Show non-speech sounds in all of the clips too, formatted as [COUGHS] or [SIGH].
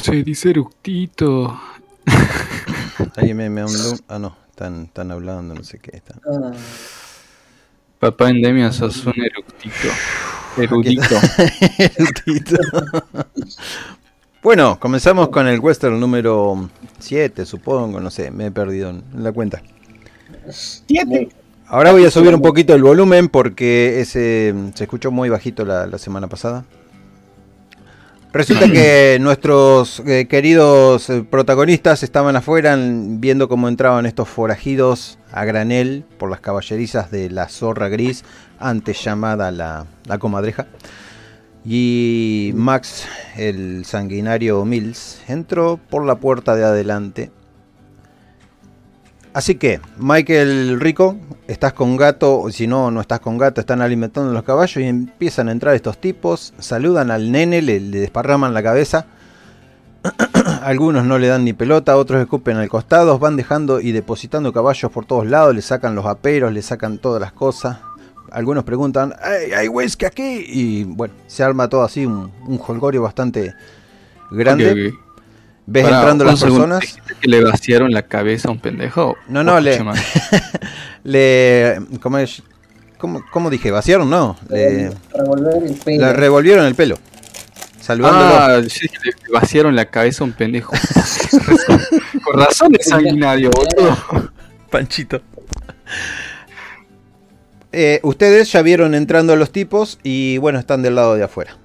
Se dice eructito. [LAUGHS] Alguien me, me mandó. Ah, no, están, están hablando, no sé qué. Están. Ah, Papá Endemia sos un eructito. [LAUGHS] Erudito. [LAUGHS] Erudito. bueno, comenzamos con el western número 7, supongo, no sé, me he perdido en la cuenta. Siete. Ahora voy a subir un poquito el volumen porque ese se escuchó muy bajito la, la semana pasada. Resulta que [CLEARS THROAT] nuestros eh, queridos eh, protagonistas estaban afuera en- viendo cómo entraban estos forajidos a granel por las caballerizas de la zorra gris, antes llamada la, la comadreja. Y Max, el sanguinario Mills, entró por la puerta de adelante. Así que, Michael Rico, estás con gato, si no, no estás con gato, están alimentando los caballos y empiezan a entrar estos tipos, saludan al nene, le, le desparraman la cabeza. [CLEARS THROAT] Algunos no le dan ni pelota, otros escupen al costado, van dejando y depositando caballos por todos lados, le sacan los aperos, le sacan todas las cosas. Algunos preguntan, ¿hay, hay whisky aquí? Y bueno, se arma todo así, un, un jolgorio bastante grande. Ves Pará, entrando las segundo, personas. ¿dijiste que le vaciaron la cabeza a un pendejo? No, no, O le-. [LAUGHS] Le. ¿Cómo, es? ¿Cómo, cómo dije? ¿Vaciaron? No. Le, revolver el pelo. le revolvieron el pelo. Saludándolo. Ah, sí, le le vaciaron la cabeza a un pendejo. [LAUGHS] Con razón es sanguinario, boludo. Panchito. Eh, ustedes ya vieron entrando a los tipos y bueno, están del lado de afuera.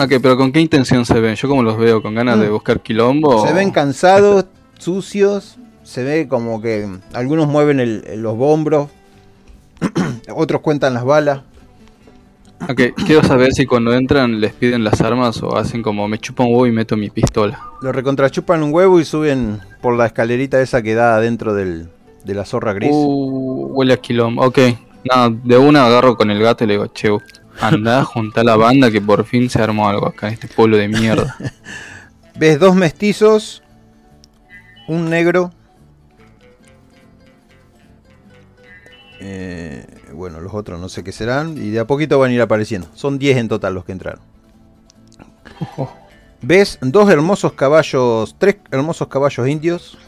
Ok, pero ¿con qué intención se ven? Yo como los veo, ¿con ganas de Mm. buscar quilombo? Se ven cansados, [LAUGHS] sucios. Se ve como que algunos mueven el- los hombros. [CLEARS THROAT] Otros cuentan las balas. Ok, quiero saber si cuando entran les piden las armas o hacen como me chupa un huevo y meto mi pistola. Lo recontrachupan un huevo y suben por la escalerita esa que da adentro del, de la zorra gris. Uh, huele a quilombo. Ok, nada, de una agarro con el gato y le digo, che, anda, junta la banda que por fin se armó algo acá en este pueblo de mierda. [LAUGHS] Ves dos mestizos, un negro. eh, bueno, los otros no sé qué serán. Y de a poquito van a ir apareciendo. Son 10 en total los que entraron. Ves dos hermosos caballos, tres hermosos caballos indios.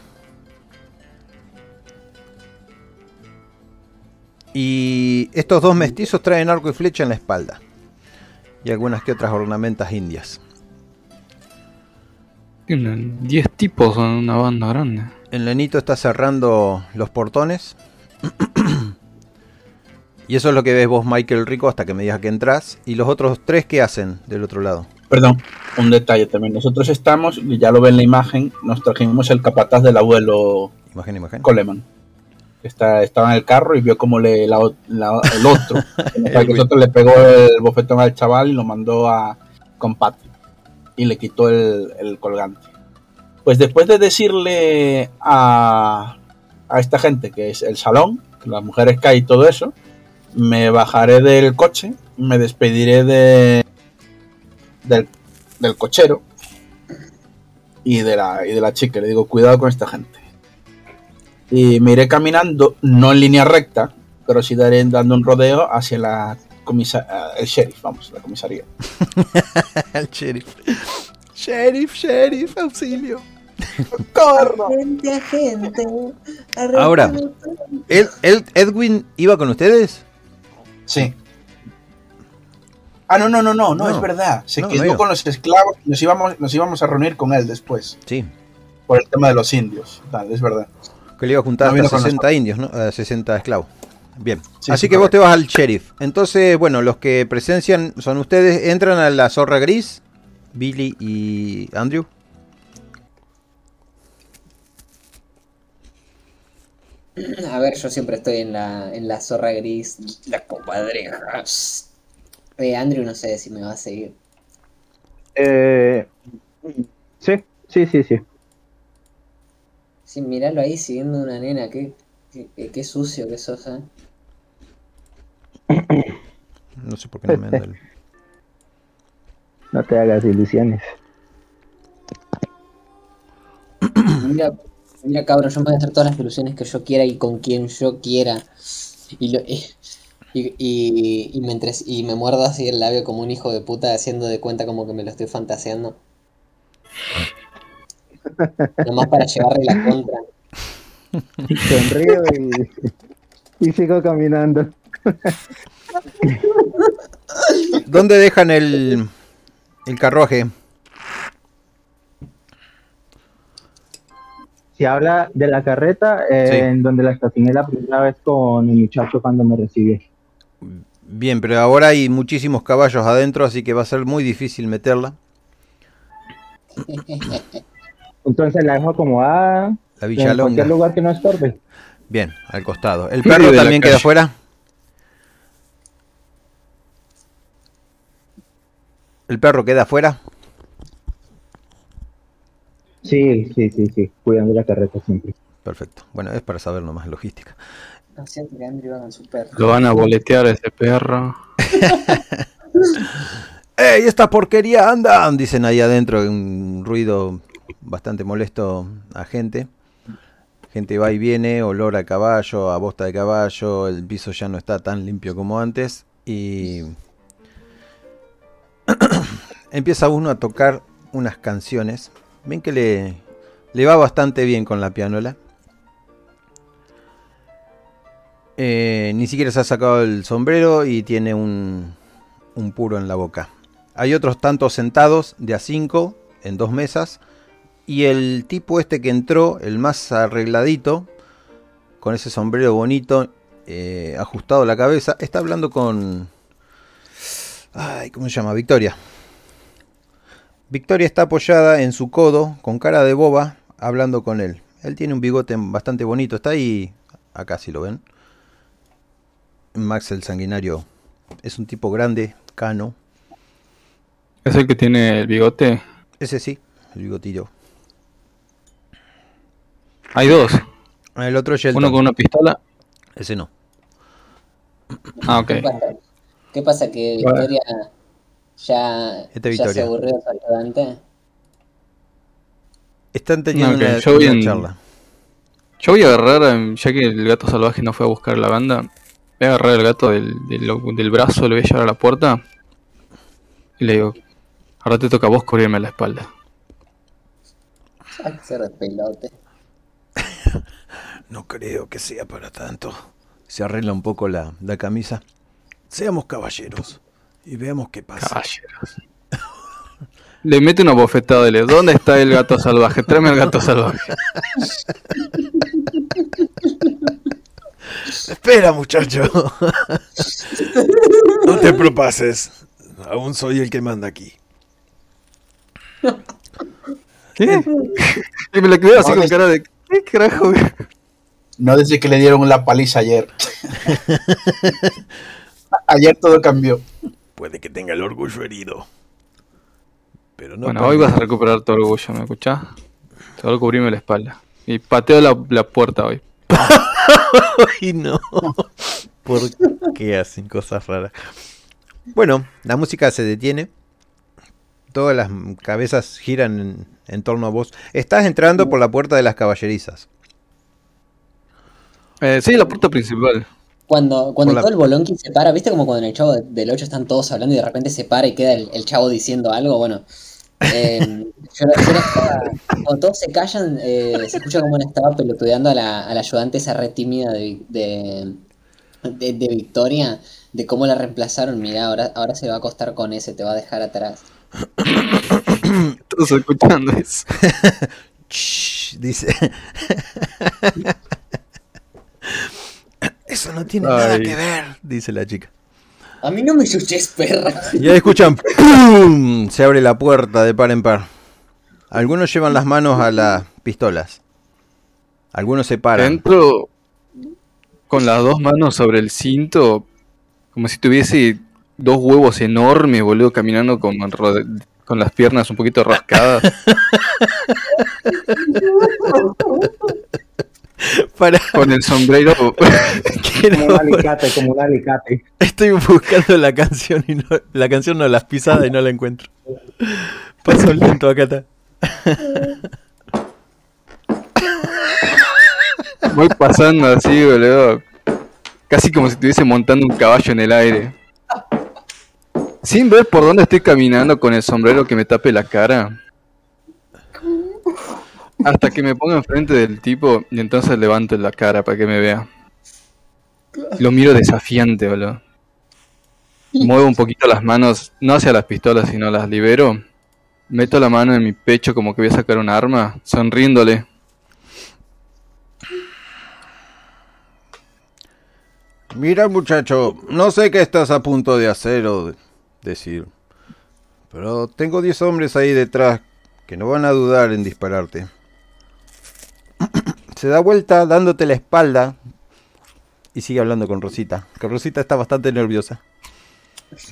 Y estos dos mestizos traen arco y flecha en la espalda. Y algunas que otras ornamentas indias. Tienen 10 tipos son una banda grande. El nenito está cerrando los portones. [CLEARS THROAT] y eso es lo que ves vos, Michael Rico, hasta que me digas que entras. ¿Y los otros tres qué hacen del otro lado? Perdón, un detalle también. Nosotros estamos, y ya lo ven en la imagen, nos trajimos el capataz del abuelo Imagen, imagen. Coleman. Está, estaba en el carro y vio como le, la o- la- el [LAUGHS] otro, le pegó el bofetón al chaval y lo mandó a con Patty. Y le quitó el, el colgante. Pues después de decirle a, a esta gente que es el salón, que las mujeres caen y todo eso, me bajaré del coche, me despediré de, del, del cochero y de, la, y de la chica. Le digo, cuidado con esta gente. Y me iré caminando, no en línea recta, pero sí daré dando un rodeo hacia la comisa el sheriff, vamos, la comisaría. [LAUGHS] el sheriff. Sheriff, sheriff, auxilio. [LAUGHS] ¡Corro! Agente, agente. Ahora. ¿El, el- ¿Edwin iba con ustedes? Sí. Ah, no, no, no, no, no, es verdad. Se No, quedó con los esclavos. Nos íbamos, nos íbamos a reunir con él después. Sí. Por el tema de los indios. Tal, es verdad. Que le iba a juntar No hasta con 60 indios, ¿no? Eh, 60 esclavos. Bien. Sí, Así sí, que vos te vas al sheriff. Entonces, bueno, los que presencian son ustedes. Entran a la zorra gris. Billy y Andrew. A ver, yo siempre estoy en la, en la zorra gris, la comadreja. Eh, Andrew no sé si me va a seguir. Eh, sí, sí, sí, sí. Sí, miralo ahí siguiendo una nena, qué, qué, qué- qué sucio que sos, ¿eh? No sé por qué no me anda el- [LAUGHS] No te hagas ilusiones. Mira, mira cabrón, yo me voy a hacer todas las ilusiones que yo quiera y con quien yo quiera. Y, lo, y, y, me entres- y me muerdo así el labio como un hijo de puta haciendo de cuenta como que me lo estoy fantaseando. Nomás para llevarle la contra. [LAUGHS] Sonrío y, y sigo caminando. ¿Dónde dejan el, el carruaje? Si habla de la carreta, eh, Sí. en donde la estacioné la primera vez con el muchacho cuando me recibió. Bien, pero ahora hay muchísimos caballos adentro, así que va a ser muy difícil meterla. [LAUGHS] Entonces la dejo acomodada La en cualquier lugar que no estorbe. Bien, al costado. ¿El perro también queda afuera? ¿El perro queda afuera? Sí, sí, sí, sí, cuidando la carreta siempre. Perfecto. Bueno, es para saber nomás logística. No siento que Andrew su perro. Lo van a boletear a ese perro. [LAUGHS] ¡Ey, esta porquería anda! Dicen ahí adentro, un ruido bastante molesto a gente. Gente va y viene, olor a caballo, a bosta de caballo, el piso ya no está tan limpio como antes y [CLEARS THROAT] empieza uno a tocar unas canciones. Ven que le, le va bastante bien con la pianola. Eh, ni siquiera se ha sacado el sombrero y tiene un, un puro en la boca. Hay otros tantos sentados de a cinco en dos mesas. Y el tipo este que entró, el más arregladito, con ese sombrero bonito, eh, ajustado a la cabeza, está hablando con... Ay, ¿cómo se llama? Victoria. Victoria está apoyada en su codo, con cara de boba, hablando con él. Él tiene un bigote bastante bonito, está ahí, acá si lo ven. Max el sanguinario es un tipo grande, cano. ¿Es el que tiene el bigote? Ese sí, el bigotillo. Hay dos. El otro es Shelton. Uno con una pistola. Ese no. Ah, ok. ¿Qué pasa? ¿Qué pasa? ¿Que. Victoria ya, Este ya se Victoria. aburrió ayudante? Están teniendo una, yo voy una en- charla. Yo voy a agarrar, em, ya que el gato salvaje no fue a buscar la banda, voy a agarrar el gato del, del, del brazo, le voy a llevar a la puerta y le digo, ahora te toca a vos cubrirme la espalda. Ay, de pelote. [LAUGHS] No creo que sea para tanto. Se arregla un poco la, la camisa. Seamos caballeros y veamos qué pasa. Caballeros. [LAUGHS] Le mete una bofetada y le ¿dónde está el gato salvaje? Tráeme el gato salvaje. [LAUGHS] Espera, muchacho. no te propases. Aún soy el que manda aquí. ¿Qué? Y me la quedé así con cara de, ¿qué carajo? No decir que le dieron la paliza ayer. [LAUGHS] ayer todo cambió. Puede que tenga el orgullo herido. Pero no. Bueno, hoy vas a recuperar tu orgullo, ¿me escuchás? Te voy a cubrirme la espalda. Y pateo la, la puerta hoy. [LAUGHS] Ay, no. [LAUGHS] ¿Por qué hacen cosas raras? Bueno, la música se detiene. Todas las cabezas giran en, en torno a vos. Estás entrando por la puerta de las caballerizas. Eh, sí, la puerta principal. Cuando, cuando todo el bolonqui se para, ¿viste como cuando en el chavo de- del 8 están todos hablando y de repente se para y queda el, el chavo diciendo algo? Bueno, eh, [LAUGHS] yo, yo estaba- cuando todos se callan, eh, se escucha como le estaba pelotudeando a la, a la ayudante esa red tímida de, de, de- de Victoria, de cómo la reemplazaron. Mirá, ahora, ahora se va a acostar con ese, te va a dejar atrás. [COUGHS] Todos escuchando eso. [COUGHS] Shh, dice. [COUGHS] Eso no tiene Ay. nada que ver, dice la chica. A mí no me chuches, perra. Y ahí escuchan ¡pum! Se abre la puerta de par en par. Algunos llevan las manos a las pistolas. Algunos se paran. Entro con las dos manos sobre el cinto, como si tuviese dos huevos enormes, boludo, caminando con, con las piernas un poquito rascadas. [LAUGHS] Para con el sombrero. [LAUGHS] que Como no- un alicate, como un alicate. Estoy buscando la canción y no, la canción no las pisadas y no la encuentro. Paso lento acá está. [LAUGHS] Voy pasando así, boludo. Casi como si estuviese montando un caballo en el aire. Sin ver por dónde estoy caminando con el sombrero que me tape la cara. Hasta que me ponga enfrente del tipo y entonces levanto la cara para que me vea. Lo miro desafiante, boludo. Muevo un poquito las manos, no hacia las pistolas, sino las libero. Meto la mano en mi pecho como que voy a sacar un arma, sonriéndole. Mira, muchacho, no sé qué estás a punto de hacer o decir. Pero tengo 10 hombres ahí detrás que no van a dudar en dispararte. [COUGHS] Se da vuelta dándote la espalda y sigue hablando con Rosita. Que Rosita está bastante nerviosa.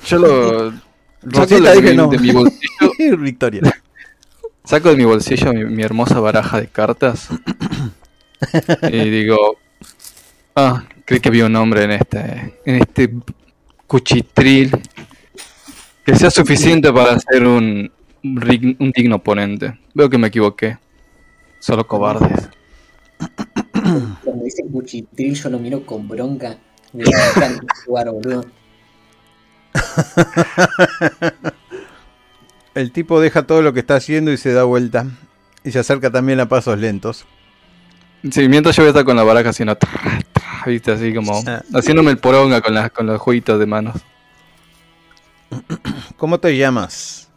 Yo lo. [LAUGHS] Rosita dije no. de mi bolsillo, [LAUGHS] Victoria. saco de mi bolsillo mi, mi hermosa baraja de cartas. [COUGHS] y digo. Ah, creí que había un hombre en este. En este cuchitril. Que sea suficiente para ser un, un digno oponente. Veo que me equivoqué. Solo cobardes. Cuando dice cuchitril yo lo miro con bronca. Me encanta [LAUGHS] jugar, boludo. El tipo deja todo lo que está haciendo y se da vuelta. Y se acerca también a pasos lentos. Sí, mientras yo voy a estar con la baraja haciendo. tra, tra, ¿Viste? Así como. Ah. Haciéndome el poronga con, las con los jueguitos de manos. ¿Cómo te llamas?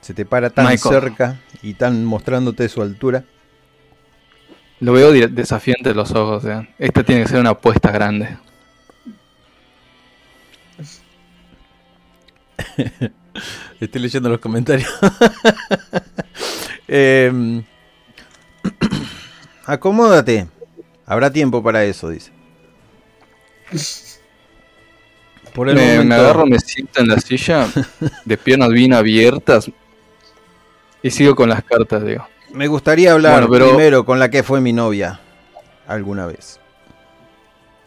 Se te para tan Michael. cerca y tan mostrándote su altura. Lo veo desafiante los ojos. eh. Esta tiene que ser una apuesta grande. [LAUGHS] Estoy leyendo los comentarios. [LAUGHS] Em, [CLEARS THROAT] acomódate. Habrá tiempo para eso, dice. Por el Me, momento, me agarro, me siento en la silla, de piernas bien abiertas. Y sigo con las cartas, digo. me gustaría hablar Bueno, pero- primero con la que fue mi novia alguna vez.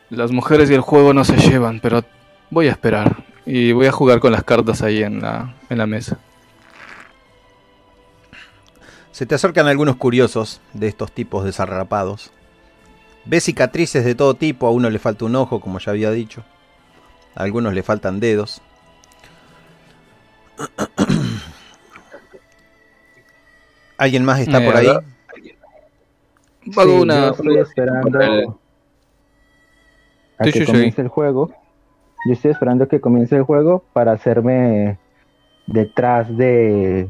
Las mujeres y el juego no se llevan, pero voy a esperar. Y voy a jugar con las cartas ahí en la, en la mesa. Se te acercan algunos curiosos de estos tipos desarrapados. Ves cicatrices de todo tipo, a uno le falta un ojo, como ya había dicho. A algunos le faltan dedos. [CLEARS THROAT] ¿Alguien más está Eh, por ahí? Sí, una. yo estoy esperando a que comience el juego. Yo estoy esperando que comience el juego para hacerme detrás de,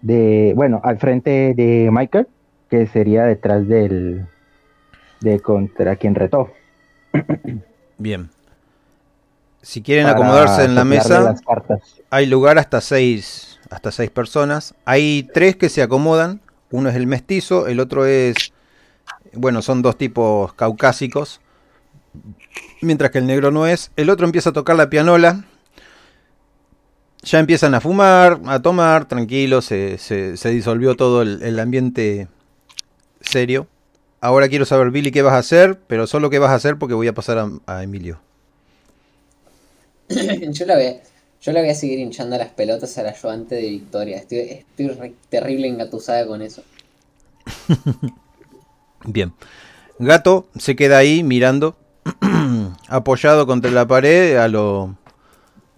de, bueno, al frente de Michael, que sería detrás del, de contra quien retó. Bien. Si quieren para acomodarse en la mesa, hay lugar hasta seis, hasta seis personas. Hay tres que se acomodan. Uno es el mestizo, el otro es, bueno, son dos tipos caucásicos. Mientras que el negro no es. El otro empieza a tocar la pianola. Ya empiezan a fumar, a tomar, tranquilo, se, se- se disolvió todo el, el ambiente serio. Ahora quiero saber, Billy, qué vas a hacer, pero solo qué vas a hacer porque voy a pasar a, a Emilio. [COUGHS] yo, la voy a, yo la voy a seguir hinchando las pelotas al ayudante de Victoria. Estoy, estoy re- terrible engatusada con eso. [LAUGHS] Bien. Gato se queda ahí mirando, [COUGHS] apoyado contra la pared a lo,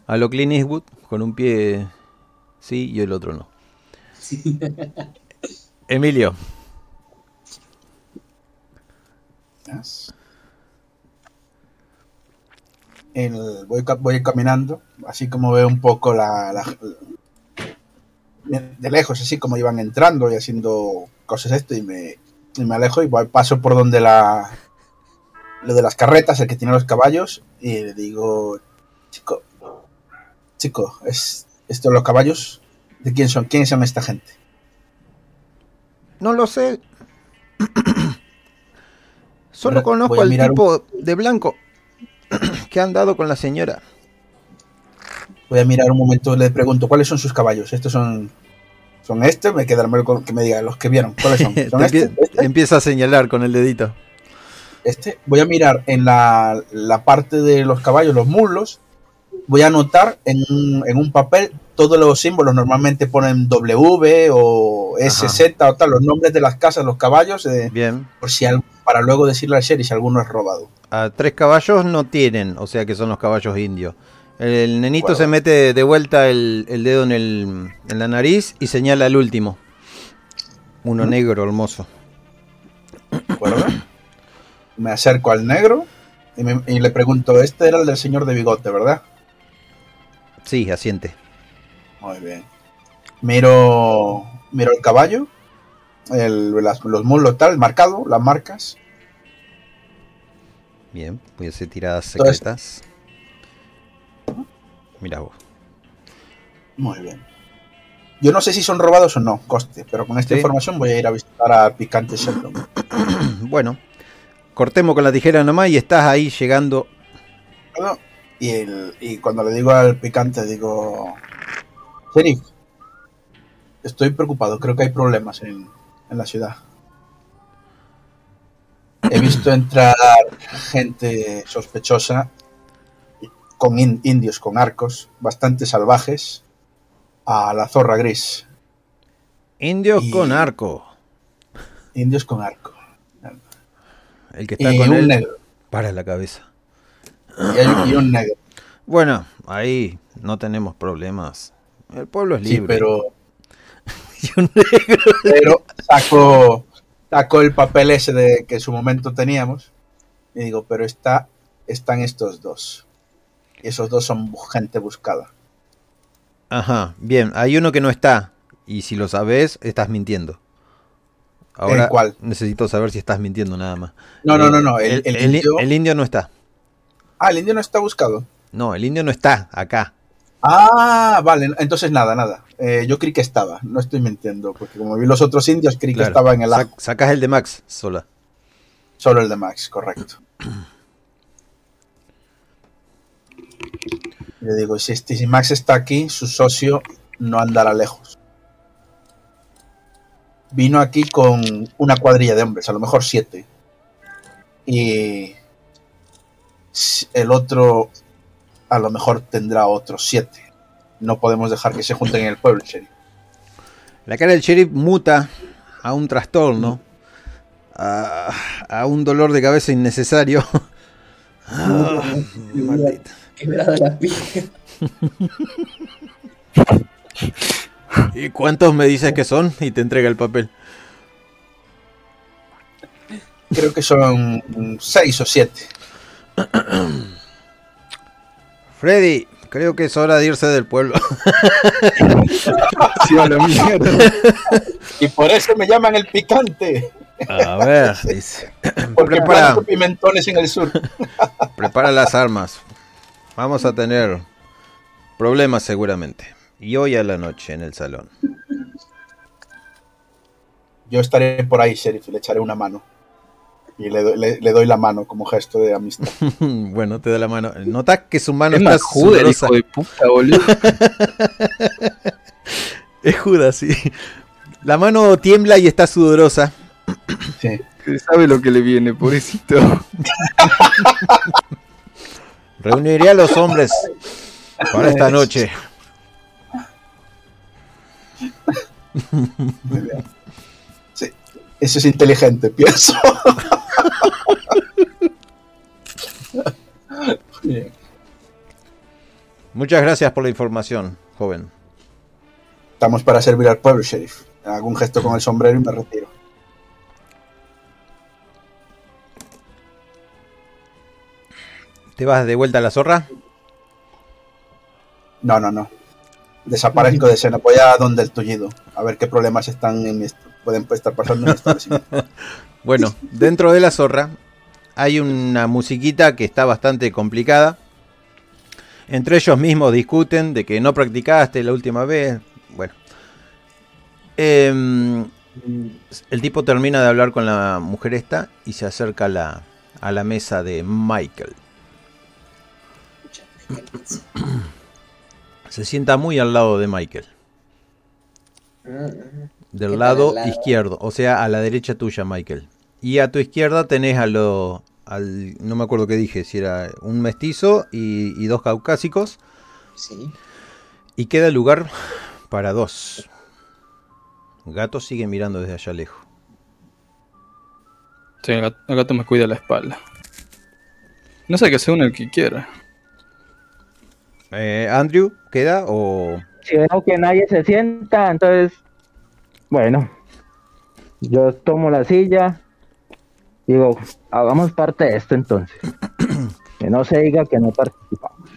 a lo Clint Eastwood, con un pie sí y el otro no. [LAUGHS] Emilio, El- voy, voy caminando, así como veo un poco la, de lejos, así como iban entrando y haciendo cosas esto, y me, y me alejo y paso por donde la lo de las carretas, el que tiene los caballos, y le digo, chico, chico, es esto los caballos, ¿de quién son? ¿Quiénes son esta gente? no lo sé. Solo conozco al un- tipo de blanco [CLEARS THROAT] que ha andado con la señora. Voy a mirar un momento, le pregunto, ¿cuáles son sus caballos? Estos son... ¿Son este? Me queda mal con que me diga los que vieron. ¿Cuáles son? [LAUGHS] ¿Son este? ¿Este? Empieza a señalar con el dedito. este, voy a mirar en la, la parte de los caballos, los muslos, voy a anotar en en un papel todos los símbolos, normalmente ponen W o SZ o tal, los nombres de las casas, los caballos, eh, Bien. por si para luego decirle al sheriff si alguno es robado. A tres caballos no tienen, o sea que son los caballos indios. El nenito Bueno. se mete de vuelta el, el dedo en, el, en la nariz y señala al último. Uno negro, hermoso. ¿De acuerdo? Me acerco al negro y, me- y le pregunto, este era el del señor de bigote, ¿verdad? Sí, asiente. Muy bien. Miro, miro el caballo, el, las- los muslos tal, marcado, las marcas. Bien, voy a hacer tiradas secretas. Mira vos. Muy bien. Yo no sé si son robados o no, coste, pero con esta Sí. información voy a ir a visitar a Picante Sheldon. [CLEARS THROAT] Bueno, cortemos con la tijera nomás y estás ahí llegando. Y, el- y cuando le digo al Picante, digo, Sheriff, estoy preocupado, creo que hay problemas en, en la ciudad. He visto entrar gente sospechosa con in- indios con arcos, bastante salvajes, a la zorra gris. Indios Y- con arco. Indios con arco. El que está Y con un él negro. para la cabeza. Y, hay- y un negro. Bueno, ahí no tenemos problemas. El pueblo es Sí, libre. pero, [LAUGHS] un negro. pero saco, saco el papel ese de que en su momento teníamos y digo, pero está, están estos dos. Y esos dos son gente buscada. Ajá, bien, hay uno que no está. Y si lo sabes, estás mintiendo. Ahora ¿El cuál? necesito saber si estás mintiendo nada más. No, no, Eh, no, no. El, el el- indio. el indio no está. Ah, el indio no está buscado. No, el indio no está acá. Ah, vale. Entonces nada, nada. Eh, yo creí que estaba. No estoy mintiendo. Porque como vi los otros indios, creí Claro, que estaba en el sac- sacas el de Max sola. Solo el de Max, correcto. [CLEARS THROAT] Le digo, si, este- si Max está aquí, su socio no andará lejos. Vino aquí con una cuadrilla de hombres, a lo mejor siete. Y el otro a lo mejor tendrá otros siete. No podemos dejar que se junten en el pueblo, sheriff. La cara del sheriff muta a un trastorno, a, a un dolor de cabeza innecesario. [LAUGHS] Maldita. La pija. ¿Y cuántos me dices que son? Y te entrega el papel. Creo que son seis o siete. [CLEARS THROAT] Freddy, creo que es hora de irse del pueblo. [LAUGHS] Sí, a la mierda. Y por eso me llaman el picante. A ver, dice. [LAUGHS] Porque Prepara, pimentones en el sur. [LAUGHS] prepara las armas. Vamos a tener problemas seguramente. Y hoy a la noche en el salón. Yo estaré por ahí, sheriff, y le echaré una mano. Y le, do- le- le doy la mano como gesto de amistad. [LAUGHS] bueno, te da la mano. Notas que su mano Es está más juda el sudorosa. hijo de puta, boludo. [LAUGHS] Es Judas, sí. La mano tiembla y está sudorosa. Sí. Sabe lo que le viene, pobrecito. [LAUGHS] Reuniré a los hombres para esta noche. sí. Eso es inteligente, pienso. [LAUGHS] Bien. Muchas gracias por la información, joven. Estamos para servir al pueblo, sheriff. Hago un gesto con el sombrero y me retiro. ¿Te vas de vuelta a la zorra? No, no, no. Desaparezco de escena. Voy a donde el tullido. A ver qué problemas están en esto. Pueden estar pasando en establecimiento. [LAUGHS] Bueno, dentro de la zorra hay una musiquita que está bastante complicada. Entre ellos mismos discuten de que no practicaste la última vez. Bueno. Em, el tipo termina de hablar con la mujer esta y se acerca a la, a la mesa de Michael. Se sienta muy al lado de Michael. Del ¿Qué lado, izquierdo, o sea, a la derecha tuya, Michael. Y a tu izquierda tenés a lo. Al, no me acuerdo qué dije, si era un mestizo y, y dos caucásicos. Sí. Y queda lugar para dos. Gato sigue mirando desde allá lejos. Sí, el gato, el gato me cuida la espalda. No sé que se une el que quiera. Eh, Andrew, ¿queda o...? Si veo que nadie se sienta, entonces, bueno, yo tomo la silla, digo, hagamos parte de esto entonces. [CLEARS THROAT] Que no se diga que no participamos.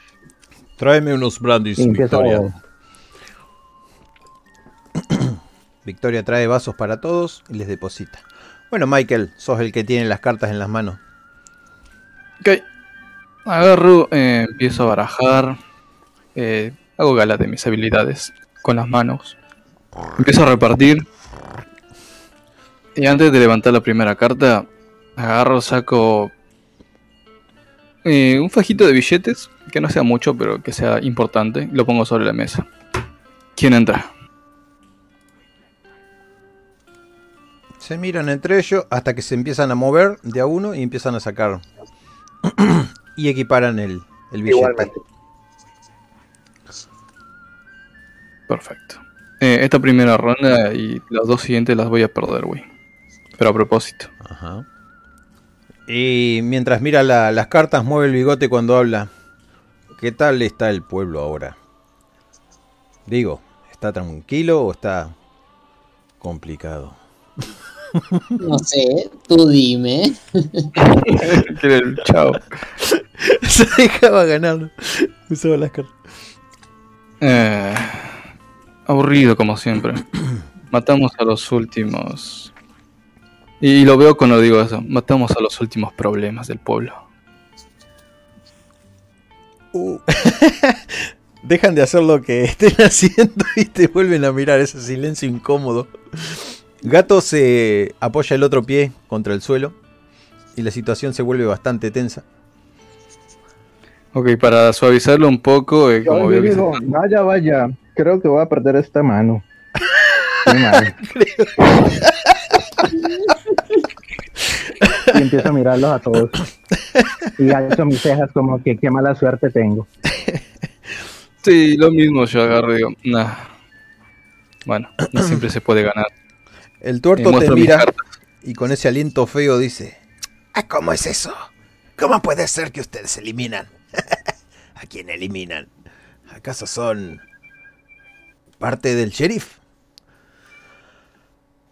Tráeme unos brandis, Y Victoria. [CLEARS THROAT] Victoria trae vasos para todos y les deposita. Bueno, Michael, sos el que tiene las cartas en las manos. Ok. Agarro, eh, empiezo a barajar. eh, hago gala de mis habilidades con las manos. Empiezo a repartir. Y antes de levantar la primera carta, agarro, saco eh, un fajito de billetes, que no sea mucho, pero que sea importante, y lo pongo sobre la mesa. ¿Quién entra? Se miran entre ellos hasta que se empiezan a mover de a uno y empiezan a sacar. [CLEARS THROAT] y equiparan el, el billete. Igualmente. Perfecto. Eh, esta primera ronda y las dos siguientes las voy a perder, güey. Pero a propósito. Ajá. Y mientras mira la- las cartas, mueve el bigote cuando habla. ¿Qué tal está el pueblo ahora? Digo, ¿está tranquilo o está complicado? [LAUGHS] No sé, tú dime. [LAUGHS] Chao. [LAUGHS] Se dejaba ganar. Usaba las cartas. Eh, aburrido como siempre. [CLEARS THROAT] Matamos a los últimos. Y lo veo cuando digo eso. Matamos a los últimos problemas del pueblo. Uh. [LAUGHS] Dejan de hacer lo que estén [LAUGHS] haciendo y te vuelven a mirar ese silencio incómodo. Gato se apoya el otro pie contra el suelo y la situación se vuelve bastante tensa. Ok, para suavizarlo un poco, eh, como Yo veo que se- digo, vaya, vaya, creo que voy a perder esta mano. Muy mal. y empiezo a mirarlos a todos. Y alzo mis cejas como que qué mala suerte tengo. Sí, lo mismo yo agarro y digo, nah. Bueno, no siempre se puede ganar. El tuerto te mira y con ese aliento feo dice: "Ah, ¿Cómo es eso? ¿Cómo puede ser que ustedes eliminan? [LAUGHS] ¿A quién eliminan? ¿Acaso son parte del sheriff?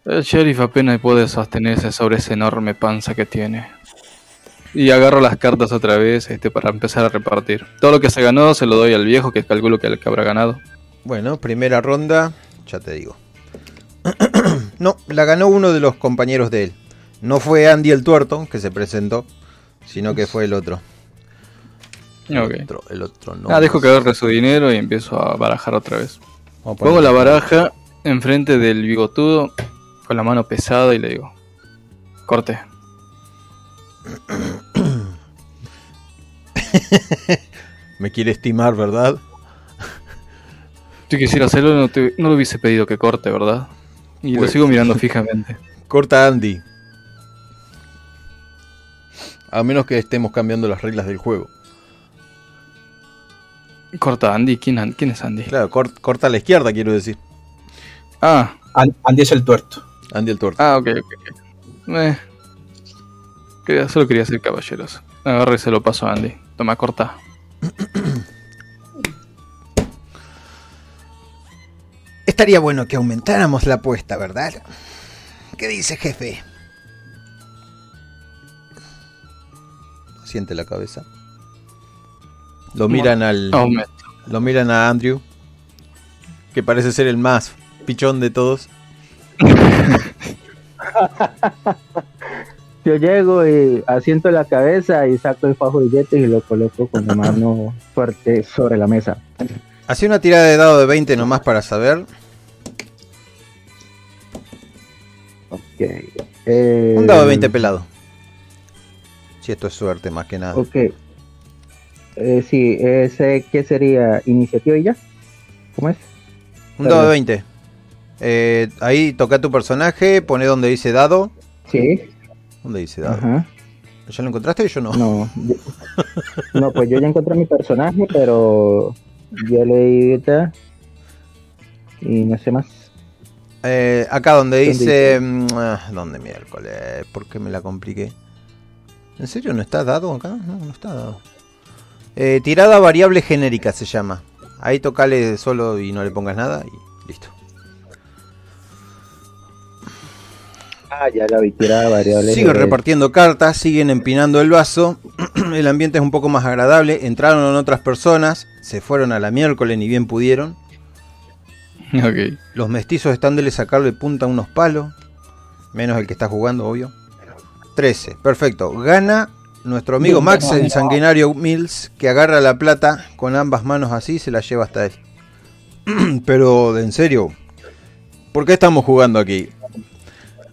El sheriff apenas puede sostenerse sobre esa enorme panza que tiene. Y agarro las cartas otra vez este, para empezar a repartir. Todo lo que se ganó se lo doy al viejo, que calculo que el que habrá ganado. Bueno, primera ronda, ya te digo. [CLEARS THROAT] no, la ganó uno de los compañeros de él. No fue Andy el tuerto que se presentó, sino que fue el otro. El otro, el otro no. Ah, dejo que agarre su dinero y empiezo a barajar otra vez. Pongo la baraja enfrente del bigotudo con la mano pesada y le digo, corte. [COUGHS] Me quiere estimar, ¿verdad? Si quisiera hacerlo no, te, no le hubiese pedido que corte, ¿verdad? Y lo Pues- sigo mirando fijamente. [LAUGHS] Corta Andy. A menos que estemos cambiando las reglas del juego. Corta Andy, ¿quién, es Andy? Claro, cor- corta a la izquierda, quiero decir. Ah, An- Andy es el tuerto. Andy el tuerto. ah, ok, ok. ok. Eh, quería- solo quería ser caballeros. Agarro y se lo paso a Andy. Toma, corta. [CLEARS THROAT] Estaría bueno que aumentáramos la apuesta, ¿verdad? ¿Qué dice, jefe? Siente la cabeza. Lo miran al. Aumento. Lo miran a Andrew. Que parece ser el más pichón de todos. [LAUGHS] Yo llego y asiento la cabeza y saco el fajo de billetes y lo coloco con la mano fuerte sobre la mesa. Hacía una tirada de dado de 20 nomás para saber. Ok. Eh, Un dado de 20 pelado. Si esto es suerte, más que nada. Ok. Eh, sí, ese, ¿qué sería? ¿Iniciativa y ya? ¿Cómo es? Un dado de 20. Eh, ahí toca tu personaje, pone donde dice dado. Sí. ¿Dónde dice dado? Ajá. ¿Ya lo encontraste? Yo no. No. yo- [LAUGHS] no, pues yo ya encontré mi personaje, pero yo le di ahorita y no sé más. Eh, acá donde ¿Dónde dice... mm, ah, ¿Dónde miércoles? ¿Por qué me la compliqué? ¿En serio no está dado acá? No, no está dado. Eh, tirada variable genérica se llama. Ahí tocale solo y no le pongas nada y listo. Ah, ya la vi, tirada variable. Siguen repartiendo cartas, siguen empinando el vaso. [CLEARS THROAT] el ambiente es un poco más agradable. Entraron otras personas, se fueron a la miércoles ni bien pudieron. [LAUGHS] Ok. Los mestizos están de sacarle punta a unos palos. Menos el que está jugando, obvio. 13, perfecto. Gana nuestro amigo Max, el sanguinario Mills, que agarra la plata con ambas manos así y se la lleva hasta él. [CLEARS THROAT] Pero, en serio, ¿por qué estamos jugando aquí?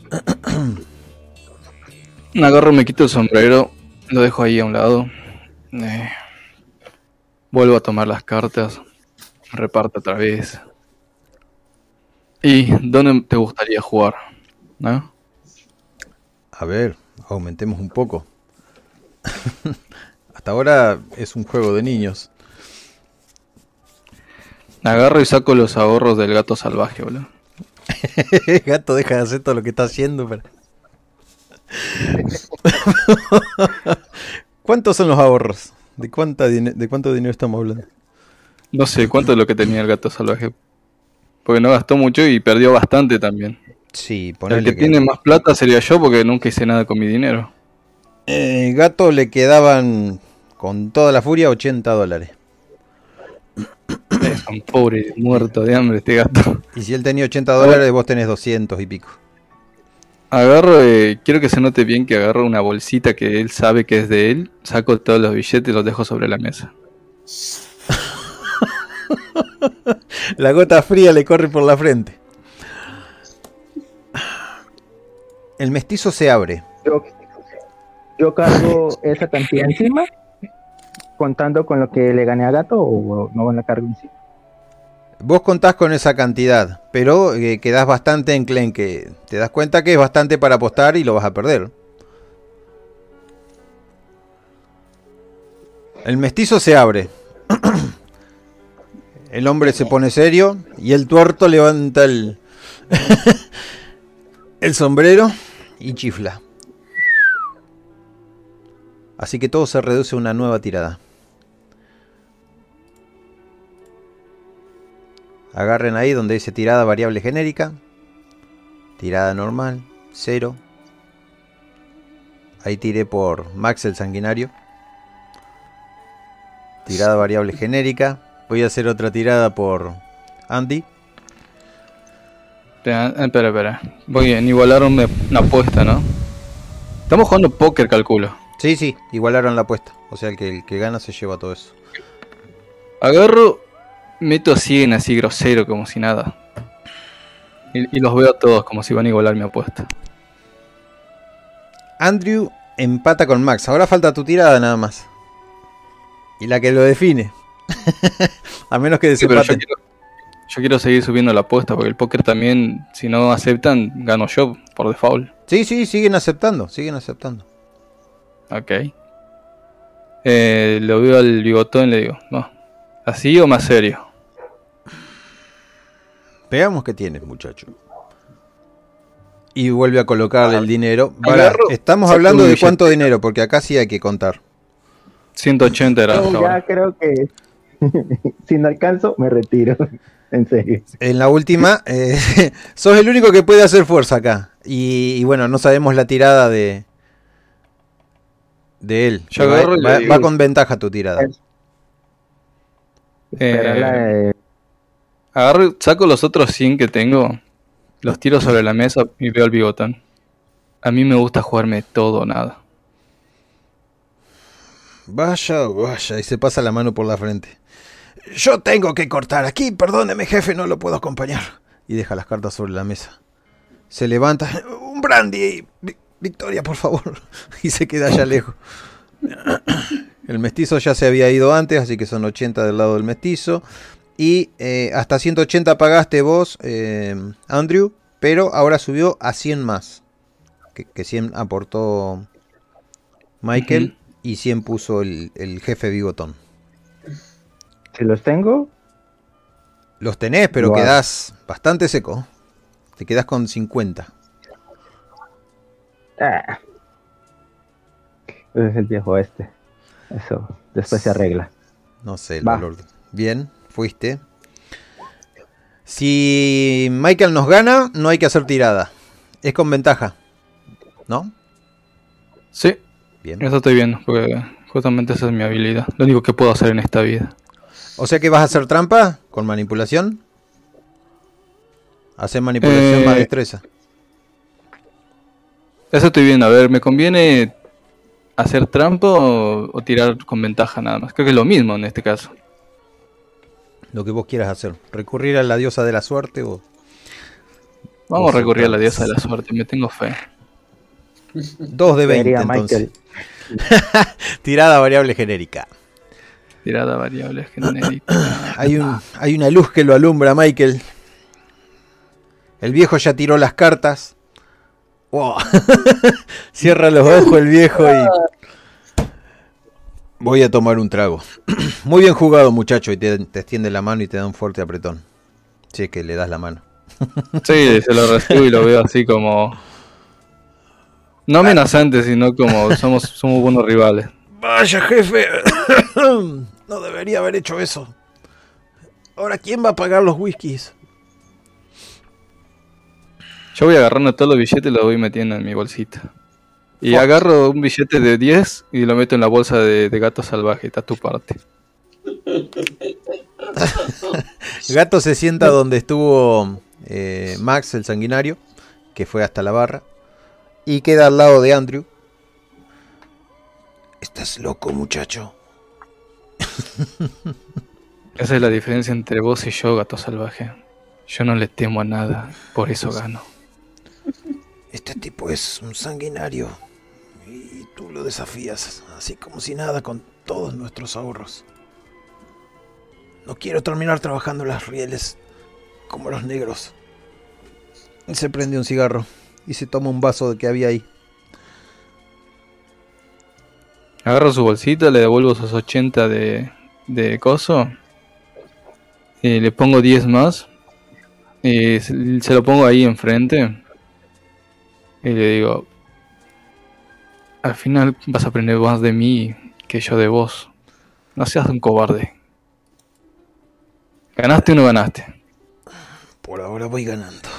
[CLEARS THROAT] Agarro, me quito el sombrero, lo dejo ahí a un lado. eh, vuelvo a tomar las cartas, reparto otra vez. ¿Y dónde te gustaría jugar? ¿No? A ver, aumentemos un poco. [LAUGHS] Hasta ahora es un juego de niños. Agarro y saco los ahorros del gato salvaje, boludo. [LAUGHS] Gato, deja de hacer todo lo que está haciendo. para- [LAUGHS] ¿Cuántos son los ahorros? ¿De, cuánta ¿De cuánto dinero estamos hablando? No sé cuánto es lo que tenía el gato salvaje. Porque no gastó mucho y perdió bastante también. Sí, El que que- tiene más plata sería yo porque nunca hice nada con mi dinero. Eh, gato le quedaban con toda la furia 80 dólares. [COUGHS] Es un pobre muerto de hambre este gato. Y si él tenía 80 dólares, vos tenés 200 y pico. Agarro, eh, quiero que se note bien que agarro una bolsita que él sabe que es de él, saco todos los billetes y los dejo sobre la mesa. [LAUGHS] La gota fría le corre por la frente. El mestizo se abre. Yo, cargo esa cantidad encima, contando con lo que le gané a gato o no la cargo encima. Vos contás con esa cantidad, pero eh, quedás bastante enclenque. Te das cuenta que es bastante para apostar y lo vas a perder. El mestizo se abre. [CLEARS THROAT] El hombre se pone serio y el tuerto levanta el, [LAUGHS] el sombrero y chifla. Así que todo se reduce a una nueva tirada. Agarren ahí donde dice tirada variable genérica. Tirada normal, 0. Ahí tiré por Max el sanguinario. Tirada variable genérica. Voy a hacer otra tirada por Andy. Espera, eh, espera. Voy a igualar una, una apuesta, ¿no? Estamos jugando póker, calculo. Sí, sí, igualaron la apuesta. O sea, el que, el que gana se lleva todo eso. Agarro, meto 100 así grosero, como si nada. Y, y los veo a todos como si van a igualar mi apuesta. Andrew empata con Max. Ahora falta tu tirada nada más. Y la que lo define. [LAUGHS] a menos que Sí, pero yo desempaten. quiero, yo quiero seguir subiendo la apuesta porque el póker también, si no aceptan, gano yo por default. Sí, sí, siguen aceptando. Siguen aceptando. Ok. Eh, lo veo al bigotón y le digo, no, ¿así o más serio? Veamos qué tienes, muchacho. Y vuelve a colocarle el dinero. Agarro, estamos hablando de cuánto dinero, porque acá sí hay que contar. 180 era ya creo que [LAUGHS] si no alcanzo, me retiro. [LAUGHS] en serio. En la última, eh, [LAUGHS] sos el único que puede hacer fuerza acá. Y, y bueno, no sabemos la tirada de de él. Yo va, agarro y le va- digo- va con ventaja tu tirada. La de- Agarro, saco los otros 100 que tengo, los tiro sobre la mesa y veo al bigotón. A mí me gusta jugarme todo o nada. Vaya, vaya, y se pasa la mano por la frente. Yo tengo que cortar aquí, perdóneme jefe, no lo puedo acompañar. Y deja las cartas sobre la mesa. Se levanta, un brandy, Victoria, por favor. [LAUGHS] Y se queda allá lejos. El mestizo ya se había ido antes, así que son 80 del lado del mestizo. Y eh, hasta 180 pagaste vos, eh, Andrew, pero ahora subió a 100 más. Que, que 100 aportó Michael y 100 puso el, el jefe bigotón. si los tengo, Los tenés, pero Guau. quedás bastante seco. Te quedás con 50. Ah. Ese es el viejo este. Eso después se arregla. No sé, el Va. valor. Bien, fuiste. Si Michael nos gana, no hay que hacer tirada. Es con ventaja. ¿No? Sí, Bien. eso estoy viendo, porque justamente esa es mi habilidad. Lo único que puedo hacer en esta vida. O sea que vas a hacer trampa con manipulación. Hacer manipulación Eh, más destreza. Eso estoy viendo. A ver, ¿me conviene hacer trampa o, o tirar con ventaja nada más? Creo que es lo mismo en este caso. Lo que vos quieras hacer. Recurrir a la diosa de la suerte o. Vamos a recurrir a la diosa de la suerte, me tengo fe. [LAUGHS] 2 de 20 Sería entonces. Michael. [LAUGHS] Tirada variable genérica. Tirada variable genérica. [COUGHS] Hay, un, hay una luz que lo alumbra, Michael. El viejo ya tiró las cartas. Wow. [LAUGHS] Cierra los ojos el viejo y. Voy a tomar un trago. [CLEARS THROAT] Muy bien jugado, muchacho. Y te, te extiende la mano y te da un fuerte apretón. Si es que le das la mano. [LAUGHS] Sí, se lo recibo y lo veo así como. No amenazante, sino como somos, somos buenos rivales. Vaya, jefe. [COUGHS] no debería haber hecho eso. Ahora, ¿quién va a pagar los whiskies? Yo voy agarrando todos los billetes y los voy metiendo en mi bolsita. Y agarro un billete de 10 y lo meto en la bolsa de, de gato salvaje. Está tu parte. [LAUGHS] Gato se sienta donde estuvo eh, Max, el sanguinario, que fue hasta la barra, y queda al lado de Andrew. Estás loco, muchacho. Esa es la diferencia entre vos y yo, gato salvaje. Yo no le temo a nada, por eso gano. Este tipo es un sanguinario y tú lo desafías así como si nada con todos nuestros ahorros. No quiero terminar trabajando las rieles como los negros. Y se prende un cigarro y se toma un vaso que había ahí. Agarro su bolsita, le devuelvo sus 80 de, de coso. Y le pongo 10 más. Y se, se lo pongo ahí enfrente. Y le digo: Al final vas a aprender más de mí que yo de vos. No seas un cobarde. ¿Ganaste o no ganaste? Por ahora voy ganando.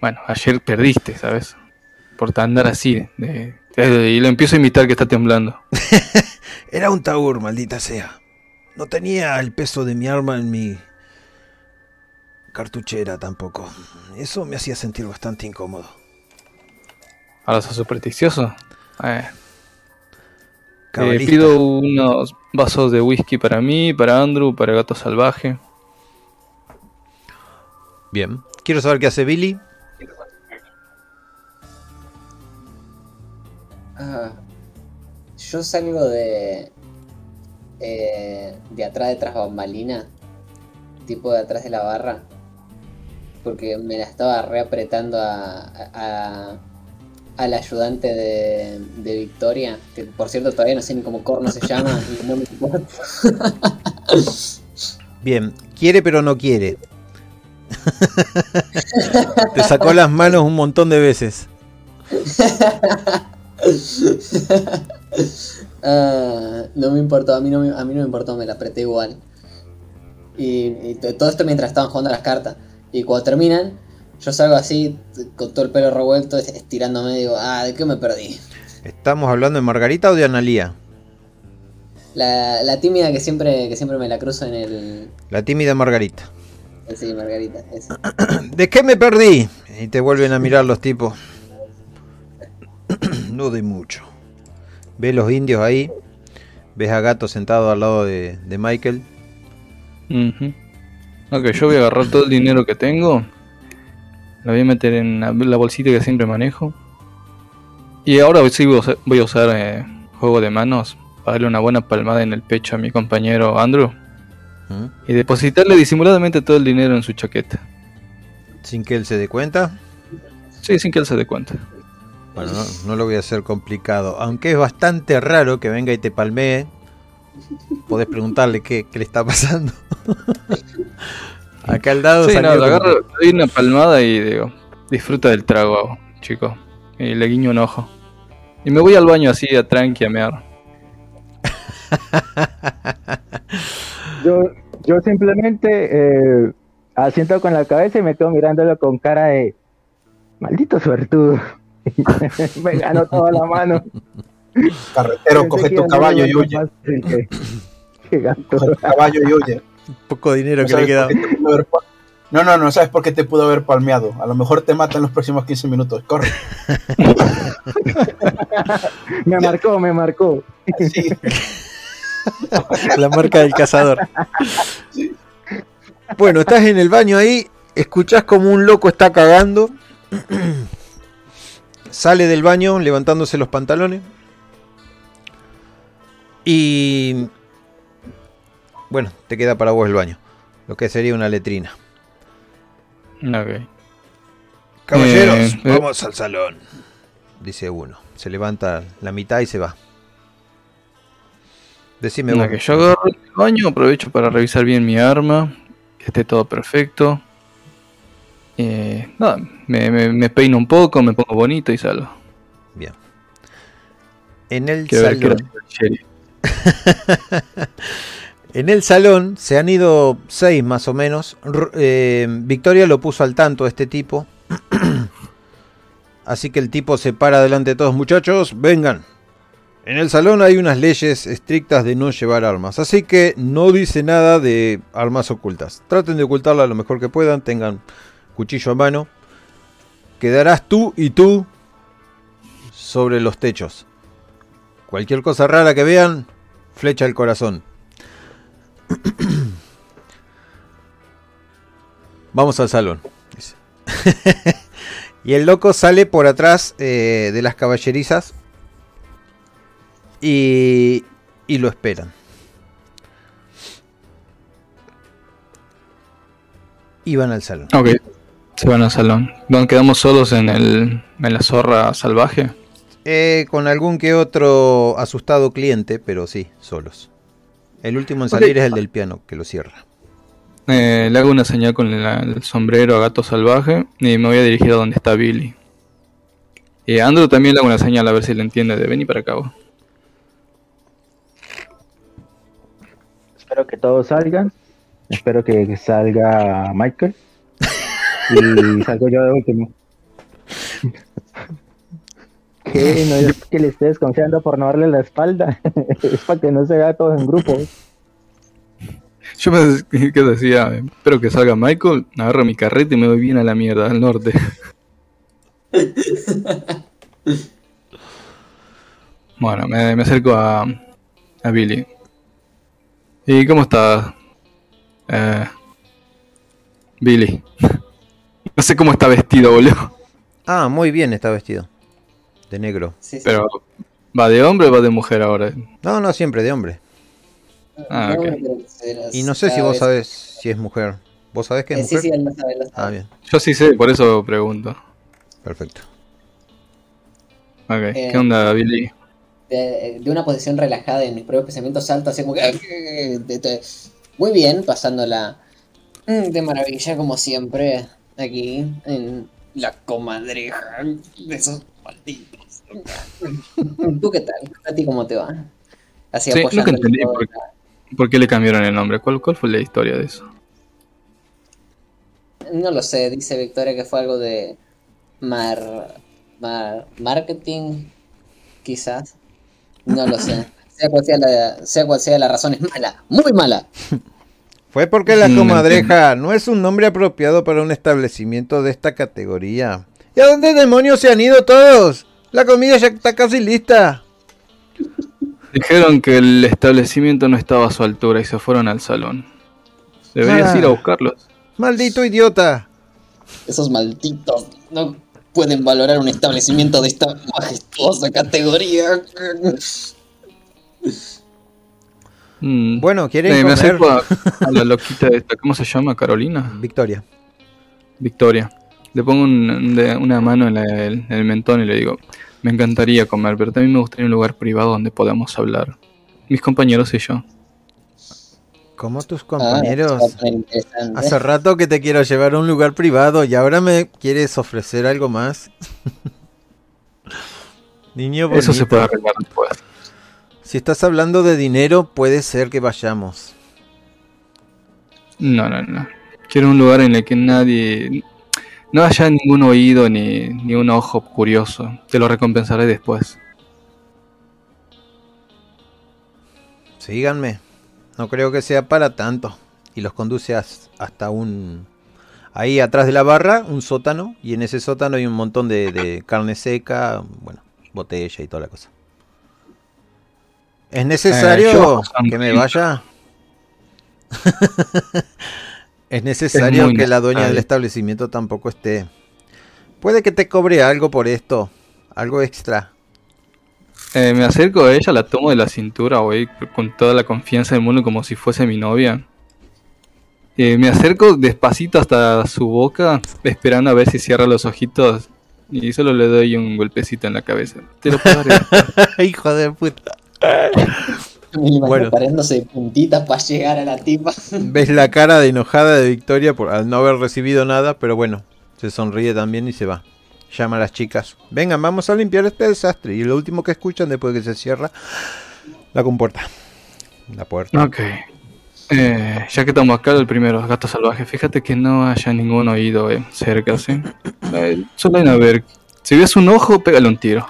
Bueno, ayer perdiste, ¿sabes? Por andar así. de- de- y lo empiezo a imitar que está temblando. [LAUGHS] Era un taur, maldita sea. No tenía el peso de mi arma en mi cartuchera tampoco. Eso me hacía sentir bastante incómodo. Ahora sos supersticioso. Eh, Eh, pido unos vasos de whisky para mí, para Andrew, para el gato salvaje. Bien. Quiero saber qué hace Billy. Ah, yo salgo de. eh, de atrás de tras bambalina. Tipo de atrás de la barra. Porque me la estaba reapretando a. a al ayudante de, de Victoria, que por cierto todavía no sé ni cómo corno se llama, y no me importa. Bien. Quiere pero no quiere. Te sacó las manos un montón de veces. Ah, no me importó, a mí no me, a mí no me importó, me la apreté igual. Y, todo esto mientras estaban jugando las cartas. Y cuando terminan, yo salgo así, con todo el pelo revuelto, es- estirándome, digo, ah, ¿de qué me perdí? ¿Estamos hablando de Margarita o de Analía? La, la tímida que siempre, que siempre me la cruzo en el... La tímida Margarita. Sí, Margarita, esa. [CLEARS THROAT] ¿De qué me perdí? Y te vuelven a mirar los tipos. [CLEARS THROAT] no de mucho. Ves los indios ahí. Ves a Gato sentado al lado de, de Michael. Ujú. Ok, yo voy a agarrar todo el dinero que tengo. Lo voy a meter en la, la bolsita que siempre manejo. Y ahora sí voy a usar, voy a usar, eh, juego de manos para darle una buena palmada en el pecho a mi compañero Andrew. ¿Mm? Y depositarle disimuladamente todo el dinero en su chaqueta. Sin que él se dé cuenta. Sí, sin que él se dé cuenta. Bueno, no, no lo voy a hacer complicado. Aunque es bastante raro que venga y te palmee. Podés preguntarle qué, qué le está pasando. [LAUGHS] [LAUGHS] Acá al dado Sí, salió no, lo agarro, doy una palmada y digo, disfruta del trago, chico. Y le guiño un ojo. Y me voy al baño así a tranqui a mear. [LAUGHS] Yo, yo simplemente eh, asiento con la cabeza y me quedo mirándolo con cara de maldito suertudo. [LAUGHS] me ganó toda la mano. Carretero, coge que tu caballo y huye. Coge tu caballo y huye. Poco dinero No que le sabes queda. por qué te pudo haber pa- No, no, no sabes por qué te pudo haber palmeado. A lo mejor te mata en los próximos 15 minutos. Corre. [LAUGHS] Me marcó, me marcó. Sí. La marca del cazador. Bueno, estás en el baño ahí, escuchás como un loco está cagando. [CLEARS THROAT] Sale del baño levantándose los pantalones. Y... Bueno, te queda para vos el baño. Lo que sería una letrina. Ok. Caballeros, Eh, eh. vamos al salón. Dice uno. Se levanta la mitad y se va. Decime vos. que yo agarro el baño, aprovecho para revisar bien mi arma, que esté todo perfecto. Eh, nada, me, me- me peino un poco, me pongo bonito y salgo. Bien. En el Quiero ver salón. sheriff. [LAUGHS] En el salón se han ido seis más o menos. Eh, Victoria lo puso al tanto a este tipo. [CLEARS THROAT] Así que el tipo se para delante de todos. Muchachos, vengan. En el salón hay unas leyes estrictas de no llevar armas. Así que no dice nada de armas ocultas. Traten de ocultarla lo mejor que puedan. Tengan cuchillo a mano. Quedarás tú y tú sobre los techos. Cualquier cosa rara que vean, flecha al corazón. [COUGHS] Vamos al salón. dice. [LAUGHS] y el loco sale por atrás eh, de las caballerizas y, y lo esperan. Y van al salón. Ok, se van al salón. ¿Dónde quedamos solos en, el, en la zorra salvaje? Eh, con algún que otro asustado cliente, pero sí, solos. El último en salir es el del piano, que lo cierra. Eh, le hago una señal con la- el sombrero a gato salvaje y me voy a dirigir a donde está Billy. Y a Andrew también le hago una señal a ver si le entiende de venir para acá. vos. Espero que todos salgan. Espero que salga Michael. Y [LAUGHS] salgo yo de último. Que no es [LAUGHS] que le esté desconfiando por no darle la espalda. [LAUGHS] es para que no se vea todos en grupo. Yo pensé que decía, espero que salga Michael, agarro mi carrete y me voy bien a la mierda, al norte. [LAUGHS] bueno, me, me acerco a, a Billy. ¿Y cómo estás? Eh, Billy. No sé cómo está vestido, boludo. Ah, muy bien está vestido. De negro. Sí, sí. Pero, ¿va de hombre o va de mujer ahora? No, no, siempre de hombre. Ah, No, Y no sé si vos vez- sabés si es mujer. ¿Vos sabés que es Eh, mujer? sí, él lo sabe, él lo sabe. Ah, bien. Yo sí sé, por eso pregunto. Perfecto. Ok, Eh, ¿qué onda, Billy? de, de una posición relajada en mis propios pensamientos salto así como que de- de- muy bien pasándola mm, de maravilla como siempre aquí en la comadreja de esos malditos [LAUGHS] ¿tú qué tal? ¿a ti cómo te va? así Sí, nunca entendí por en la- ¿Por qué le cambiaron el nombre? ¿Cuál, cuál fue la historia de eso? no lo sé dice Victoria que fue algo de mar, mar- marketing quizás no lo sé [LAUGHS] sea cual sea la, sea cual sea la razón es mala muy mala [LAUGHS] Fue porque la Mm, comadreja no es un nombre apropiado para un establecimiento de esta categoría. ¿Y a dónde demonios se han ido todos? La comida ya está casi lista. Dijeron que el establecimiento no estaba a su altura y se fueron al salón. Deberías Ah. ir a buscarlos. Maldito idiota. Esos malditos no pueden valorar un establecimiento de esta majestuosa categoría. Mm. Bueno, ¿quieren Eh, me comer? acerco a, a [LAUGHS] la loquita esta, ¿cómo se llama? ¿Carolina? Victoria. Victoria. Le pongo un- de- una mano en, la- en el mentón y le digo, me encantaría comer, pero también me gustaría un lugar privado donde podamos hablar. Mis compañeros y yo. Como tus Ah, compañeros. Hace rato que te quiero llevar a un lugar privado y ahora me quieres ofrecer algo más. [LAUGHS] Niño Eso se puede arreglar después. Si estás hablando de dinero, puede ser que vayamos. No, no, no. Quiero un lugar en el que nadie... No haya ningún oído ni, ni un ojo curioso. Te lo recompensaré después. Síganme. No creo que sea para tanto. Y los conduce as- hasta un... Ahí atrás de la barra, un sótano. Y en ese sótano hay un montón de, de carne seca, bueno, botella y toda la cosa. ¿Es necesario Eh, yo- que me vaya? [LAUGHS] [LAUGHS] es necesario que la dueña del establecimiento tampoco esté. Puede que te cobre algo por esto. Algo extra. Eh, me acerco a ella, la tomo de la cintura, güey, con toda la confianza del mundo como si fuese mi novia. Eh, me acerco despacito hasta su boca, esperando a ver si cierra los ojitos. Y solo le doy un golpecito en la cabeza. Te lo puedo [LAUGHS] arreglar. Hijo de puta. Bueno. parándose de puntitas para llegar a la tipa. [LAUGHS] Ves la cara de enojada de Victoria por al no haber recibido nada, pero bueno, se sonríe también y se va. Llama a las chicas. Vengan, vamos a limpiar este desastre. Y lo último que escuchan después de que se cierra la compuerta. La puerta. ok. Eh, ya que estamos acá, el primero, gato salvaje. Fíjate que no haya ningún oído eh, cerca, ¿sí? Eh, solo hay a ver. Si ves un ojo, pégale un tiro.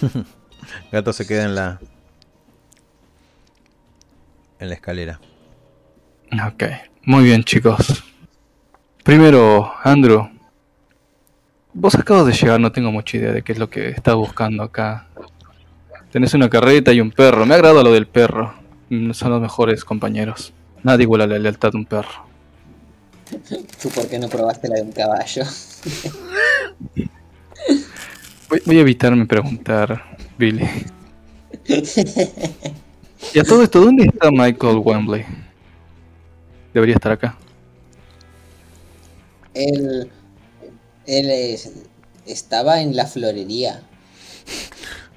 [LAUGHS] Gato se queda en la en la escalera. Ok, muy bien chicos. Primero, Andrew. Vos acabas de llegar, no tengo mucha idea de qué es lo que estás buscando acá. Tenés una carreta y un perro. Me agrada lo del perro. Mm, Son los mejores compañeros. Nadie iguala la lealtad de un perro. [LAUGHS] ¿Tú por qué no probaste la de un caballo? [LAUGHS] Voy, voy a evitarme preguntar, Billy. [LAUGHS] Y a todo esto, ¿dónde está Michael Wembley? Debería estar acá. Él, él es- estaba en la florería.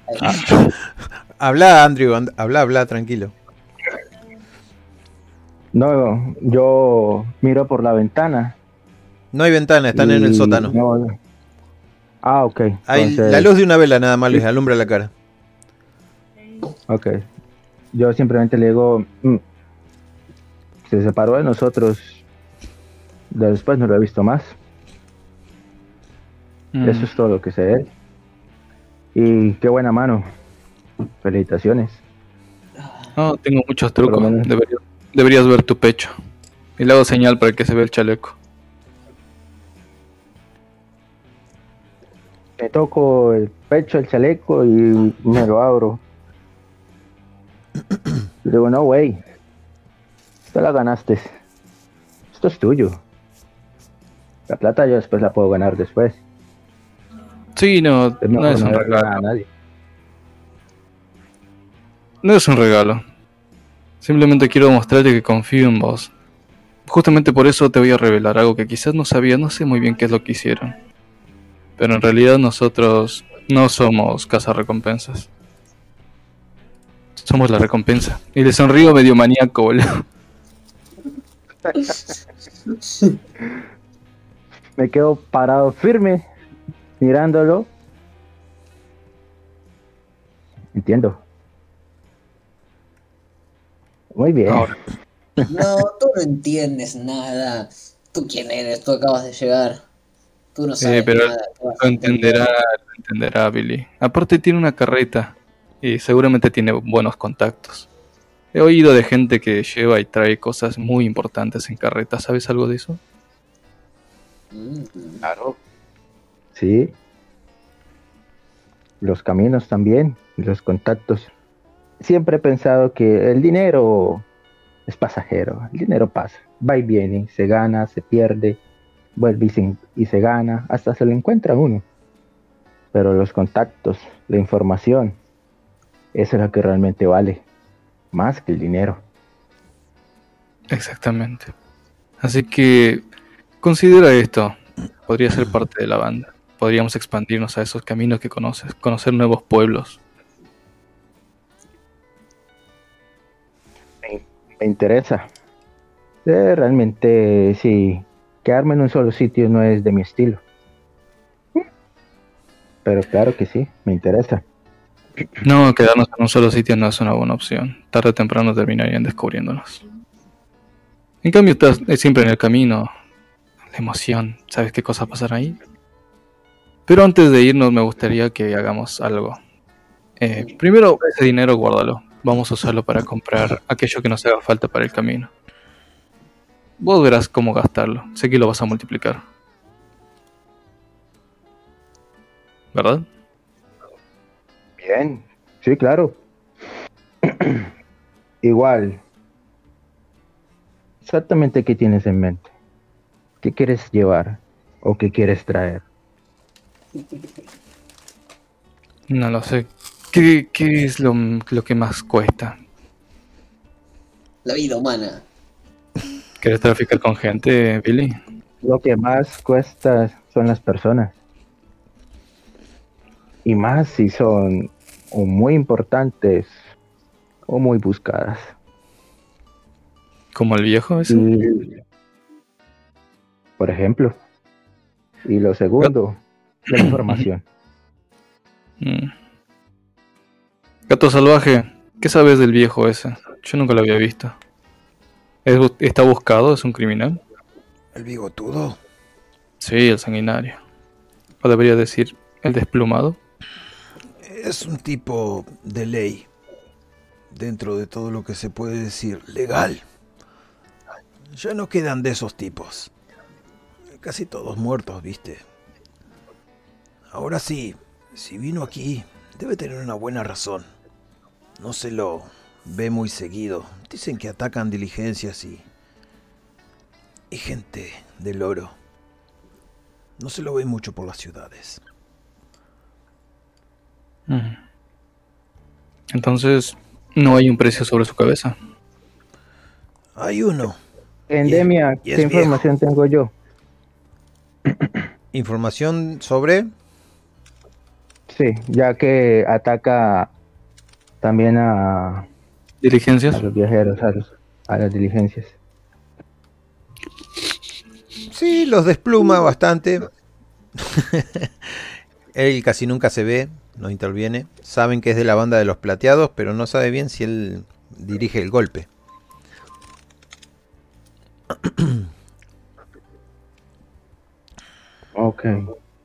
[LAUGHS] Habla, Andrew, and- habla, habla, tranquilo. No, yo miro por la ventana. No hay ventana, están en el sótano. no- Ah, ok. Hay entonces- la luz de una vela nada más les alumbra la cara. Ok. Yo simplemente le digo, "Mm, se separó de nosotros. Después no lo he visto más. Mm. Eso es todo lo que sé de él. Y qué buena mano. Felicitaciones. No, tengo muchos trucos. Deberías, deberías ver tu pecho. Y le hago señal para que se vea el chaleco. Me toco el pecho, el chaleco y me lo abro. Y digo, no, güey. Esto la ganaste. Esto es tuyo. La plata yo después la puedo ganar después. Sí, no, Es no es un nada a regalo. nadie. No es un regalo. Simplemente quiero mostrarte que confío en vos. Justamente por eso te voy a revelar algo que quizás no sabías, no sé muy bien qué es lo que hicieron. Pero en realidad nosotros no somos cazarrecompensas. Somos la recompensa. Y le sonrío medio maníaco, boludo. Me quedo parado firme, mirándolo. Entiendo. Muy bien. Ahora, No, tú no entiendes nada. ¿Tú quién eres? Tú acabas de llegar. Tú no Sí, sabes pero nada. ¿qué vas a lo entenderá, lo entenderá Billy. Aparte tiene una carreta y seguramente tiene buenos contactos. He oído de gente que lleva y trae cosas muy importantes en carreta. ¿Sabes algo de eso? Mm, Claro. Sí. Los caminos también, los contactos. Siempre he pensado que el dinero es pasajero. El dinero pasa, va y viene, se gana, se pierde, vuelve y se, y se gana, hasta se lo encuentra uno. Pero los contactos, la información, eso es lo que realmente vale, más que el dinero. Exactamente. Así que considera esto. Podría ser parte de la banda. Podríamos expandirnos a esos caminos que conoces, conocer nuevos pueblos. Me interesa. Eh, realmente, sí, quedarme en un solo sitio no es de mi estilo. Pero claro que sí, me interesa. No, quedarnos en un solo sitio no es una buena opción. Tarde o temprano terminarían descubriéndonos. En cambio, estás siempre en el camino. La emoción, ¿sabes qué cosa pasará ahí? Pero antes de irnos me gustaría que hagamos algo. Eh, primero, ese dinero guárdalo. Vamos a usarlo para comprar aquello que nos haga falta para el camino. Vos verás cómo gastarlo. Sé que lo vas a multiplicar. ¿Verdad? Bien, sí, claro. [CLEARS THROAT] Igual. Exactamente qué tienes en mente. ¿Qué quieres llevar o qué quieres traer? No lo sé. ¿Qué, qué es lo, lo que más cuesta? La vida humana. ¿Quieres traficar con gente, Billy? Lo que más cuesta son las personas. Y más si son o muy importantes o muy buscadas. ¿Como el viejo ese? Y- por ejemplo. Y lo segundo, la información. [CLEARS THROAT] Mm. Gato salvaje, ¿qué sabes del viejo ese? Yo nunca lo había visto. ¿Es bu- ¿Está buscado? ¿Es un criminal? El bigotudo. Sí, el sanguinario. O debería decir, el desplumado. Es un tipo de ley. Dentro de todo lo que se puede decir legal. Ya no quedan de esos tipos. Casi todos muertos, viste. Ahora sí, si vino aquí, debe tener una buena razón. No se lo ve muy seguido. Dicen que atacan diligencias y... y gente del oro. No se lo ve mucho por las ciudades. Entonces, no hay un precio sobre su cabeza. Hay uno. Endemia, y ¿qué información tengo yo? [CLEARS THROAT] Información sobre... Sí, ya que ataca también a, ¿Diligencias? a los viajeros, a, los- a las diligencias. Sí, los despluma bastante. [LAUGHS] él casi nunca se ve, no interviene. Saben que es de la banda de los plateados, pero no sabe bien si él dirige el golpe. [COUGHS] Ok,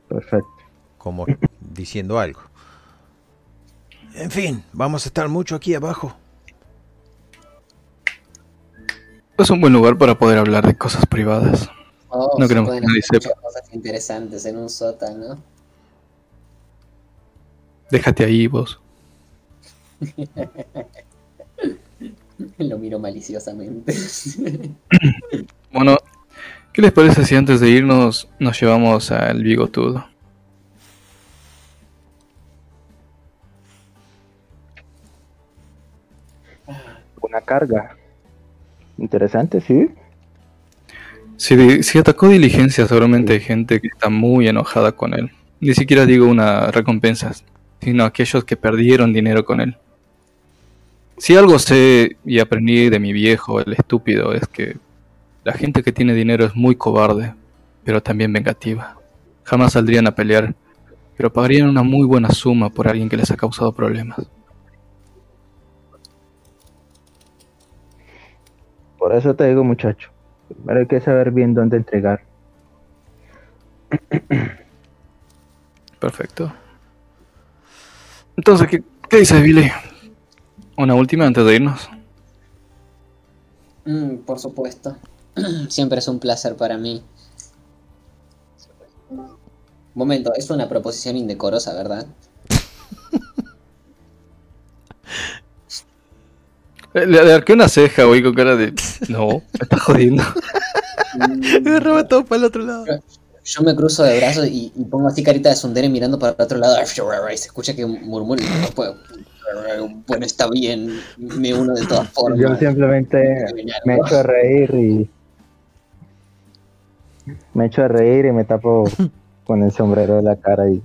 perfecto. Como diciendo algo. En fin, vamos a estar mucho aquí abajo. Es un buen lugar para poder hablar de cosas privadas. Oh, No queremos que nadie sepa. muchas cosas interesantes en un sótano. Déjate ahí vos. [LAUGHS] Lo miro maliciosamente. [LAUGHS] Bueno, ¿qué les parece si antes de irnos nos llevamos al bigotudo? Una carga. Interesante, sí. Si, si atacó diligencia, seguramente hay gente que está muy enojada con él. Ni siquiera digo una recompensa, sino aquellos que perdieron dinero con él. Si algo sé y aprendí de mi viejo, el estúpido, es que la gente que tiene dinero es muy cobarde, pero también vengativa. Jamás saldrían a pelear, pero pagarían una muy buena suma por alguien que les ha causado problemas. Por eso te digo, muchacho. Primero hay que saber bien dónde entregar. Perfecto. Entonces, ¿qué, qué dices, Billy? Una última antes de irnos. Mm, por supuesto. [CLEARS THROAT] Siempre es un placer para mí. Momento, es una proposición indecorosa, ¿verdad? [LAUGHS] Le, le arqué una ceja, güey, con cara de. [LAUGHS] No, me estás jodiendo. [LAUGHS] Agarraba todo para el otro lado. Yo me cruzo de brazos y, y pongo así carita de Sundere mirando para el otro lado. Y se escucha que murmura. Bueno, está bien, me uno de todas formas. Yo simplemente me echo a reír y. Me echo a reír y me tapo [LAUGHS] con el sombrero de la cara y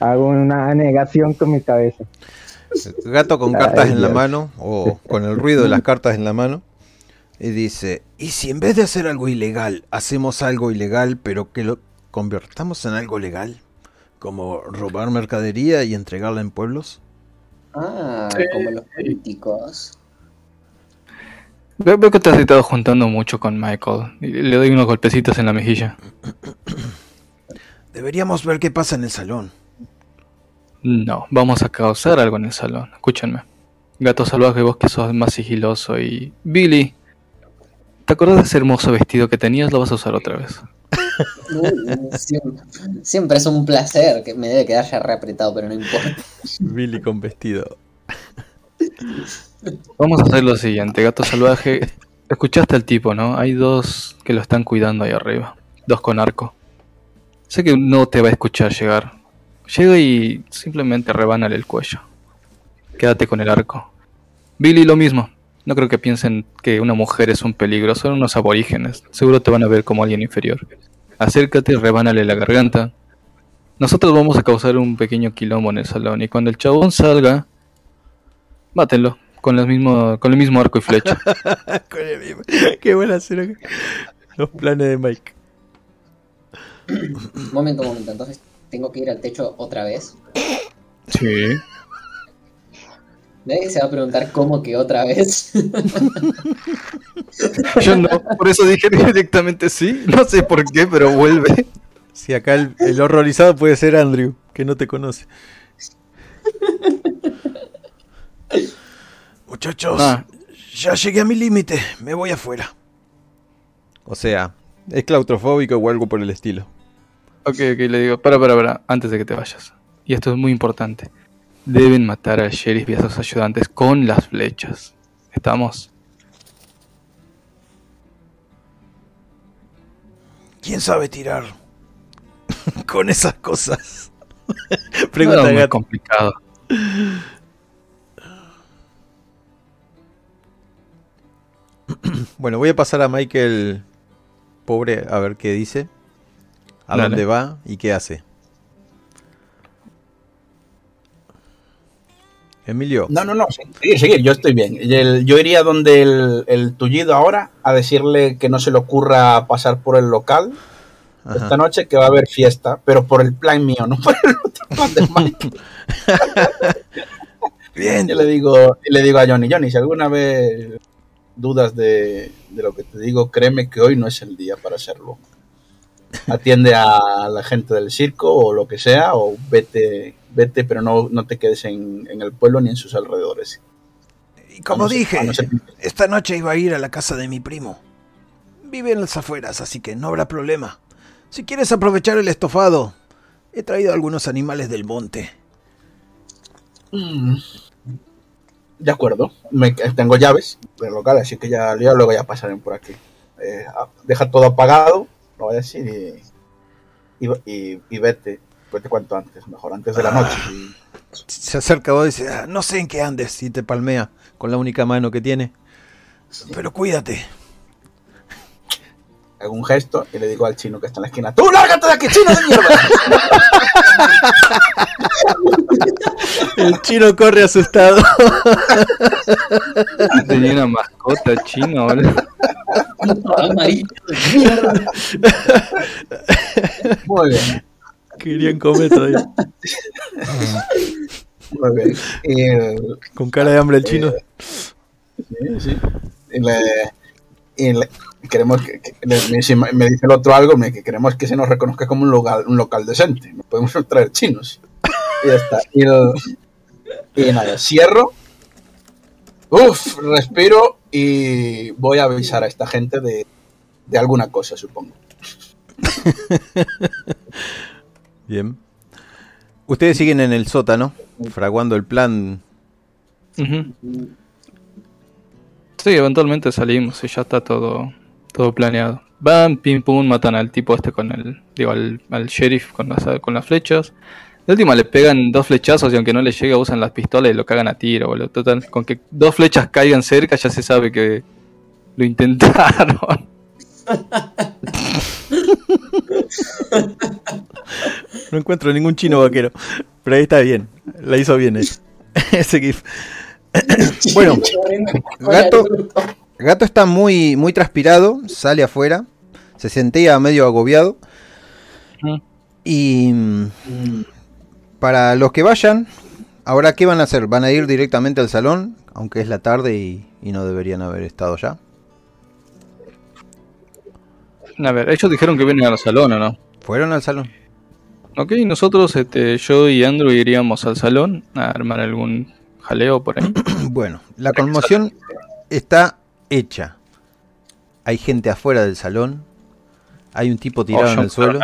hago una negación con mi cabeza. Gato con Ay, cartas en la mano, o con el ruido de las cartas en la mano, y dice, ¿y si en vez de hacer algo ilegal, hacemos algo ilegal, pero que lo convertamos en algo legal? Como robar mercadería y entregarla en pueblos. Ah, Sí. como los políticos. Veo, veo que te has estado juntando mucho con Michael. Le doy unos golpecitos en la mejilla. [CLEARS THROAT] Deberíamos ver qué pasa en el salón. No, vamos a causar algo en el salón. Escúchenme. Gato salvaje, vos que sos más sigiloso y... Billy, ¿te acordás de ese hermoso vestido que tenías? Lo vas a usar otra vez. [LAUGHS] Siempre, siempre es un placer, que me debe quedar ya reapretado, pero no importa. Billy con vestido. Vamos a hacer lo siguiente, gato salvaje. Escuchaste al tipo, ¿no? Hay dos que lo están cuidando ahí arriba. Dos con arco. Sé que no te va a escuchar llegar. Llega y simplemente rebánale el cuello. Quédate con el arco. Billy, lo mismo. No creo que piensen que una mujer es un peligro. Son unos aborígenes. Seguro te van a ver como alguien inferior. Acércate y rebánale la garganta. Nosotros vamos a causar un pequeño quilombo en el salón. Y cuando el chabón salga, mátenlo. Con, el mismo, con el mismo arco y flecha. [LAUGHS] Con el mismo. Qué buena escena. Los planes de Mike. Momento, momento, entonces tengo que ir al techo otra vez. Sí. Nadie se va a preguntar cómo que otra vez. [LAUGHS] Yo no, por eso dije [LAUGHS] directamente sí. No sé por qué, pero vuelve. Si acá el, el horrorizado puede ser Andrew, que no te conoce. Muchachos, Ah. ya llegué a mi límite, me voy afuera. O sea, es claustrofóbico o algo por el estilo. Ok, ok, le digo, para, para, para, antes de que te vayas. Y esto es muy importante. Deben matar al sheriff y a sus ayudantes con las flechas. ¿Estamos? ¿Quién sabe tirar [LAUGHS] con esas cosas? [LAUGHS] Pregunta muy complicado. [CLEARS THROAT] Bueno, voy a pasar a Michael, pobre, a ver qué dice, a Dale. dónde va y qué hace. Emilio, No, no, no, seguir, seguir, yo estoy bien. Yo iría donde el, el tullido ahora a decirle que no se le ocurra pasar por el local Ajá. esta noche que va a haber fiesta, pero por el plan mío, no [LAUGHS] por el otro plan de Mike. [LAUGHS] bien, Yo le digo, le digo a Johnny, Johnny, si alguna vez dudas de, de lo que te digo, créeme que hoy no es el día para hacerlo. Atiende a la gente del circo o lo que sea, o vete, vete, pero no, no te quedes en, en el pueblo ni en sus alrededores. y como no dije, no ser- esta noche iba a ir a la casa de mi primo. Vive en las afueras, así que no habrá problema. Si quieres aprovechar el estofado, he traído algunos animales del monte. Mm. De acuerdo, me, tengo llaves del local, así que ya, ya luego ya pasaré por aquí. Eh, deja todo apagado, lo voy a decir, y, y, y- y vete, vete cuanto antes, mejor antes de la noche. y- Se acerca a vos y dice, "Ah, no sé en qué andes, y te palmea con la única mano que tiene. Pero cuídate. hago un gesto y le digo al chino que está en la esquina, ¡Tú lárgate de aquí, chino de mierda! [LAUGHS] El chino corre asustado. [LAUGHS] Tenía una mascota chino, boludo. Amarillo de mierda. Muy bien, Querían comer todavía. [LAUGHS] eh, Con cara de hambre el chino. sí, sí. Y le, y le- queremos que, que- le- me, dice- me dice el otro algo, me, que queremos que se nos reconozca como un local, un local decente. No podemos traer chinos. Y ya está. Y, el- y nada, cierro. Uf, respiro y voy a avisar a esta gente de, de alguna cosa, supongo. [LAUGHS] Bien. Ustedes siguen en el sótano, fraguando el plan. Ujú. Sí, eventualmente salimos y ya está todo, todo planeado. Van, pim pum, matan al tipo este con el, digo, al, al sheriff con las, con las flechas. De última le pegan dos flechazos y aunque no le llega usan las pistolas y lo cagan a tiro, boludo. Total, con que dos flechas caigan cerca ya se sabe que lo [LAUGHS] intentaron. [LAUGHS] No encuentro ningún chino vaquero. Pero ahí está bien. La hizo bien ese, [LAUGHS] ese gif. [COUGHS] Bueno, Gato, Gato está muy, muy transpirado, sale afuera, se sentía medio agobiado. Ujú. Y mm, para los que vayan Ahora, ¿qué van a hacer? ¿Van a ir directamente al salón? Aunque es la tarde y, y no deberían haber estado ya. A ver, ellos dijeron que vienen al salón, ¿o no? ¿Fueron al salón? Ok, nosotros, este, yo y Andrew iríamos al salón a armar algún jaleo por ahí. [CLEARS THROAT] Bueno, la conmoción está hecha. Hay gente afuera del salón. Hay un tipo tirado Oh, en el suelo.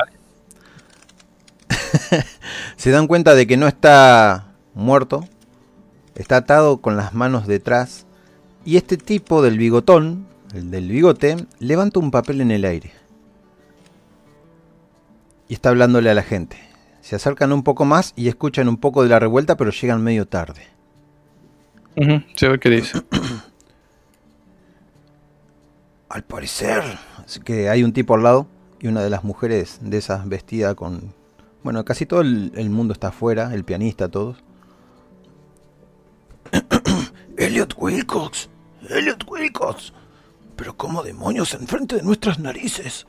[LAUGHS] Se dan cuenta de que no está muerto. Está atado con las manos detrás. Y este tipo del bigotón, el del bigote, levanta un papel en el aire. Y está hablándole a la gente. Se acercan un poco más y escuchan un poco de la revuelta, pero llegan medio tarde. Ujú, se ve qué dice. [CLEARS THROAT] Al parecer. Así que hay un tipo al lado y una de las mujeres de esas vestida con... Bueno, casi todo el, el mundo está afuera, el pianista, todos. [CLEARS THROAT] Elliot Wilcox. Elliot Wilcox. Pero ¿cómo demonios enfrente de nuestras narices?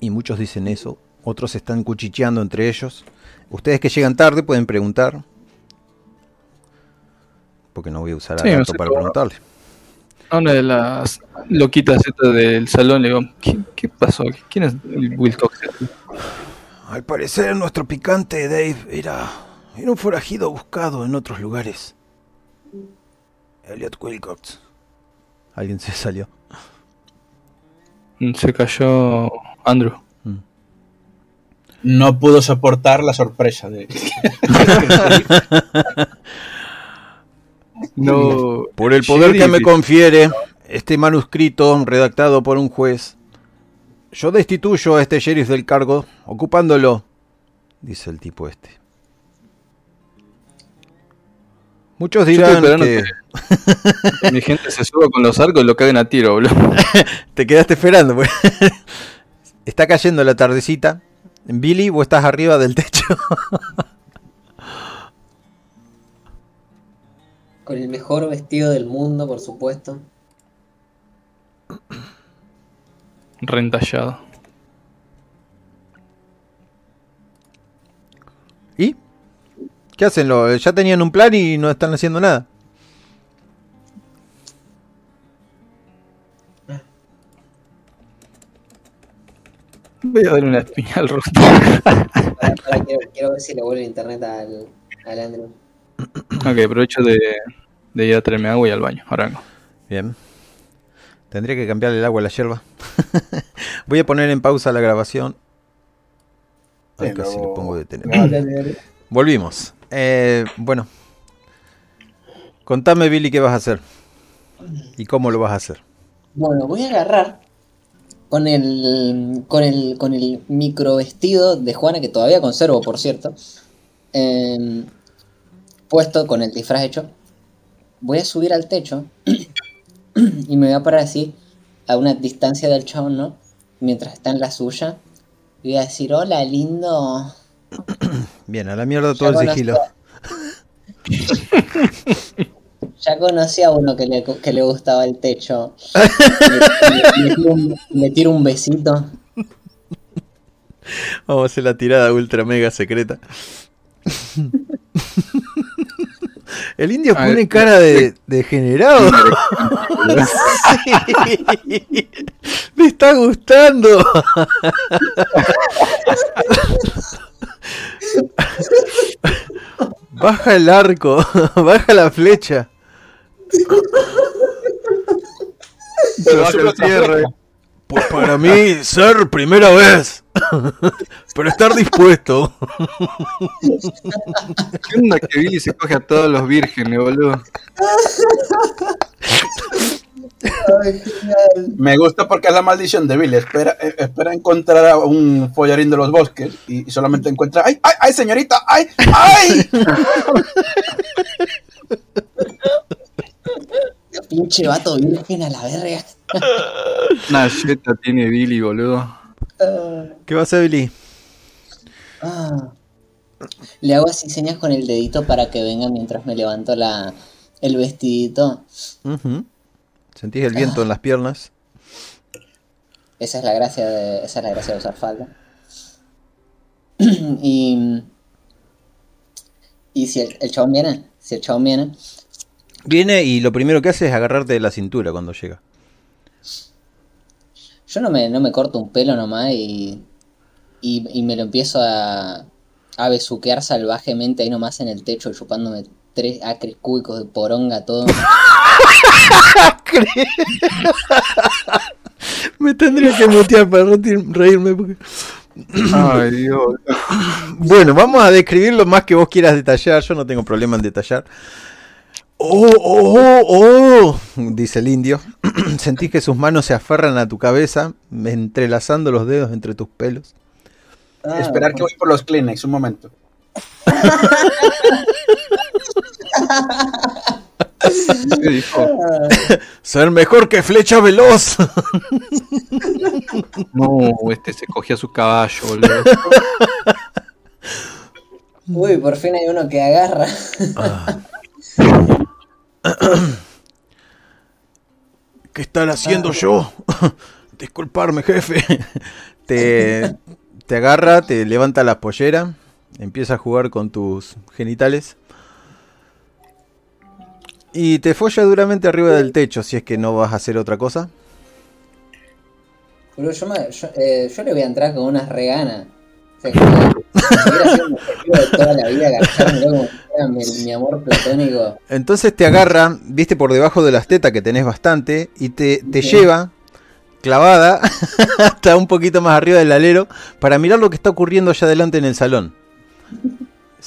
Y muchos dicen eso. Otros están cuchicheando entre ellos. Ustedes que llegan tarde pueden preguntar. Porque no voy a usar a Sí, no Gato sé para cómo. preguntarle. A una de las loquitas del salón le digo, ¿qué, qué pasó? ¿Quién es el Wilcox? Al parecer nuestro picante Dave era, era un forajido buscado en otros lugares. Elliot Wilcox. Alguien se salió. Se cayó Andrew. No pudo soportar la sorpresa de. [LAUGHS] No. Por el poder que me confiere este manuscrito redactado por un juez, yo destituyo a este sheriff del cargo, ocupándolo, dice el tipo este. Muchos dirán que... que mi gente se suba con los arcos y lo caguen a tiro, boludo. [LAUGHS] Te quedaste esperando, pues. Está cayendo la tardecita. Billy, vos estás arriba del techo. [LAUGHS] Con el mejor vestido del mundo, por supuesto. Rentallado. ¿Y? ¿Qué hacen? Ya tenían un plan y no están haciendo nada. Voy a dar una espina al rostro. Ahora, ahora quiero, quiero ver si le vuelve el internet al, al Andrew. ok, aprovecho de, de ir a traerme agua y al baño. Ahora vengo. Bien. Tendría que cambiarle el agua a la hierba. [LAUGHS] Voy a poner en pausa la grabación. Ay, casi le pongo detener. [LAUGHS] Volvimos. Eh, bueno. Contame, Billy, qué vas a hacer. ¿Y cómo lo vas a hacer? Bueno, voy a agarrar con el, con el, con el micro vestido de Juana, que todavía conservo, por cierto, em, puesto con el disfraz hecho. Voy a subir al techo [CLEARS THROAT] y me voy a parar así, a una distancia del chabón, ¿no? Mientras está en la suya. Y voy a decir, hola, lindo. [CLEARS THROAT] Bien, a la mierda todo el sigilo. [LAUGHS] Ya conocí a uno que le, que le gustaba el techo. [LAUGHS] Le, le- un, le tiro un besito. Vamos a hacer la tirada ultra mega secreta. El indio A pone ver, cara de degenerado. Sí. [LAUGHS] Me está gustando. [LAUGHS] Baja el arco, baja la flecha. Baja el cierre. Pues para mí, ser primera vez. [LAUGHS] Pero estar dispuesto. ¿Qué onda que Billy se coge a todos los vírgenes, boludo? Me gusta porque es la maldición de Billy. Espera, eh, espera encontrar a un follarín de los bosques y, y solamente encuentra. ¡Ay, ay, ay, señorita! ¡Ay, ay! [LAUGHS] Pinche vato virgen a la verga. [LAUGHS] Una jeta tiene Billy, boludo. Ah, ¿Qué va a hacer Billy? ah. Le hago así señas con el dedito para que venga mientras me levanto la, el vestidito. Ujú. Sentís el viento en las piernas. Esa es la gracia de, esa es la gracia de usar falda. [CLEARS THROAT] y, Y si el, el chabón viene, si el chabón viene, Viene y lo primero que hace es agarrarte de la cintura cuando llega. yo no me, no me corto un pelo nomás y, y, y me lo empiezo a, a besuquear salvajemente ahí nomás en el techo, chupándome tres acres cúbicos de poronga, todo. [LAUGHS] Me tendría que mutear para reírme. porque- Ay, Dios. Bueno, vamos a describir lo más que vos quieras detallar. Yo no tengo problema en detallar. Oh, oh, oh, dice el indio. [CLEARS THROAT] Sentís que sus manos se aferran a tu cabeza, entrelazando los dedos entre tus pelos. Ah, Esperar que voy por los Kleenex, un momento. [LAUGHS] Ser mejor que flecha veloz. [LAUGHS] No, este se cogía su caballo, boludo. [LAUGHS] Uy, por fin hay uno que agarra. [COUGHS] ¿Qué estar haciendo yo? [COUGHS] Disculparme, jefe. [LAUGHS] Te, te agarra, te levanta la pollera, empieza a jugar con tus genitales. Y te folla duramente arriba del techo si es que no vas a hacer otra cosa. Boludo, yo, me- yo, eh, yo le voy a entrar con unas reganas. O sea, como si hubiera sido un objetivo de toda la vida agachármelo como si fuera mi, mi amor platónico. Entonces te agarra, viste por debajo de las tetas que tenés bastante, y te, te Sí. lleva clavada [LAUGHS] hasta un poquito más arriba del alero para mirar lo que está ocurriendo allá adelante en el salón.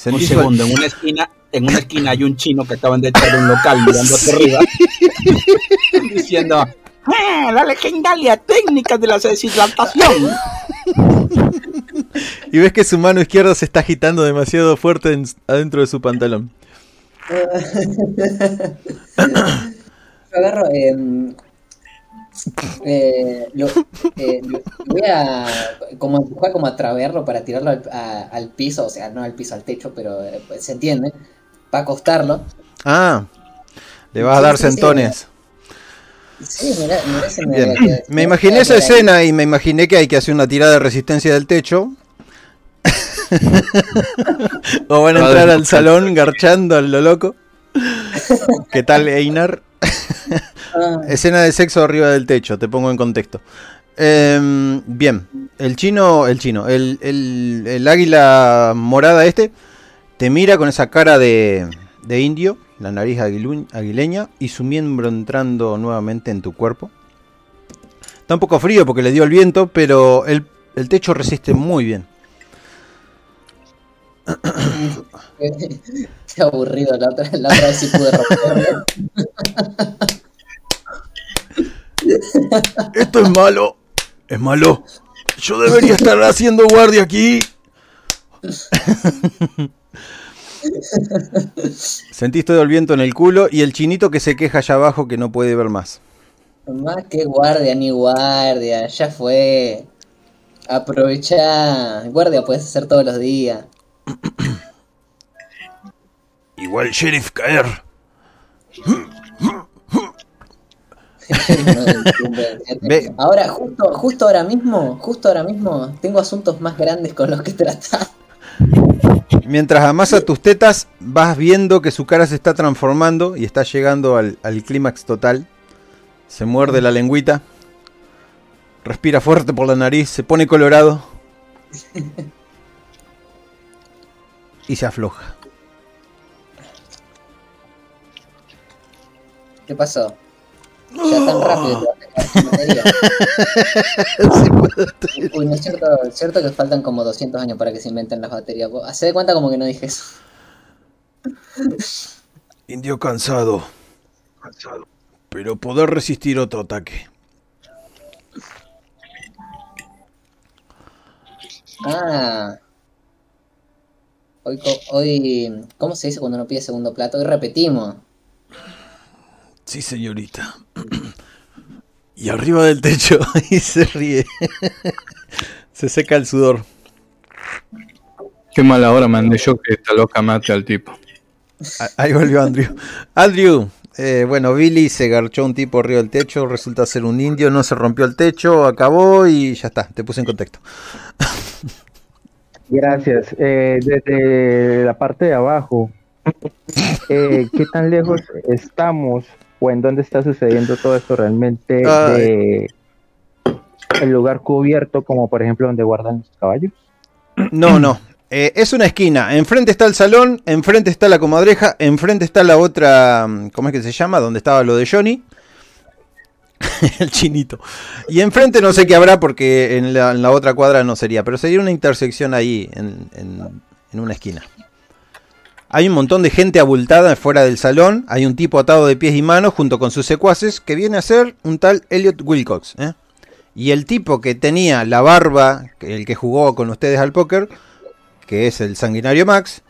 Un segundo, en una esquina, en una esquina hay un chino que acaban de echar de un local [LAUGHS] mirando hacia arriba, [LAUGHS] diciendo "Ah, la legendaria técnica de la deshidratación. [LAUGHS] Y ves que su mano izquierda se está agitando demasiado fuerte en- adentro de su pantalón. Yo [COUGHS] agarro. Eh, eh, lo, eh, lo- voy a como empujar como a para tirarlo al, a- al piso, o sea, no al piso, al techo, pero eh, pues, se entiende, para acostarlo. Ah, le vas a Sí, dar sí, sí. mirá, mirá me- que- imaginé que- esa que- escena y me imaginé que hay que hacer una tirada de resistencia del techo. [LAUGHS] o van a entrar al salón garchando a lo loco. [LAUGHS] ¿Qué tal, Einar? Ah, Escena de sexo arriba del techo, te pongo en contexto. Em, bien, el chino, el chino, el, el- el águila morada este, te mira con esa cara de, de indio, la nariz aguileña y su miembro entrando nuevamente en tu cuerpo. Está un poco frío porque le dio el viento, pero el, el techo resiste muy bien. [COUGHS] Qué aburrido, la otra, la otra vez sí pude romperlo. [LAUGHS] Esto es malo, es malo. Yo debería estar haciendo guardia aquí. [LAUGHS] [LAUGHS] Sentís todo el viento en el culo y el chinito que se queja allá abajo que no puede ver más. Más que guardia, ni guardia, ya fue. Aprovechá. Guardia puedes hacer todos los días. [COUGHS] Igual sheriff caer. [LAUGHS] Ve. Ahora, justo, justo ahora mismo, justo ahora mismo, tengo asuntos más grandes con los que tratar. Mientras amasa tus tetas, vas viendo que su cara se está transformando y está llegando al, al clímax total. Se muerde la lengüita. Respira fuerte por la nariz, se pone colorado. Y se afloja. ¿Qué pasó? Ya tan rápido batería. [LAUGHS] Uy, no es cierto, es cierto que faltan como 200 años para que se inventen las baterías. Hacé de cuenta como que no dije eso. Indio cansado. Pero poder resistir otro ataque. Ah. Hoy, hoy, ¿cómo se dice cuando uno pide segundo plato? Hoy repetimos. Sí, señorita. Y arriba del techo [LAUGHS] y se ríe. se seca el sudor. Qué mala hora mandé yo que esta loca mate al tipo. Ah, Ahí volvió Andrew. Andrew, eh, bueno, Billy se garchó un tipo arriba del techo, resulta ser un indio, no se rompió el techo, acabó y ya está, te puse en contexto. Gracias. Eh, desde la parte de abajo, eh, ¿qué tan lejos estamos o en dónde está sucediendo todo esto realmente de el lugar cubierto, como por ejemplo donde guardan los caballos? No, no. Eh, es una esquina. Enfrente está el salón, enfrente está la comadreja, enfrente está la otra. mm, ¿Cómo es que se llama? Donde estaba lo de Johnny. [LAUGHS] el chinito. Y enfrente no sé qué habrá porque en la, en la otra cuadra no sería. Pero sería una intersección ahí, en, en- en una esquina. Hay un montón de gente abultada fuera del salón. Hay un tipo atado de pies y manos junto con sus secuaces que viene a ser un tal Elliot Wilcox. ¿eh? Y el tipo que tenía la barba, el que jugó con ustedes al póker, que es el sanguinario Max,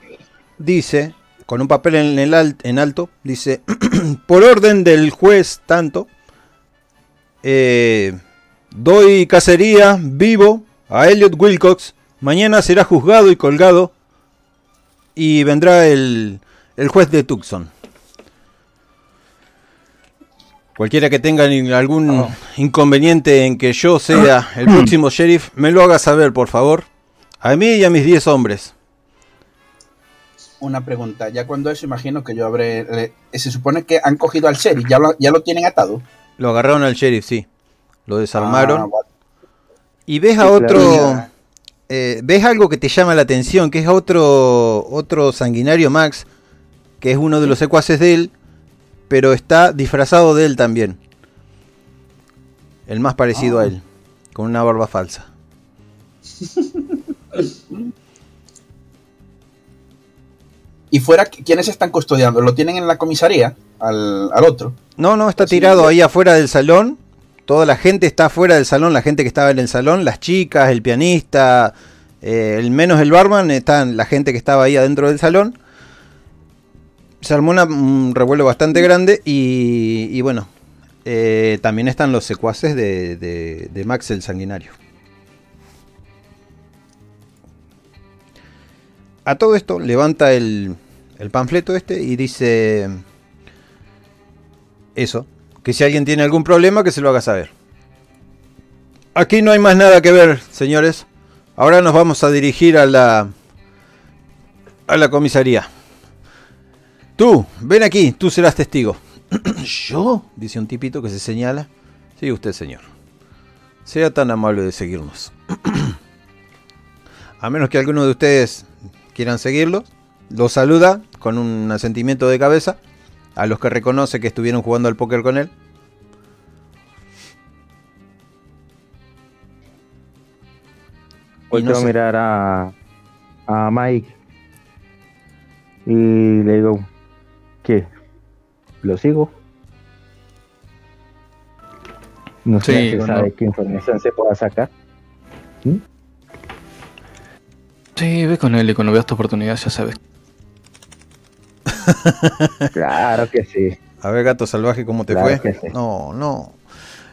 dice, con un papel en, el en alto, dice, [CLEARS THROAT] por orden del juez tanto, eh, doy cacería vivo a Elliot Wilcox, mañana será juzgado y colgado y vendrá el, el juez de Tucson. Cualquiera que tenga algún inconveniente en que yo sea el [CLEARS THROAT] próximo sheriff, me lo haga saber, por favor. A mí y a mis 10 hombres. Una pregunta, ya cuando eso imagino que yo habré... eh, se supone que han cogido al sheriff, ya lo, ya lo tienen atado. Lo agarraron al sheriff, sí. Lo desarmaron. Ah, y ves a Sí, otro... eh, ves algo que te llama la atención, que es otro, otro sanguinario Max, que es uno de los secuaces de él, pero está disfrazado de él también. El más parecido Ah. a él, con una barba falsa. [LAUGHS] Y fuera, ¿quiénes están custodiando? ¿Lo tienen en la comisaría? Al, al otro. No, no, está tirado ahí afuera del salón. Toda la gente está afuera del salón, la gente que estaba en el salón, las chicas, el pianista, eh, el menos el barman, están la gente que estaba ahí adentro del salón. Se armó un revuelo bastante grande y, y bueno, eh, también están los secuaces de, de- de Max el Sanguinario. A todo esto levanta el, el panfleto este y dice eso, que si alguien tiene algún problema que se lo haga saber. Aquí no hay más nada que ver, señores. Ahora nos vamos a dirigir a la a la comisaría. Tú, ven aquí, tú serás testigo. [CLEARS THROAT] ¿Yo? Dice un tipito que se señala. Sí, usted, señor. Sea tan amable de seguirnos. [CLEARS THROAT] a menos que alguno de ustedes quieran seguirlo, lo saluda con un asentimiento de cabeza a los que reconoce que estuvieron jugando al póker con él. Voy Y no a sé. mirar a, a Mike y le digo, ¿qué? ¿Lo sigo? No sé Sí, sabe no. qué información se pueda sacar. Sí, ve con él y cuando veas tu oportunidad ya sabes. [LAUGHS] Claro que sí. A ver, gato salvaje, ¿cómo te Claro fue? que sí. No, no.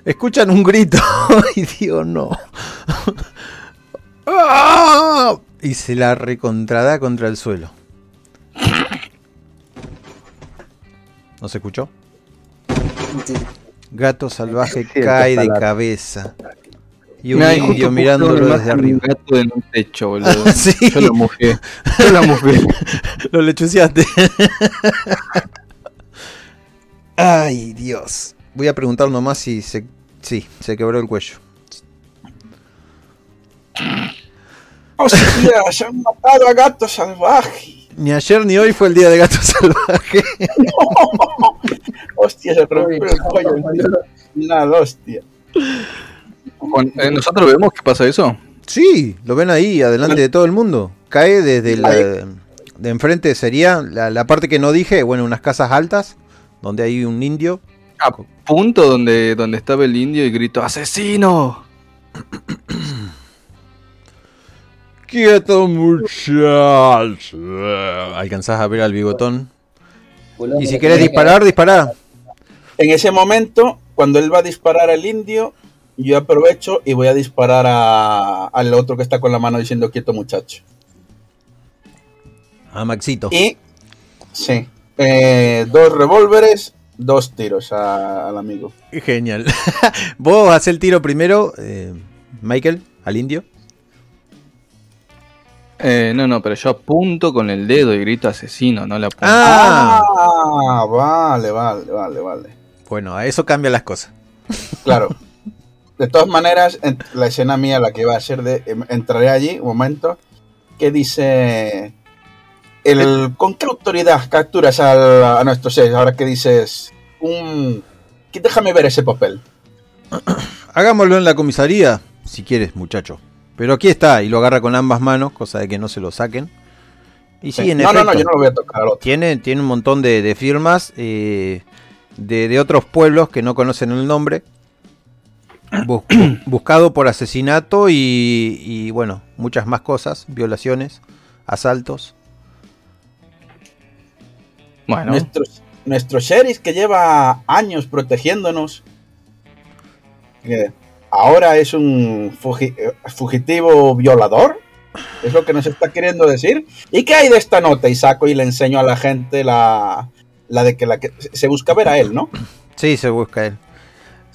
Escuchan un grito [LAUGHS] y digo, no. [LAUGHS] ¡Ah! Y se la recontrada contra el suelo. ¿No se escuchó? Sí. Gato salvaje Sí, cae de cabeza. Y un justo indio mirándolo desde mata un arriba. gato en un techo, [LAUGHS] boludo. Sí. Yo lo mojé. Yo lo mojé. [LAUGHS] Lo lechuciaste. [LAUGHS] Ay, Dios. Voy a preguntar nomás si se. Sí, se quebró el cuello. ¡Hostia! ¡Se han matado a gato salvaje! Ni ayer ni hoy fue el día de gato salvaje. ¡Hostia! Se rompió el cuello. Nada, hostia. Juan, eh, ¿Nosotros vemos que pasa eso? Sí, lo ven ahí, adelante de todo el mundo. Cae desde la, de enfrente, sería la, la parte que no dije, bueno, unas casas altas, donde hay un indio. A punto donde, donde estaba el indio y grito ¡Asesino! [CLEARS THROAT] ¡Quieto, muchacho! Alcanzás a ver al bigotón. Y si querés que- disparar, dispará. En ese momento, cuando él va a disparar al indio, yo aprovecho y voy a disparar a- al otro que está con la mano diciendo quieto muchacho. A Maxito. Y sí, eh, dos revólveres, dos tiros a- al amigo. Genial. [LAUGHS] Vos haces el tiro primero, eh, Michael, al indio. Eh, no, no, pero yo apunto con el dedo y grito asesino, no le apunto. Ah, Ah, vale, vale, vale, vale. bueno, a eso cambia las cosas. Claro. [LAUGHS] De todas maneras, en- la escena mía, la que va a ser de. em, Entraré allí, un momento, que dice. El, ¿Con qué autoridad capturas al- a nuestro ser? Ahora que dices. Un. que Déjame ver ese papel. [CLEARS THROAT] Hagámoslo en la comisaría, si quieres, muchacho. Pero aquí está, y lo agarra con ambas manos, cosa de que no se lo saquen. Y sí, en no, no, no, yo no lo voy a tocar al otro. tiene, tiene un montón de, de firmas eh, de, de otros pueblos que no conocen el nombre. Bus- bu- [COUGHS] buscado por asesinato y, y, bueno, muchas más cosas, violaciones, asaltos. Bueno, Nuestro, nuestro sheriff que lleva años protegiéndonos. que ahora es un fugi- eh, fugitivo violador. Es lo que nos está queriendo decir. ¿Y qué hay de esta nota? Y saco y le enseño a la gente la, la de que la que se busca ver a él, ¿no? Sí, se busca él.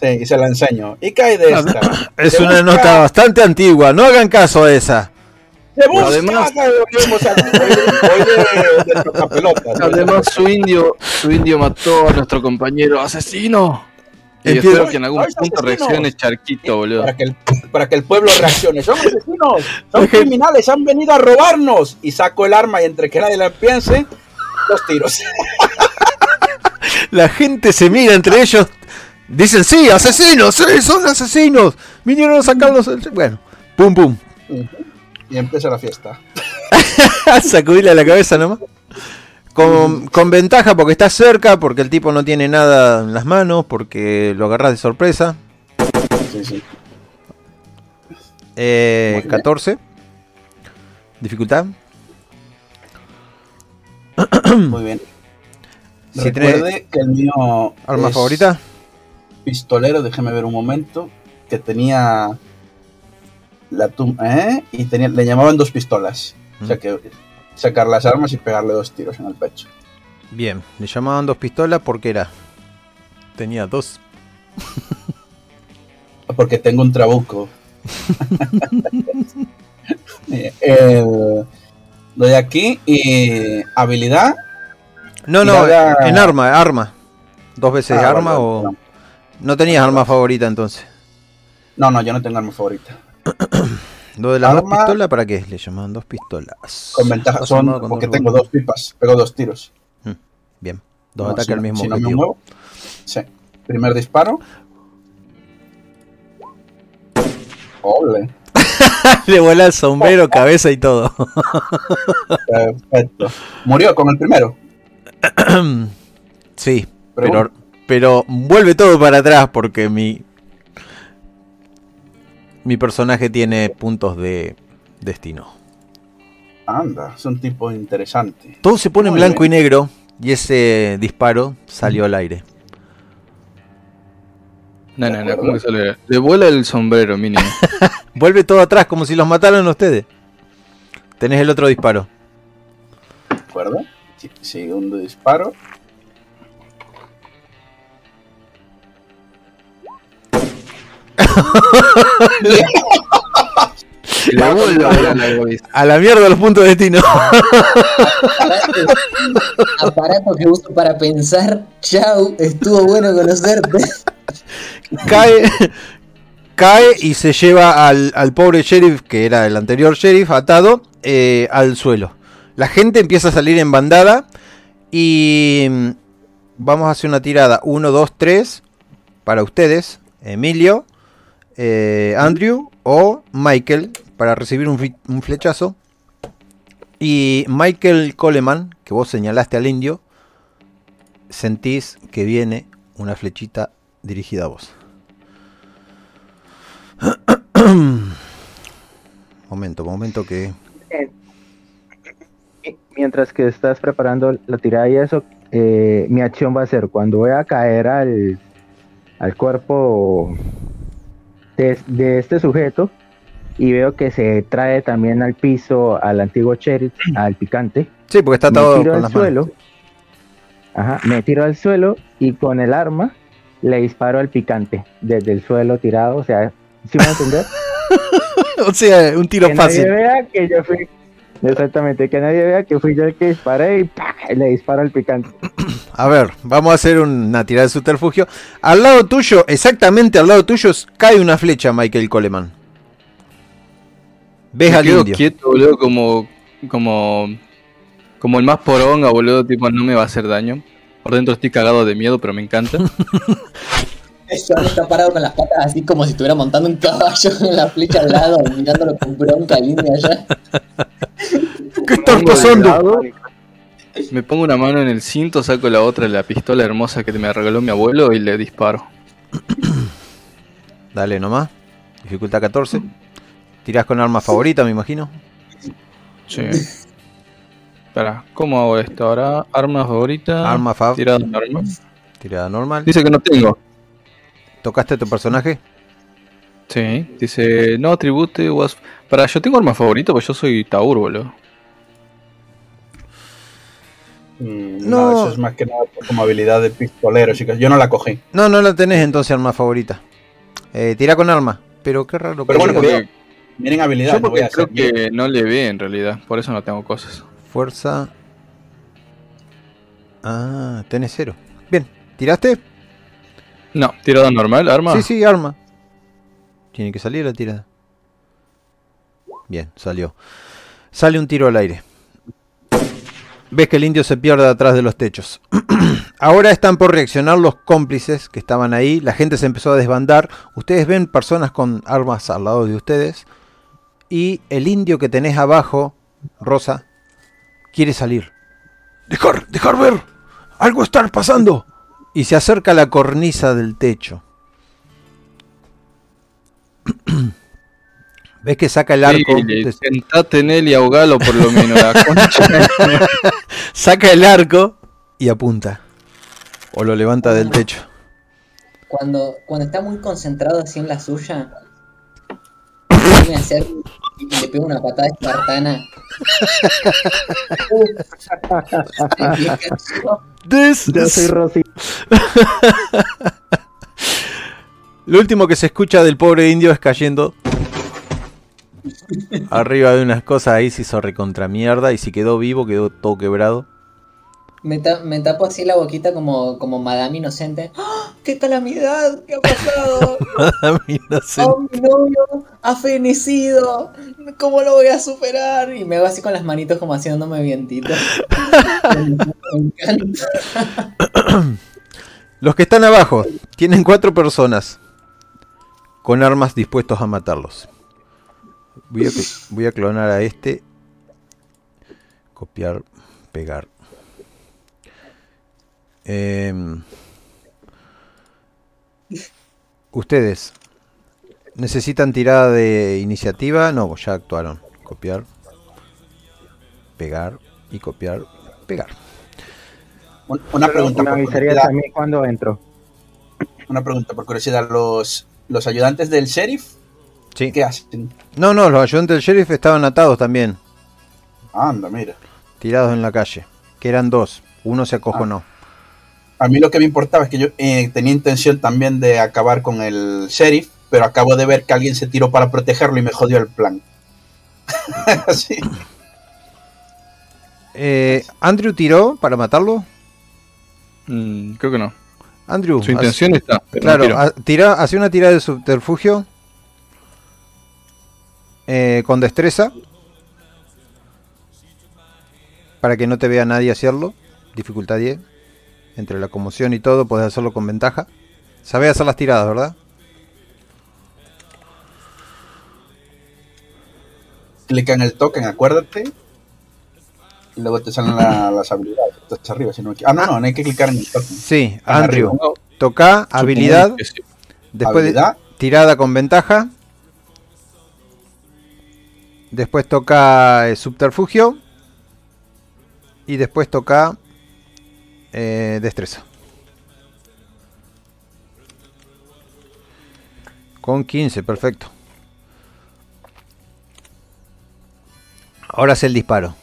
Sí, y se la enseño. ¿Y qué hay de esta? Es una busca- nota bastante antigua, no hagan caso a esa. Se busca, Además- además su indio, su indio mató a nuestro compañero asesino. Y espero que en algún ¡Sois punto reaccione Charquito, boludo. para que, el, para que el pueblo reaccione. Son asesinos, son criminales, han venido a robarnos. Y saco el arma y entre que nadie la piense, dos tiros. La gente se mira entre ellos. Dicen, sí, asesinos, sí, son asesinos. Vinieron a sacarlos. Bueno, pum, pum. Y empieza la fiesta. [LAUGHS] Sacudirle a la cabeza nomás. Con, con ventaja porque está cerca, porque el tipo no tiene nada en las manos, porque lo agarras de sorpresa. Sí, sí. Eh, Muy bien. 14. Dificultad. Muy bien. Si Recuerde que el mío. ¿Arma es favorita? Pistolero, déjeme ver un momento. Que tenía. La tum ¿eh? Y tenía, le llamaban dos pistolas. O sea que sacar las armas y pegarle dos tiros en el pecho. Bien, le llamaban dos pistolas porque era. Tenía dos. [LAUGHS] Porque tengo un trabuco. [LAUGHS] El- doy aquí y habilidad. No, no, en arma, arma. ¿Dos veces Ah, arma o.? no. No tenías arma favorita entonces. No, no, yo no tengo arma favorita. [CLEARS THROAT] Lo de las dos Arma- pistolas, ¿para qué? Le llamaban dos pistolas. Con ventaja son porque dos tengo dos pipas, pego dos tiros. Bien, dos No, ataques si al mismo si no me muevo. Sí. Primer disparo. Ole. [LAUGHS] Le vuela el sombrero, cabeza y todo. [LAUGHS] Perfecto. Murió con el primero. [CLEARS THROAT] sí, Pero pero, pero vuelve todo para atrás porque mi. Mi personaje tiene puntos de destino. Anda, es un tipo interesante. Todo se pone en blanco bien. y negro y ese disparo salió al aire. No, no, ¿De no? ¿cómo que sale? Le vuela el sombrero, mínimo. [LAUGHS] Vuelve todo atrás como si los mataran a ustedes. Tenés el otro disparo. ¿De acuerdo? Segundo disparo. [LAUGHS] la. A la mierda los puntos de destino. [LAUGHS] Aparato que uso para pensar. Chau, estuvo bueno conocerte. cae, cae y se lleva al, al pobre sheriff, que era el anterior sheriff, atado eh, al suelo. La gente empieza a salir en bandada y mm, vamos a hacer una tirada 1, 2, 3 para ustedes, Emilio, eh, Andrew o Michael, para recibir un, flechazo. Y Michael Coleman, que vos señalaste al indio, sentís que viene una flechita dirigida a vos. [COUGHS] momento, momento que... Mientras que estás preparando la tirada y eso, eh, mi acción va a ser cuando voy a caer al, al cuerpo de, de este sujeto y veo que se trae también al piso al antiguo sheriff, al picante. Sí, porque está me atado tiro con al suelo. Ajá, me tiro al suelo y con el arma le disparo al picante desde el suelo tirado. O sea, ¿sí me entender? [LAUGHS] o sea, un tiro que fácil. nadie vea que yo fui, Exactamente, que nadie vea que fui yo el que disparé y ¡pah! le disparo al picante. [CLEARS THROAT] A ver, vamos a hacer una tirada de subterfugio. Al lado tuyo, exactamente al lado tuyo, cae una flecha, Michael Coleman. Ves Me al quedo indio. quieto, boludo, como, como, como el más poronga, boludo, tipo, no me va a hacer daño. Por dentro estoy cagado de miedo, pero me encanta. [LAUGHS] John está parado con las patas así como si estuviera montando un caballo [LAUGHS] en la flecha al lado, mirándolo con bronca indio allá. [LAUGHS] ¿Qué estás pasando? Me pongo una mano en el cinto, saco la otra, la pistola hermosa que me regaló mi abuelo y le disparo. [CLEARS THROAT] Dale nomás. Dificultad 14. Tirás con arma favorita, me imagino. Sí. Espera, ¿cómo hago esto ahora? Arma favorita. Arma fav. Tirada normal. Tirada normal. Dice que no tengo. ¿Tocaste a tu personaje? Sí, dice no atribute was. Para, yo tengo arma favorita, pues yo soy Taur, boludo. Mm, No. No. eso es más que nada como habilidad de pistolero, chicos. Yo no la cogí. No, no la tenés entonces arma favorita. Eh, tira con arma. Pero qué raro que Pero bueno, porque- Miren habilidad, Yo no voy porque a hacer. creo que no le ve en realidad, por eso no tengo cosas. Fuerza. Ah, tenés cero. Bien, ¿tiraste? No, tirada normal, arma. Sí, sí, arma. Tiene que salir la tirada. Bien, salió. Sale un tiro al aire. Ves que el indio se pierde atrás de los techos. [CLEARS THROAT] Ahora están por reaccionar los cómplices que estaban ahí. La gente se empezó a desbandar. Ustedes ven personas con armas al lado de ustedes. Y el indio que tenés abajo, Rosa, quiere salir. Dejar, dejar ver. Algo está pasando. Y se acerca a la cornisa del techo. [CLEARS THROAT] ¿Ves que saca el arco? Sí, de- sentate en él y ahogalo por lo menos. La concha. [LAUGHS] saca el arco y apunta. O lo levanta del techo. Cuando, cuando está muy concentrado así en la suya, me hacer y le pego una patada espartana. This Yo soy is- Rosy. [LAUGHS] Lo último que se escucha del pobre indio es cayendo arriba de unas cosas ahí se hizo recontra mierda y si quedó vivo quedó todo quebrado. Me, ta- me tapo así la boquita como, como madame inocente. ¡Ah! ¡Qué calamidad! ¿Qué ha pasado? [LAUGHS] Inocente. ¡Oh, mi novio ha fenecido! ¿Cómo lo voy a superar? Y me hago así con las manitos como haciéndome vientito. [LAUGHS] me encanta. Los que están abajo tienen cuatro personas con armas dispuestos a matarlos. Voy a, voy a clonar a este. Copiar, pegar. Em, Ustedes necesitan tirada de iniciativa. No, ya actuaron. Copiar, pegar y copiar, pegar. Un- Una pregunta Me por avisarías curiosidad. a mí cuando entro. Una pregunta por curiosidad. Los, los ayudantes del sheriff, Sí. ¿qué hacen? No, no, los ayudantes del sheriff estaban atados también. Anda, mira. tirados en la calle, que eran dos, uno se acojonó. A mí lo que me importaba es que yo eh, tenía intención también de acabar con el sheriff, pero acabo de ver que alguien se tiró para protegerlo y me jodió el plan. [LAUGHS] Sí. Eh, Andrew tiró para matarlo. Mm, creo que no. Andrew, Su intención está. Pero claro, ha- tira, hace una tirada de subterfugio eh, con destreza para que no te vea nadie hacerlo. Dificultad 10. Entre la conmoción y todo, puedes hacerlo con ventaja. Sabes hacer las tiradas, ¿verdad? Clica en el token, acuérdate. Y luego te salen la- [LAUGHS] las habilidades. Estás arriba, si no me equivoco. Ah, no, no, no hay que clicar en el token. Sí, Andrew. arriba. No, Toca habilidad. sí. Después de- Habilidad. tirada con ventaja. Después toca eh, subterfugio. Y después toca eh, destreza. Con 15, perfecto. Ahora es el disparo.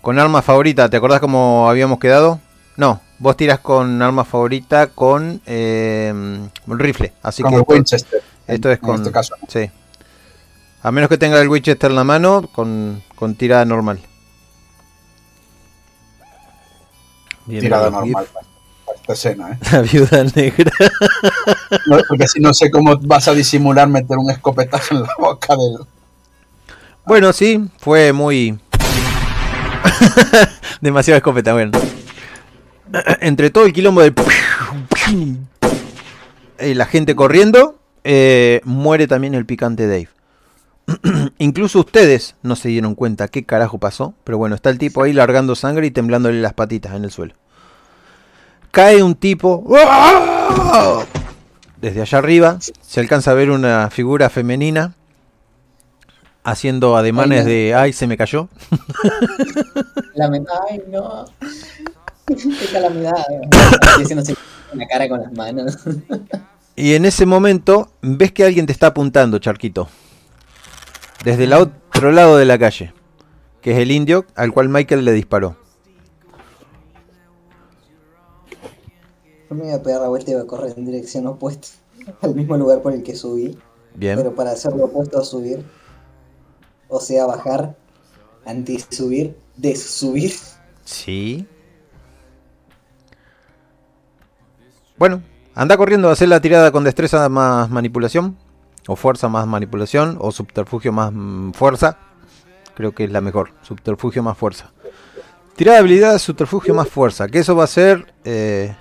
Con arma favorita, ¿te acordás cómo habíamos quedado? No, vos tiras con arma favorita con eh, un rifle. Así con que el esto- Winchester. esto es en con. este caso. Sí. A menos que tenga el Winchester en la mano, con, con tirada normal. Bien, Tirada normal para para esta escena, ¿eh? La viuda negra. [LAUGHS] No, porque si no sé cómo vas a disimular meter un escopetazo en la boca del. Bueno, sí, fue muy. [LAUGHS] Demasiado escopeta, bueno. [CLEARS THROAT] Entre todo el quilombo del. [LAUGHS] y la gente corriendo, eh, muere también el picante Dave. [CLEARS THROAT] Incluso ustedes no se dieron cuenta qué carajo pasó, pero bueno, está el tipo ahí largando sangre y temblándole las patitas en el suelo. Cae un tipo. Desde allá arriba se alcanza a ver una figura femenina haciendo ademanes Ay, de ay, se me cayó. [LAUGHS] Ay, no. [LAUGHS] Qué calamidad. [COUGHS] Estoy haciendo así la cara con las manos. [LAUGHS] Y en ese momento ves que alguien te está apuntando, Charquito. Desde el otro lado de la calle. Que es el indio al cual Michael le disparó. Yo me voy a pegar la vuelta y voy a correr en dirección opuesta [LAUGHS] al mismo lugar por el que subí. Bien. Pero para hacer lo opuesto a subir, o sea, bajar, anti-subir, des-subir. Sí. Bueno, anda corriendo a hacer la tirada con destreza más manipulación. O fuerza más manipulación. O subterfugio más mm, fuerza. Creo que es la mejor. Subterfugio más fuerza. Tirada de habilidad, subterfugio más fuerza. Que eso va a ser... eh,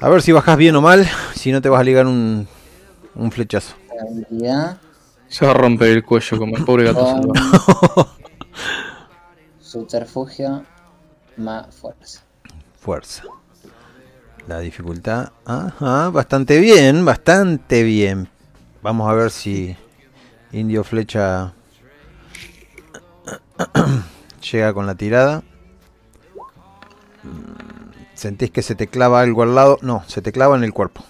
A ver si bajas bien o mal. Si no te vas a ligar un, un flechazo. Se va a romper el cuello como el pobre gato con salvaje. subterfugio más fuerza. Fuerza. La dificultad. Ajá, bastante bien, bastante bien. Vamos a ver si Indio Flecha [COUGHS] llega con la tirada. ¿Sentís que se te clava algo al lado? No, se te clava en el cuerpo.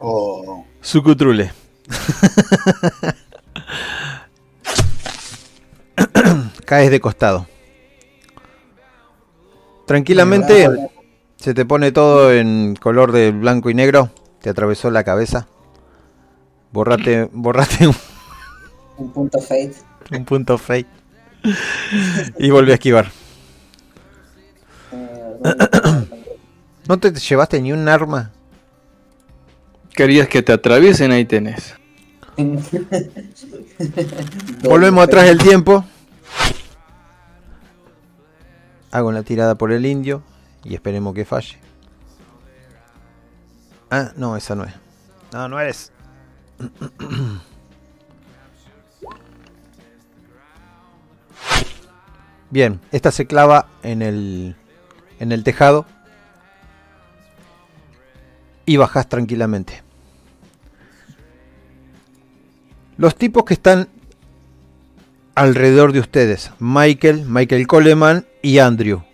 O. Sucutrule. [COUGHS] Caes de costado. Tranquilamente se te pone todo en color de blanco y negro. Te atravesó la cabeza. Borrate, [CLEARS THROAT] borrate un, Un punto fate. un punto fake. Y volví a esquivar. Eh. [CLEARS THROAT] ¿No te llevaste ni un arma? Querías que te atraviesen, ahí tenés. [LAUGHS] Volvemos atrás del tiempo. Hago una tirada por el indio y esperemos que falle. Ah, no, esa no es. No, no eres. [COUGHS] Bien, esta se clava en el en el tejado y bajas tranquilamente. Los tipos que están alrededor de ustedes, Michael, Michael Coleman y Andrew.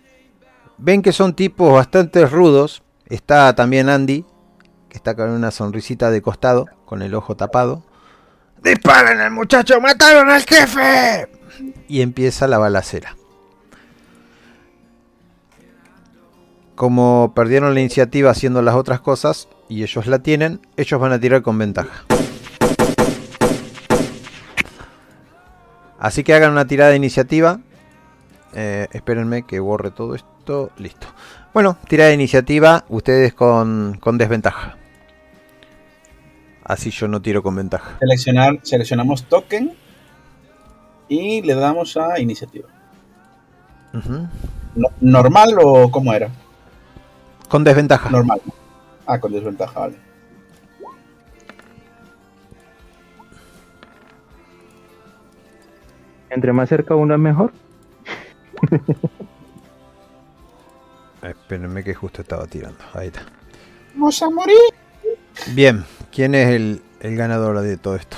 Ven que son tipos bastante rudos. Está también Andy, que está con una sonrisita de costado, con el ojo tapado. ¡Disparen al muchacho! ¡Mataron al jefe! Y empieza la balacera. Como perdieron la iniciativa haciendo las otras cosas y ellos la tienen, ellos van a tirar con ventaja. Así que hagan una tirada de iniciativa. Eh, espérenme que borre todo esto. Listo. Bueno, tirada de iniciativa. Ustedes con, con desventaja. Así yo no tiro con ventaja. Seleccionar, seleccionamos token y le damos a iniciativa. No- ¿Normal o cómo era? Con desventaja. Normal. Ah, con desventaja, vale. Entre más cerca uno es mejor. [LAUGHS] Espérenme que justo estaba tirando. Ahí está. Vamos a morir. Bien, ¿quién es el, el ganador de todo esto?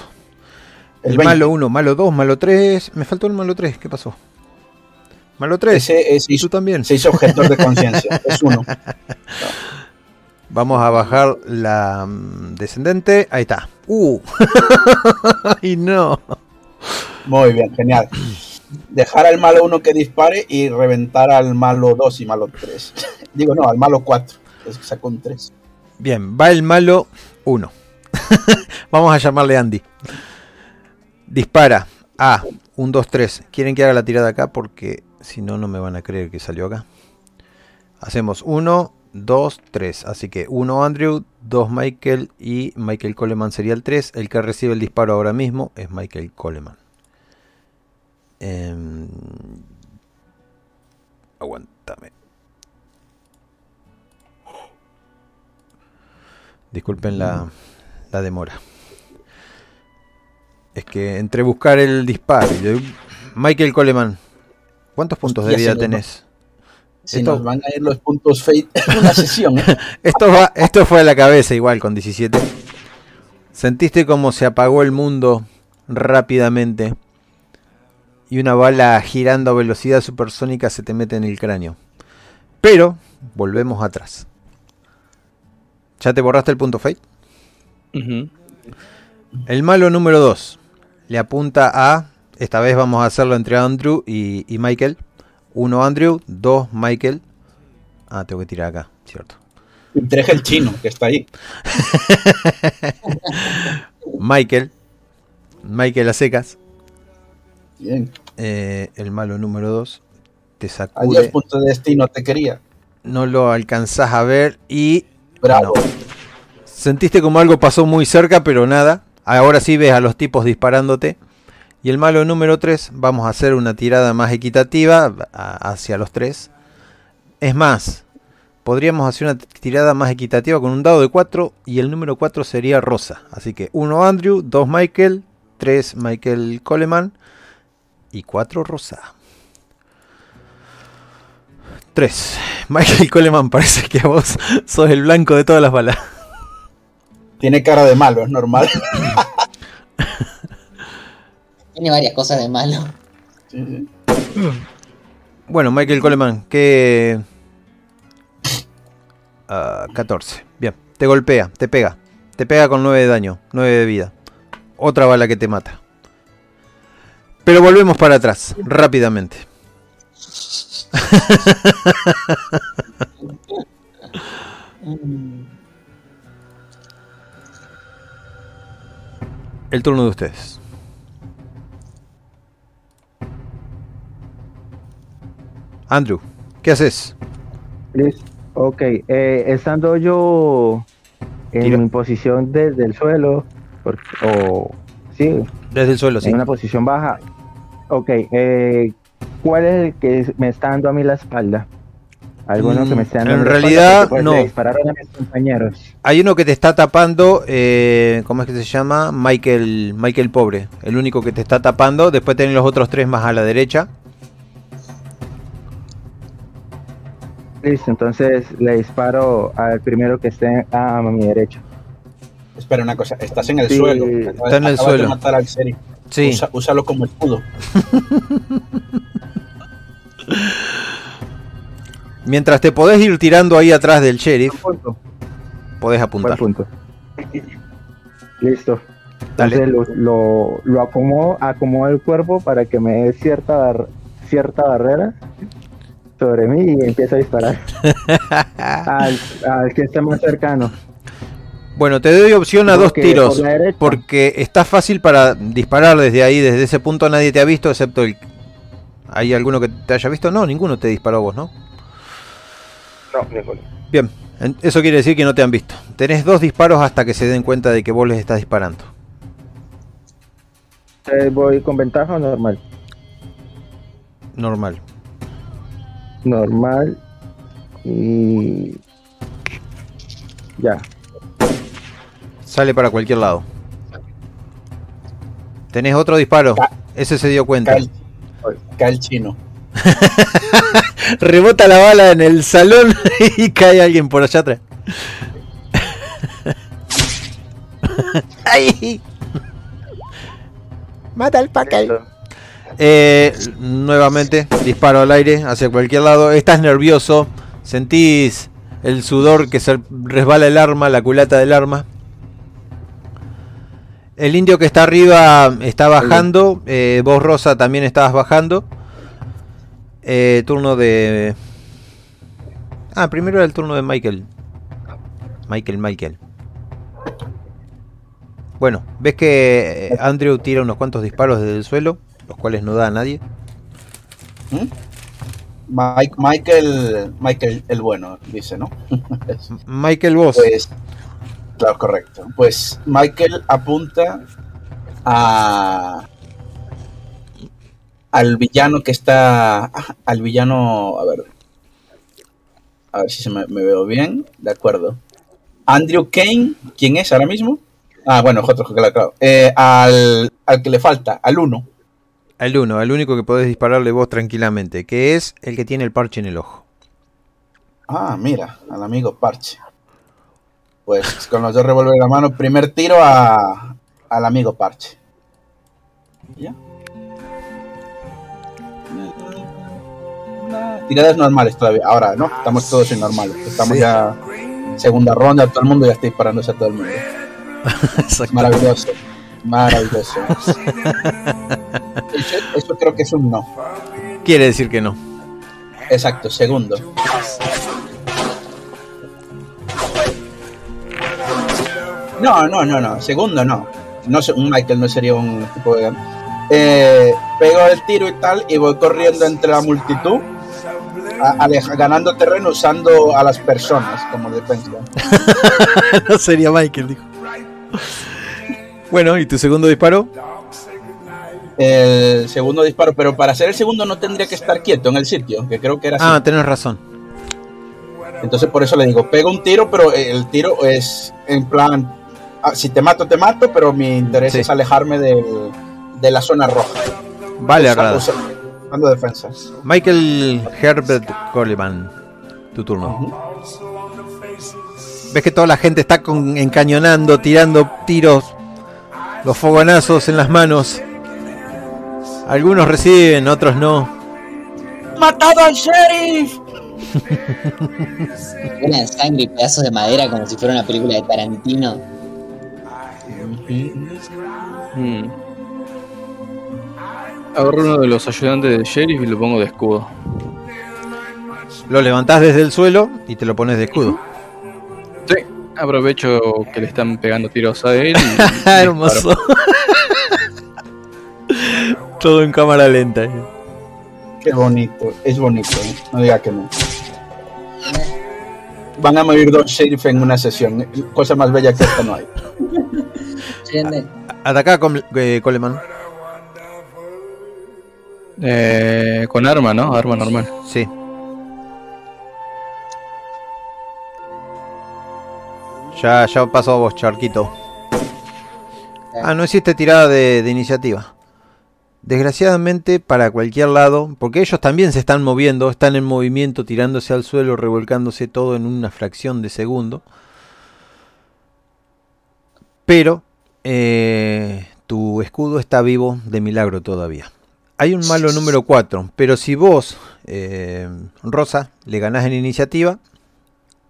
El, El 20. malo 1, malo 2, malo 3. Me faltó el malo 3. ¿Qué pasó? Malo 3. Ese, ese ¿Tú hizo, también? se hizo objetor de conciencia. [LAUGHS] es uno. Vamos a bajar la mm, descendente. Ahí está. ¡Uh! [LAUGHS] ¡Ay, no! Muy bien, genial. Dejar al malo uno que dispare y reventar al malo 2 y malo 3. [LAUGHS] Digo, no, al malo 4. Es que sacó un 3. Bien, va el malo 1. [LAUGHS] Vamos a llamarle Andy. Dispara. A. 1, 2, 3. ¿Quieren que haga la tirada acá? Porque si no, no me van a creer que salió acá. Hacemos 1, 2, 3. Así que 1 Andrew, 2 Michael y Michael Coleman sería el 3. El que recibe el disparo ahora mismo es Michael Coleman. Em, aguántame. Disculpen la, la demora. Es que entre buscar el disparo Michael Coleman, ¿cuántos puntos de vida nos tenés? Si Esto- nos van a ir los puntos fate [LAUGHS] en una sesión. ¿eh? [LAUGHS] Esto, va, esto fue a la cabeza igual con 17. Sentiste como se apagó el mundo rápidamente y una bala girando a velocidad supersónica se te mete en el cráneo. Pero volvemos atrás. ¿Ya te borraste el punto fate? El malo número 2 le apunta a. Esta vez vamos a hacerlo entre Andrew y, y Michael. 1 Andrew, 2 Michael. Ah, tengo que tirar acá, cierto. Tres el chino, que está ahí. [LAUGHS] Michael. Michael a secas. Bien. eh, el malo número 2. Te Adiós, sacude. punto de destino, te quería. No lo alcanzás a ver y. Bravo. No. Sentiste como algo pasó muy cerca, pero nada. Ahora sí ves a los tipos disparándote. Y el malo número 3, vamos a hacer una tirada más equitativa a- hacia los tres. Es más, podríamos hacer una tirada más equitativa con un dado de 4 y el número 4 sería rosa. Así que 1 Andrew, 2 Michael, 3 Michael Coleman y 4 rosa. 3. [LAUGHS] Michael Coleman parece que a vos sos el blanco de todas las balas. Tiene cara de malo, es normal. [LAUGHS] Tiene varias cosas de malo. Sí, sí. Bueno, Michael Coleman, que... Ah, 14. Bien, te golpea, te pega. Te pega con 9 de daño, 9 de vida. Otra bala que te mata. Pero volvemos para atrás, rápidamente. El turno de ustedes. Andrew, ¿qué haces? Ok, eh, estando yo en mi posición desde el suelo, o sí, Desde el suelo, sí. en una posición baja. Ok, eh, ¿cuál es el que me está dando a mí la espalda? ¿Alguno que me esté dando Mm, en la realidad, pues, no. le dispararon a mis compañeros. Hay uno que te está tapando, eh, ¿cómo es que se llama? Michael, Michael Pobre. El único que te está tapando. Después tenés los otros tres más a la derecha. Listo, entonces le disparo al primero que esté a mi derecha. Espera una cosa, estás en el Sí, suelo. está en el suelo. de matar al. Sí. Usa- úsalo como escudo. [LAUGHS] Mientras te podés ir tirando ahí atrás del sheriff, podés apuntar. punto. Dale. Listo. Entonces lo, lo, lo acomodo, acomodo el cuerpo para que me dé cierta, bar- cierta barrera sobre mí y empiezo a disparar [LAUGHS] al, al que esté más cercano. Bueno, te doy opción a dos tiros. por Porque está fácil para disparar desde ahí, desde ese punto nadie te ha visto, excepto el... ¿Hay alguno que te haya visto? No, ninguno te disparó a vos, ¿no? No, ninguno. Bien, en- eso quiere decir que no te han visto. Tenés dos disparos hasta que se den cuenta de que vos les estás disparando. Eh, ¿Voy con ventaja o normal? Normal. Normal. Y. Ya. Sale para cualquier lado. Tenés otro disparo. Ca- Ese se dio cuenta. Cae el, cae el chino. [LAUGHS] Rebota la bala en el salón [LAUGHS] y cae alguien por allá atrás. [LAUGHS] ¡Ay! Mata al pacal. Eh, nuevamente, disparo al aire hacia cualquier lado. Estás nervioso. Sentís el sudor que se resbala el arma, la culata del arma. El indio que está arriba está bajando. eh, vos, Rosa, también estabas bajando. Eh, turno de. Ah, primero era el turno de Michael. Michael, Michael. Bueno, ves que eh, Andrew tira unos cuantos disparos desde el suelo, los cuales no da a nadie. ¿Mm? Mike- Michael, Michael el bueno, dice, ¿no? [LAUGHS] Michael Voss. Pues, claro, correcto. Pues Michael apunta a al villano que está, ah, al villano, a ver, a ver si se me, me veo bien, de acuerdo. Andrew Kane, ¿quién es ahora mismo? Ah, bueno, es otro, claro, claro. Eh, al, al que le falta, al uno. Al uno, al único que podés dispararle vos tranquilamente, que es el que tiene el parche en el ojo. Ah, mira, al amigo Parche. Pues con los dos revólveres en la mano, primer tiro a, al amigo Parche. ¿Ya? Tiradas normales todavía. Ahora, ¿no? Estamos todos en normales. Estamos Sí. ya segunda ronda, todo el mundo ya está disparándose a todo el mundo. [LAUGHS] Maravilloso. Maravilloso. Eso, [LAUGHS] eso creo que es un no. Quiere decir que no. Exacto, segundo. No, no, no, no. Segundo no. no un Michael no sería un tipo de... Eh, pego el tiro y tal y voy corriendo entre la multitud, a- ganando terreno usando a las personas como defensa. [LAUGHS] no sería Michael, dijo. Bueno, ¿y tu segundo disparo? El segundo disparo, pero para hacer el segundo no tendría que estar quieto en el sitio, que creo que era así. Ah, tenés razón. Entonces por eso le digo, pego un tiro, pero el tiro es en plan, ah, si te mato, te mato, pero mi interés Sí. es alejarme del- de la zona roja. Vale, usa- Usando defensa. Michael Herbert Coleman, tu turno. Ves que toda la gente está con, encañonando, tirando tiros, los fogonazos en las manos. Algunos reciben, otros no. ¡Matado al sheriff! [LAUGHS] Una de sangre y pedazos de madera como si fuera una película de Tarantino. Mm. Agarro uno de los ayudantes del sheriff y lo pongo de escudo. Lo levantás desde el suelo y te lo pones de escudo. Sí, aprovecho que le están pegando tiros a él. Y, [LAUGHS] Hermoso. Todo en cámara lenta. Qué bonito, es bonito, ¿eh? no diga que no. Van a morir dos sheriff en una sesión, cosa más bella que esta no hay. [LAUGHS] Atacá con eh, Coleman. Eh, con arma, ¿no? Arma normal. Sí. Ya, ya pasó a vos, Charquito. Ah, no hiciste tirada de, de iniciativa. Desgraciadamente, para cualquier lado, porque ellos también se están moviendo, están en movimiento, tirándose al suelo, revolcándose todo en una fracción de segundo. Pero eh, tu escudo está vivo de milagro todavía. Hay un malo número 4, pero si vos, eh, Rosa, le ganás en iniciativa,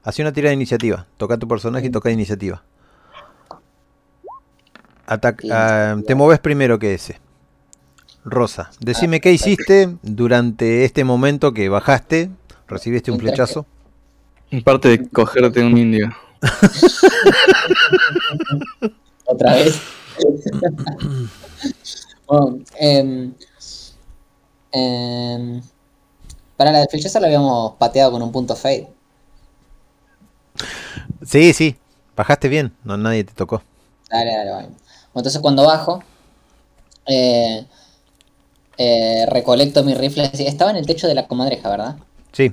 hace una tirada de iniciativa. Toca tu personaje y toca iniciativa. Atac- Bien. ah, te moves primero que ese. Rosa, decime Ah, qué hiciste durante este momento que bajaste, recibiste un flechazo. Parte de cogerte un indio. [LAUGHS] Otra vez. [LAUGHS] Bueno, em, em, para la de flechazo la habíamos pateado con un punto fade. Sí, sí, bajaste bien, no nadie te tocó. Dale, dale, vale. Bueno, entonces cuando bajo, eh, eh, recolecto mi rifle. Estaba en el techo de la comadreja, ¿verdad? Sí,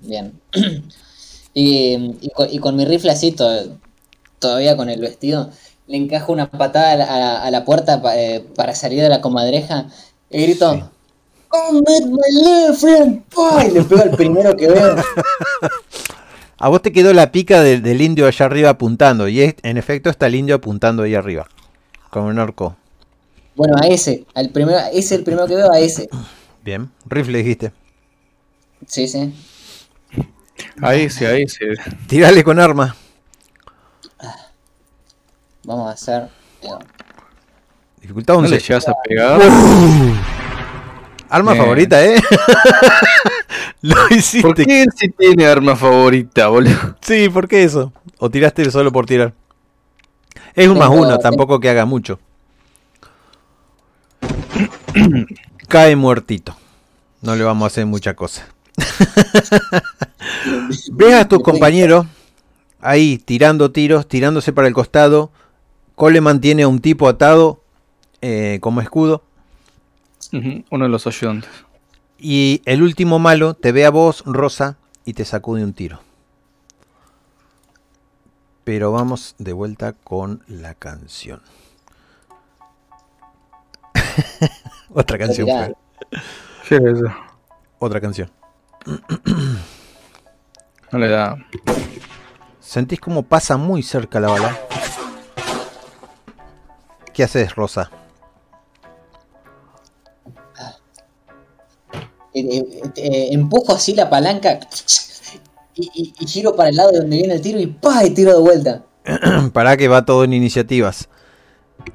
Bien. [CLEARS THROAT] y, y con, y con mi rifle así, to- todavía con el vestido, le encajo una patada a la, a a puerta pa- eh, para salir de la comadreja y grito: ¡Oh, met my left friend! ¡Pah! Y le pego al primero que veo. [LAUGHS] a vos te quedó la pica del- del indio allá arriba apuntando, y es- en efecto está el indio apuntando ahí arriba, con un arco. Bueno, a ese, al primero, ese es el primero que veo, a ese. Bien, rifle dijiste. Sí, sí. Ahí sí, ahí sí. Tirale con arma. Vamos a hacer. Dificultad No le 11. llegas a pegar. Arma Bien. favorita, ¿eh? [LAUGHS] Lo ¿Por hiciste. qué él sí tiene arma favorita, boludo? Sí, ¿por qué eso? ¿O tiraste solo por tirar? Es un más uno, tampoco que haga mucho. [CLEARS THROAT] Cae muertito. No le vamos a hacer mucha cosa. [LAUGHS] Ves a tus compañeros ahí tirando tiros, tirándose para el costado. Coleman tiene a un tipo atado eh, como escudo. Uno de los ayudantes. Y el último malo te ve a vos, Rosa, y te sacude un tiro. Pero vamos de vuelta con la canción. [LAUGHS] Otra canción. Mirá. fue. Sí, eso. Otra canción. No le da. Sentís como pasa muy cerca la bala. ¿Qué haces, Rosa? Eh, eh, eh, empujo así la palanca y, y- y giro para el lado de donde viene el tiro y ¡pa! y tiro de vuelta. [CLEARS THROAT] para que va todo en iniciativas.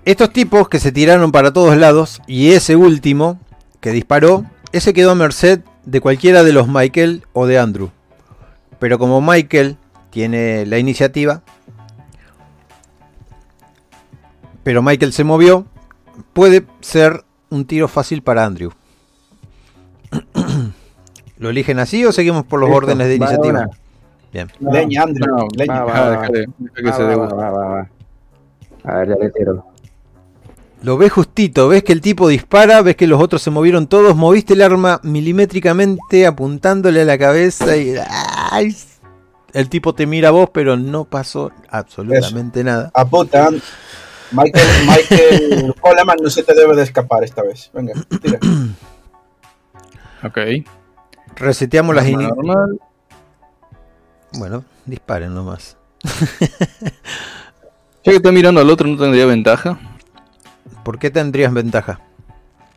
Estos tipos que se tiraron para todos lados y ese último que disparó, ese quedó a merced de cualquiera de los Michael o de Andrew. Pero como Michael tiene la iniciativa, pero Michael se movió, puede ser un tiro fácil para Andrew. [CLEARS THROAT] ¿Lo eligen así o seguimos por los Listo, órdenes de va iniciativa? Bien. Leña, Andrew, No, leña. va, va, va. déjale, deja que Va, se va, dé va, gusto. va, va, va. A ver, ya le tiro. Lo ves justito, ves que el tipo dispara, ves que los otros se movieron todos, moviste el arma milimétricamente apuntándole a la cabeza y... ¡ay! El tipo te mira a vos, pero no pasó absolutamente nada. Apunta, And- Michael, Michael Coleman no se te debe de escapar esta vez. Venga, tira. Ok. Reseteamos las Arma ini- normal. Bueno, disparen nomás. [LAUGHS] Ya que está mirando al otro, ¿no tendría ventaja? ¿Por qué tendrías ventaja?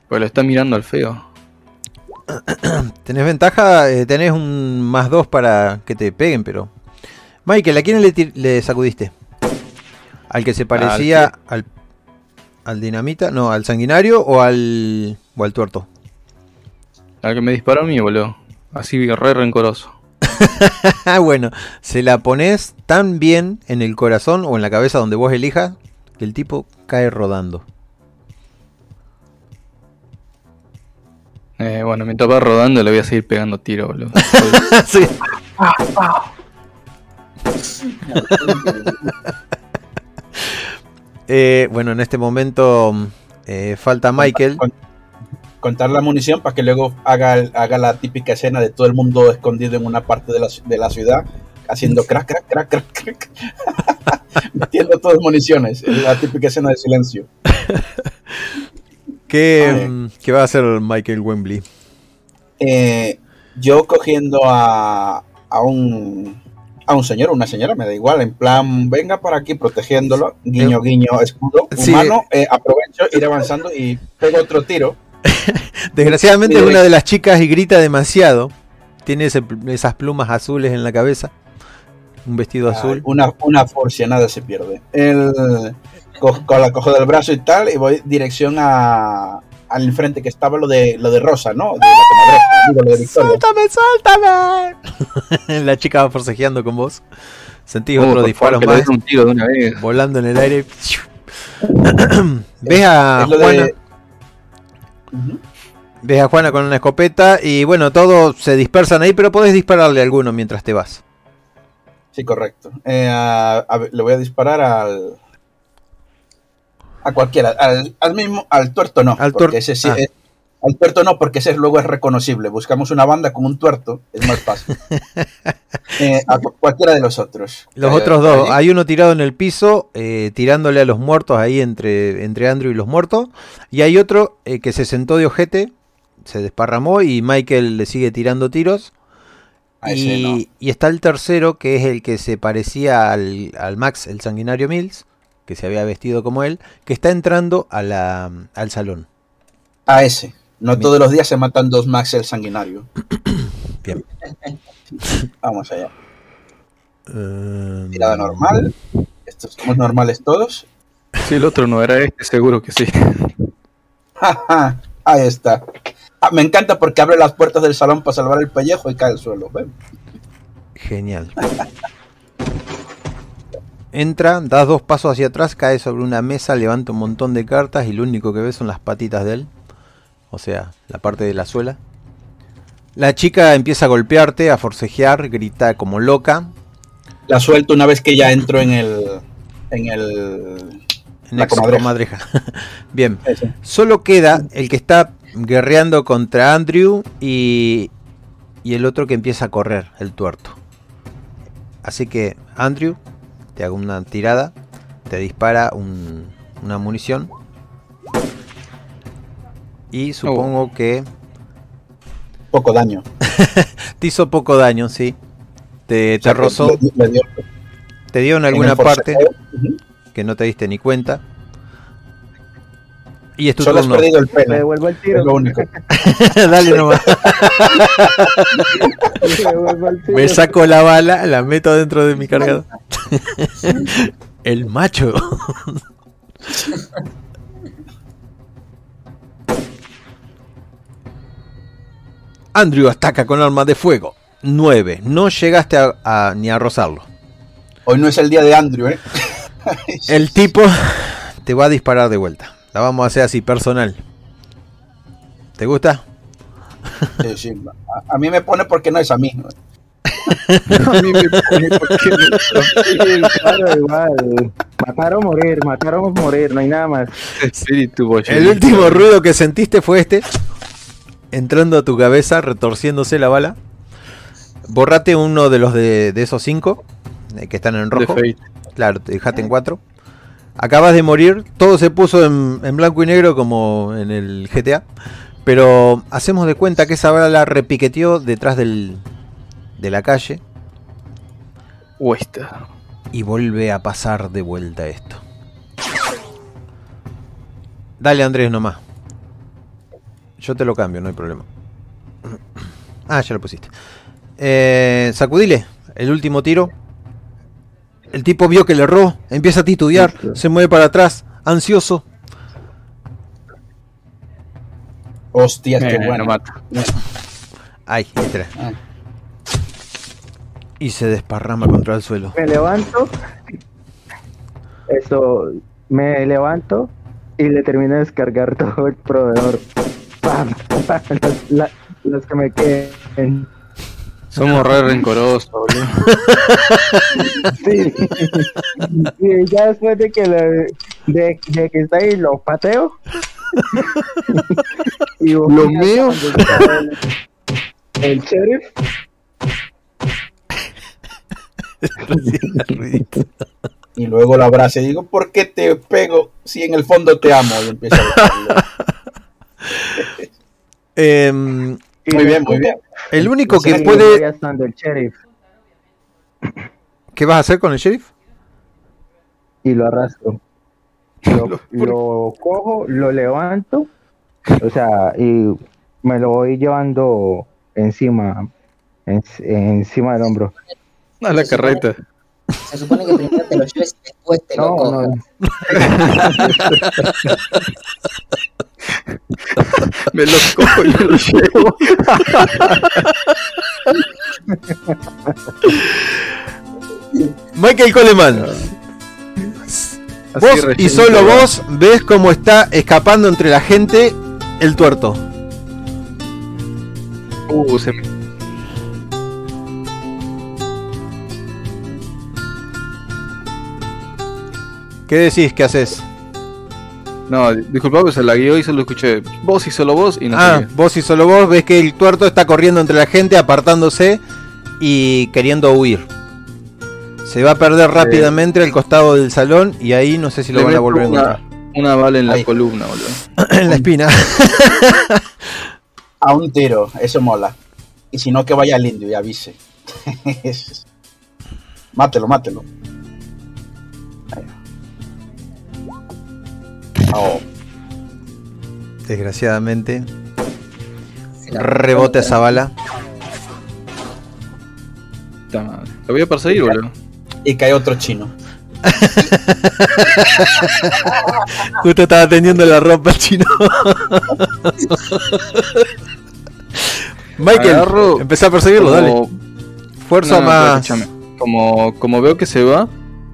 Pues le está mirando al feo. [CLEARS THROAT] Tenés ventaja, eh, tenés un más dos para que te peguen, pero... Michael, ¿a quién le, tir- le sacudiste? ¿Al que se parecía al, al dinamita? No, ¿al sanguinario o al, o al tuerto? Al que me disparó a mí, boludo. Así re rencoroso. [LAUGHS] Bueno, se la pones tan bien en el corazón o en la cabeza donde vos elijas que el tipo cae rodando. Eh, bueno, mientras va rodando le voy a seguir pegando tiro, boludo. [LAUGHS] Sí. [LAUGHS] Eh, bueno, en este momento mm, eh, falta Michael. Con- contar la munición para que luego haga, haga la típica escena de todo el mundo escondido en una parte de la, de la ciudad, haciendo crack, crack, crack, crack, crack. [LAUGHS] Metiendo todas municiones. Es la típica escena de silencio. ¿Qué, Ah, mm, qué va a hacer Michael Wembley? Eh, yo cogiendo a, a un a un señor o una señora, me da igual, en plan, venga para aquí protegiéndolo, guiño, guiño, escudo, Sí. humano, eh, aprovecho, ir avanzando y pego otro tiro. [LAUGHS] Desgraciadamente es una de las chicas y grita demasiado. Tiene ese esas plumas azules en la cabeza. Un vestido azul. Una, una forcia, nada se pierde. El, co- co- la cojo del brazo y tal, y voy dirección a al frente que estaba lo de lo de Rosa, ¿no? De la comadreja, digo, lo de Victoria. ¡Suéltame, suéltame! [LAUGHS] la chica va forcejeando con vos. Sentís Oh, otro disparo más den un tiro de una vez. volando en el aire. [COUGHS] Ves a de- Juana. Ujú. Ves a Juana con una escopeta y bueno, todos se dispersan ahí, pero podés dispararle a alguno mientras te vas. Sí, correcto. Eh, a- a ver, le voy a disparar al. A cualquiera. Al, al mismo. Al tuerto no. Al porque tuer- ese sí ah. es- al tuerto no, porque ese luego es reconocible. Buscamos una banda con un tuerto, es más fácil. [LAUGHS] Eh, a cu- cualquiera de los otros. Los Eh, otros dos, hay uno tirado en el piso, eh, tirándole a los muertos ahí entre, entre Andrew y los muertos. Y hay otro que se sentó de ojete, se desparramó y Michael le sigue tirando tiros. No. Y, y está el tercero, que es el que se parecía al, al Max, el sanguinario Mills, que se había vestido como él, que está entrando a la, al salón. A ese. No todos los días se matan dos Max el sanguinario. [COUGHS] Bien. [COUGHS] Vamos allá. Eh, Tirada normal. Estos somos normales todos. Si el otro no era este, seguro que sí. [LAUGHS] Ahí está. Ah, me encanta porque abre las puertas del salón para salvar el pellejo y cae al suelo. ¿ven? Genial. [LAUGHS] entra, das dos pasos hacia atrás, cae sobre una mesa, levanta un montón de cartas y lo único que ves son las patitas de él. O sea, la parte de la suela. La chica empieza a golpearte, a forcejear, grita como loca. La suelto una vez que ya entro en el. En el. En La comadreja. comadreja. [LAUGHS] Bien. Solo queda el que está guerreando contra Andrew y, y el otro que empieza a correr, el tuerto. Así que Andrew te hago una tirada, te dispara un- una munición y supongo que Poco daño. [LAUGHS] te hizo poco daño, sí. Te, O sea, rozó, le- le dio- te dio en alguna parte que no te diste ni cuenta. Y es tu Solo has turno. perdido el Me devuelvo el Es tiro. lo único. [LAUGHS] Dale nomás. Me devuelvo el tiro. Me saco la bala, la meto dentro de mi cargador. [LAUGHS] El macho. [LAUGHS] Andrew ataca con arma de fuego. 9. No llegaste a, a- ni a rozarlo. Hoy no es el día de Andrew, ¿eh? El tipo te va a disparar de vuelta. La vamos a hacer así, personal. ¿Te gusta? Sí, sí. A, a mí me pone porque no es a mí. [LAUGHS] A mí me pone porque no- Sí, claro, igual. Matar o morir, matar o morir, no hay nada más. Espíritu. El último ruido que sentiste fue este. Entrando a tu cabeza, retorciéndose la bala. Borrate uno de los de, de esos cinco eh, que están en de rojo. Claro, te dejaste en cuatro. Acabas de morir, todo se puso en, en blanco y negro como en el GTA. Pero hacemos de cuenta que esa bala repiqueteó detrás del, de la calle O esta. y vuelve a pasar de vuelta esto. Dale Andrés nomás. Yo te lo cambio, no hay problema. Ah, ya lo pusiste. Eh, sacudile, el último tiro. El tipo vio que le erró, empieza a titubear, Listo. se mueve para atrás, ansioso. Hostias, qué bueno. no mata. Ay, entra. Ah. Y se desparrama contra el suelo. Me levanto. Eso, me levanto y le termino de descargar todo el proveedor. Pam, pam, Los, la- los que me queden. Somos re rencorosos, boludo. [LAUGHS] Sí. [LAUGHS] Y ya después de que, le- de, de que está ahí, lo pateo. [LAUGHS] y ¿Lo mío? El, el sheriff. [LAUGHS] Y luego lo abrazo y digo, ¿por qué te pego si en el fondo te amo? Y empieza a besarlo. Em, Muy bien, muy bien. el único que puede... el sheriff ¿Qué vas a hacer con el sheriff? y lo arrastro. [LAUGHS] Lo, lo cojo, lo levanto, o sea, y me lo voy llevando encima, en- encima del hombro. A la carreta. Se supone que primero te lo lleves y después te lo No, cojas. no, [LAUGHS] Me lo cojo y me lo llevo. [LAUGHS] Michael Coleman. Así Vos y solo vos ves cómo está escapando entre la gente el tuerto. Uh, se. ¿Qué decís? ¿Qué haces? No, disculpa, pues se la guió y solo escuché vos y solo vos y no ah, vos y solo vos ves que el tuerto está corriendo entre la gente, apartándose y queriendo huir. Se va a perder rápidamente al costado del salón y ahí no sé si lo van a volver a una, encontrar. una bala en la Ahí. columna, boludo. [CLEARS THROAT] en la espina. [LAUGHS] A un tiro, eso mola. Y si no, que vaya al indio y avise. [LAUGHS] mátelo, mátelo. Ahí va. Oh, Desgraciadamente, rebota esa bala. Puta madre. Lo voy a perseguir, boludo. Y cae otro chino. [LAUGHS] Justo estaba tendiendo la ropa el chino. Michael, Agarro empezá a perseguirlo, dale. Fuerza no, más. escúchame. Como, como veo que se va,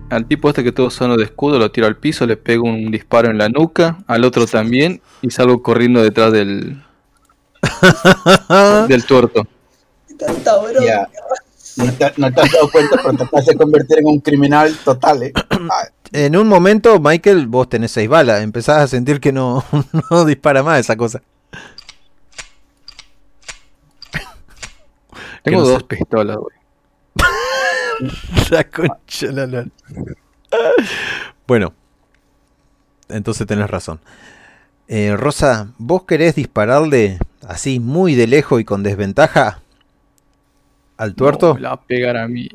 al tipo este que todo usando de escudo, lo tiro al piso, le pego un disparo en la nuca, al otro también, y salgo corriendo detrás del, [LAUGHS] del tuerto. Tanta broma. Ya. No te, no te has dado cuenta, pero te acabas de convertir en un criminal total, ¿eh? [CLEARS THROAT] En un momento, Michael, vos tenés seis balas. Empezás a sentir que no, [LAUGHS] no dispara más esa cosa. Tengo no dos pistolas, güey. [LAUGHS] La concha la lora. Bueno, entonces tenés razón. Eh, Rosa, ¿vos querés dispararle así muy de lejos y con desventaja al tuerto? No, me la va a pegar a mí.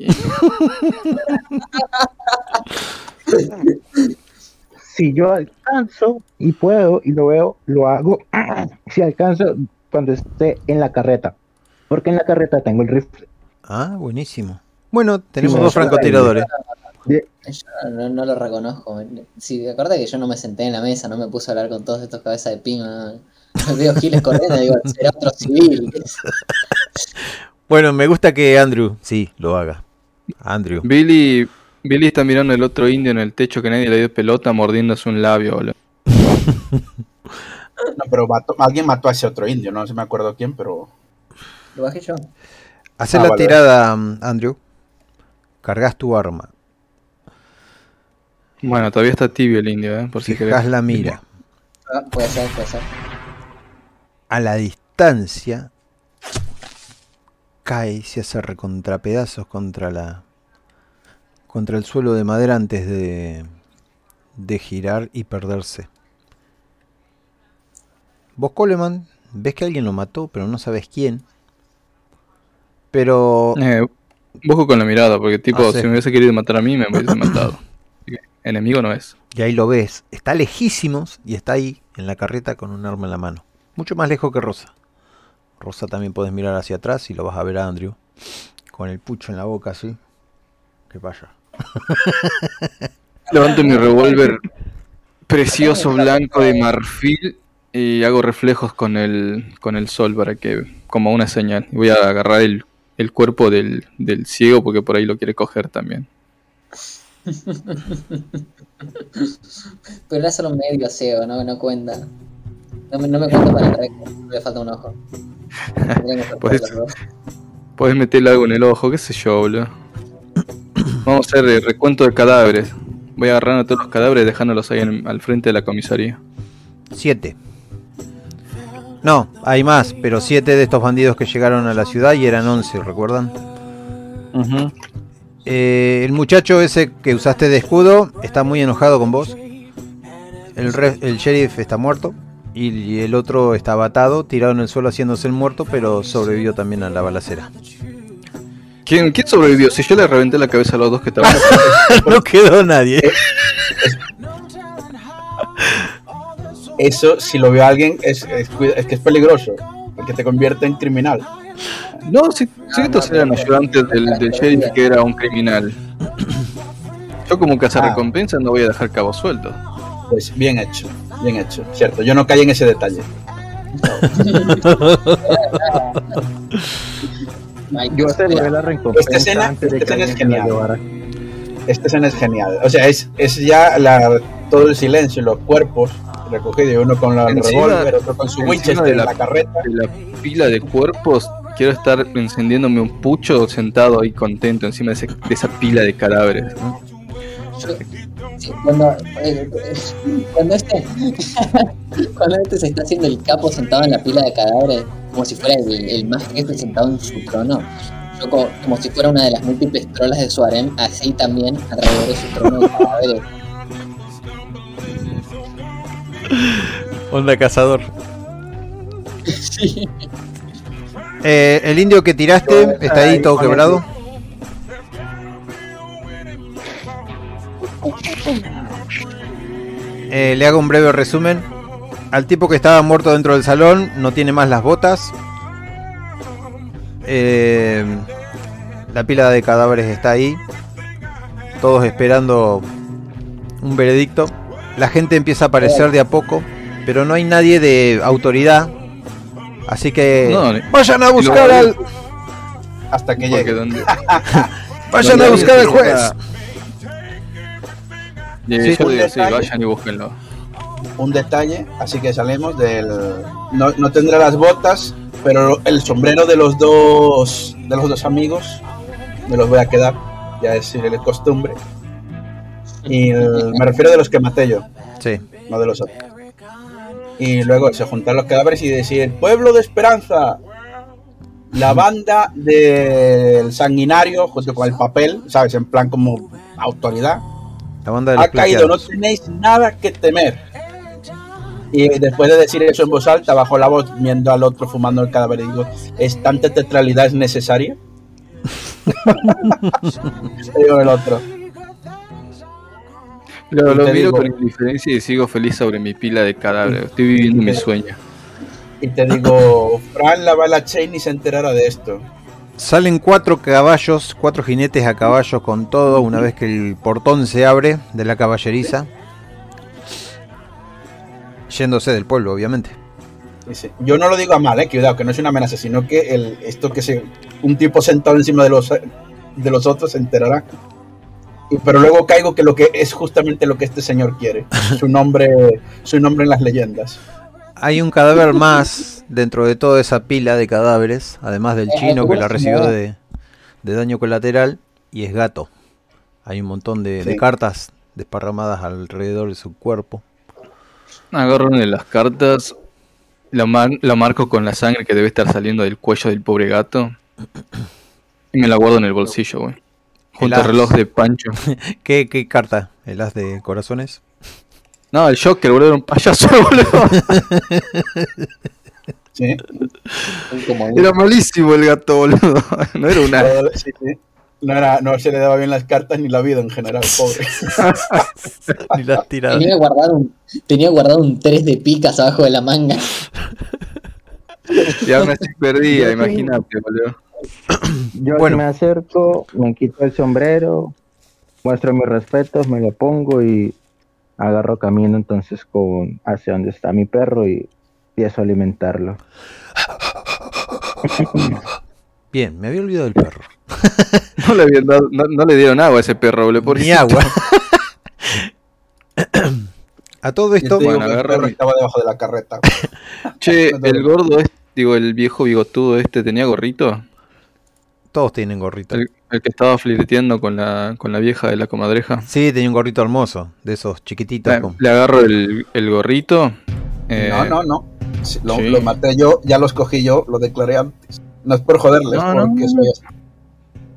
Si yo alcanzo y puedo y lo veo, lo hago. [CLEARS THROAT] si alcanzo cuando esté en la carreta. Porque en la carreta tengo el rifle. Ah, buenísimo. Bueno, tenemos Sí, dos sí, francotiradores. Yo no, no lo reconozco. Si acuerda que yo no me senté en la mesa, no me puse a hablar con todos estos cabezas de pin. ¿no? [LAUGHS] Veo giles corriendo digo, será otro civil. [LAUGHS] Bueno, me gusta que Andrew, sí, lo haga. Andrew. Billy, Billy está mirando el otro indio en el techo que nadie le dio pelota mordiéndose un labio, boludo. [LAUGHS] No, pero mató- alguien mató a ese otro indio, no se me acuerdo quién, pero Lo bajé yo. Hacé Ah, la vale. tirada, mm, Andrew. Cargas tu arma. Bueno, todavía está tibio el indio, ¿eh? Por si Fijas querés. la mira. Ah, puede ser, puede ser. A la distancia cae y se hace recontrapedazos contra la contra el suelo de madera antes de de girar y perderse. Vos Coleman ves que alguien lo mató, pero no sabes quién. Pero Eh, busco con la mirada, porque tipo, Ah, sí. si me hubiese querido matar a mí, me hubiese matado. [COUGHS] Enemigo no es. Y ahí lo ves. Está lejísimos y está ahí en la carreta con un arma en la mano. Mucho más lejos que Rosa. Rosa también puedes mirar hacia atrás y lo vas a ver a Andrew. Con el pucho en la boca así. ¿Qué pasa? [LAUGHS] Levanto mi revólver precioso blanco de marfil y hago reflejos con el, con el sol para que, como una señal. Y voy a agarrar el, el cuerpo del, del ciego porque por ahí lo quiere coger también. [LAUGHS] Pero era solo medio ciego, no, no cuenta. No me, no me cuenta para el récord, le falta un ojo. Dos. Podés meterle algo en el ojo, qué sé yo, boludo. Vamos a hacer el recuento de cadáveres. Voy agarrando todos los cadáveres y dejándolos ahí en- al frente de la comisaría. Siete. No, hay más, pero siete de estos bandidos que llegaron a la ciudad y eran once, ¿recuerdan? Eh, el muchacho ese que usaste de escudo está muy enojado con vos. El, re- el sheriff está muerto. Y, el otro está atado, tirado en el suelo haciéndose el muerto, pero sobrevivió también a la balacera. ¿Quién, ¿Quién sobrevivió? Si yo le reventé la cabeza a los dos que estaban. [LAUGHS] no quedó nadie. eso, si lo ve alguien, es, es, cuida- es que es peligroso, porque te convierte en criminal. No, si, si estos eran ayudantes del, del sheriff que era un criminal. Yo como que hace Ah. recompensa no voy a dejar cabos sueltos. Pues bien hecho, bien hecho, cierto. Yo no caí en ese detalle. Yo recompensa Esta escena- antes de esta que escena es genial. Esta escena es genial. O sea, es, es ya la, todo el silencio, los cuerpos recogidos, uno con la el revólver, otro con su Winchester de en la- la carreta. De la pila de cuerpos, quiero estar encendiéndome un pucho sentado ahí contento encima de, ese- de esa pila de cadáveres. Sí, cuando, eh, cuando este [LAUGHS] cuando este se está haciendo el capo sentado en la pila de cadáveres, como si fuera el, el más jefe sentado en su trono, yo como, como si fuera una de las múltiples trolas de su harem, así también alrededor de su trono de cadáveres. [LAUGHS] Onda cazador. [LAUGHS] Sí. Eh, el indio que tiraste está ahí todo quebrado. Eh, le hago un breve resumen. Al tipo que estaba muerto dentro del salón no tiene más las botas. Eh, la pila de cadáveres está ahí. Todos esperando un veredicto. La gente empieza a aparecer de a poco, pero no hay nadie de autoridad. Así que No, vayan a buscar al Hasta que llegue. donde, [LAUGHS] vayan donde a buscar al juez. está- Sí, sí, vayan y búsquenlo. un detalle, así que salimos del... No, no tendrá las botas, pero el sombrero de los dos de los dos amigos me los voy a quedar, ya es de costumbre. Y el- me refiero de los que maté yo, Sí. no de los otros. Y luego se juntan los cadáveres y decir, pueblo de Esperanza, la banda del sanguinario junto con el papel, ¿sabes? En plan como autoridad, La banda de los ha caído, no plateados. tenéis nada que temer. Y después de decir eso en voz alta, bajó la voz viendo al otro fumando el cadáver y digo, ¿es tanta teatralidad es necesaria? Le [LAUGHS] digo el otro. Lo, lo miro digo- con indiferencia y sigo feliz sobre mi pila de cadáveres. Estoy viviendo mi sueño. Y te digo, [LAUGHS] Fran la bala chain y se enterará de esto. Salen cuatro caballos, cuatro jinetes a caballo con todo, una vez que el portón se abre de la caballeriza. Yéndose del pueblo, obviamente. Yo no lo digo a mal, eh, cuidado, que no es una amenaza, sino que el, esto que se, un tipo sentado encima de los, de los otros se enterará. Pero luego caigo que lo que es justamente lo que este señor quiere. [LAUGHS] Su nombre, su nombre en las leyendas. Hay un cadáver más dentro de toda esa pila de cadáveres, además del chino que la ¿cómo se recibió de, de daño colateral, y es gato. Hay un montón de, cartas desparramadas alrededor de su cuerpo. Agarro una de las cartas, la, mar- la marco con la sangre que debe estar saliendo del cuello del pobre gato [CLEARS THROAT] y me la guardo en el bolsillo, güey. Junto al reloj de Pancho. [LAUGHS] ¿Qué, qué carta? ¿El as de corazones? No, el Joker, boludo, era un payaso, [LAUGHS] boludo. ¿sí? Era malísimo el gato, boludo. [LAUGHS] No era una. Sí, sí. No, era, no se le daba bien las cartas ni la vida en general, pobre. [LAUGHS] Ni las tiradas. Tenía guardado un, tenía guardado un 3 de picas abajo de la manga. Y aún así perdía, imagínate, boludo. Yo Bueno. me acerco, me quito el sombrero, muestro mis respetos, me lo pongo y agarro camino entonces con hacia donde está mi perro y empiezo a alimentarlo. Bien, me había olvidado del perro. [LAUGHS] No le, habían dado- no, no le dieron agua a ese perro, boludo. Ni agua. [LAUGHS] A todo esto, te digo Bueno, que el perro mi- estaba debajo de la carreta. [LAUGHS] Che, el gordo este, digo, el viejo bigotudo este, ¿tenía gorrito? todos tienen gorrito. El, el que estaba flirteando con la, con la vieja de la comadreja. Sí, tenía un gorrito hermoso, de esos chiquititos. Le, con- le agarro el, el gorrito. eh, No, no, no. Lo, sí. lo maté yo, ya lo escogí yo, lo declaré antes. No es por joderles, No, no, porque no. soy así.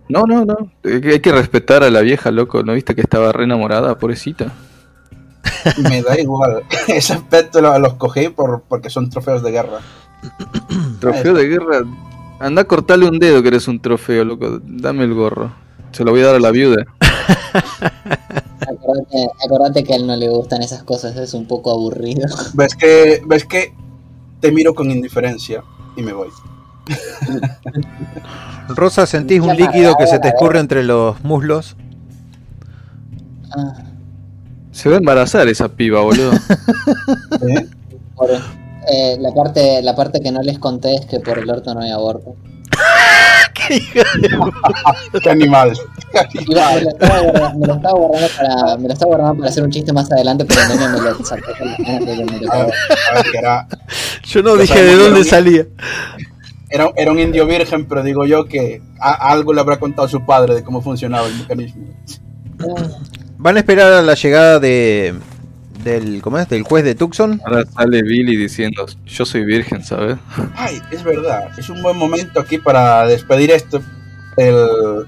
No, no, no. Hay que- hay que respetar a la vieja, loco. ¿No viste que estaba re enamorada, pobrecita? Me da igual. [LAUGHS] Ese aspecto lo, lo escogí por, porque son trofeos de guerra. Trofeo de guerra. Anda a cortarle un dedo que eres un trofeo, loco. Dame el gorro. Se lo voy a dar a la viuda. Acordate, acordate que a él no le gustan esas cosas, es un poco aburrido. ¿Ves que, ves que te miro con indiferencia y me voy. Rosa, ¿sentís un líquido que se te escurre entre los muslos? Ah, Se va a embarazar esa piba, boludo. [LAUGHS] ¿Eh? Eh, la, parte, la parte que no les conté es que por el orto no hay aborto. [LAUGHS] ¡Qué animal! Me, lo estaba guardando, me lo estaba guardando para, me lo estaba guardando para hacer un chiste más adelante, pero nene me lo de era, Yo no dije de dónde salía. era, era un indio virgen, pero digo yo que a- algo le habrá contado su padre de cómo funcionaba el mecanismo. Van a esperar a la llegada de del ¿cómo es? del juez de Tucson. Ahora sale Billy diciendo, yo soy virgen, ¿sabes? Ay, es verdad, es un buen momento aquí para despedir esto. El-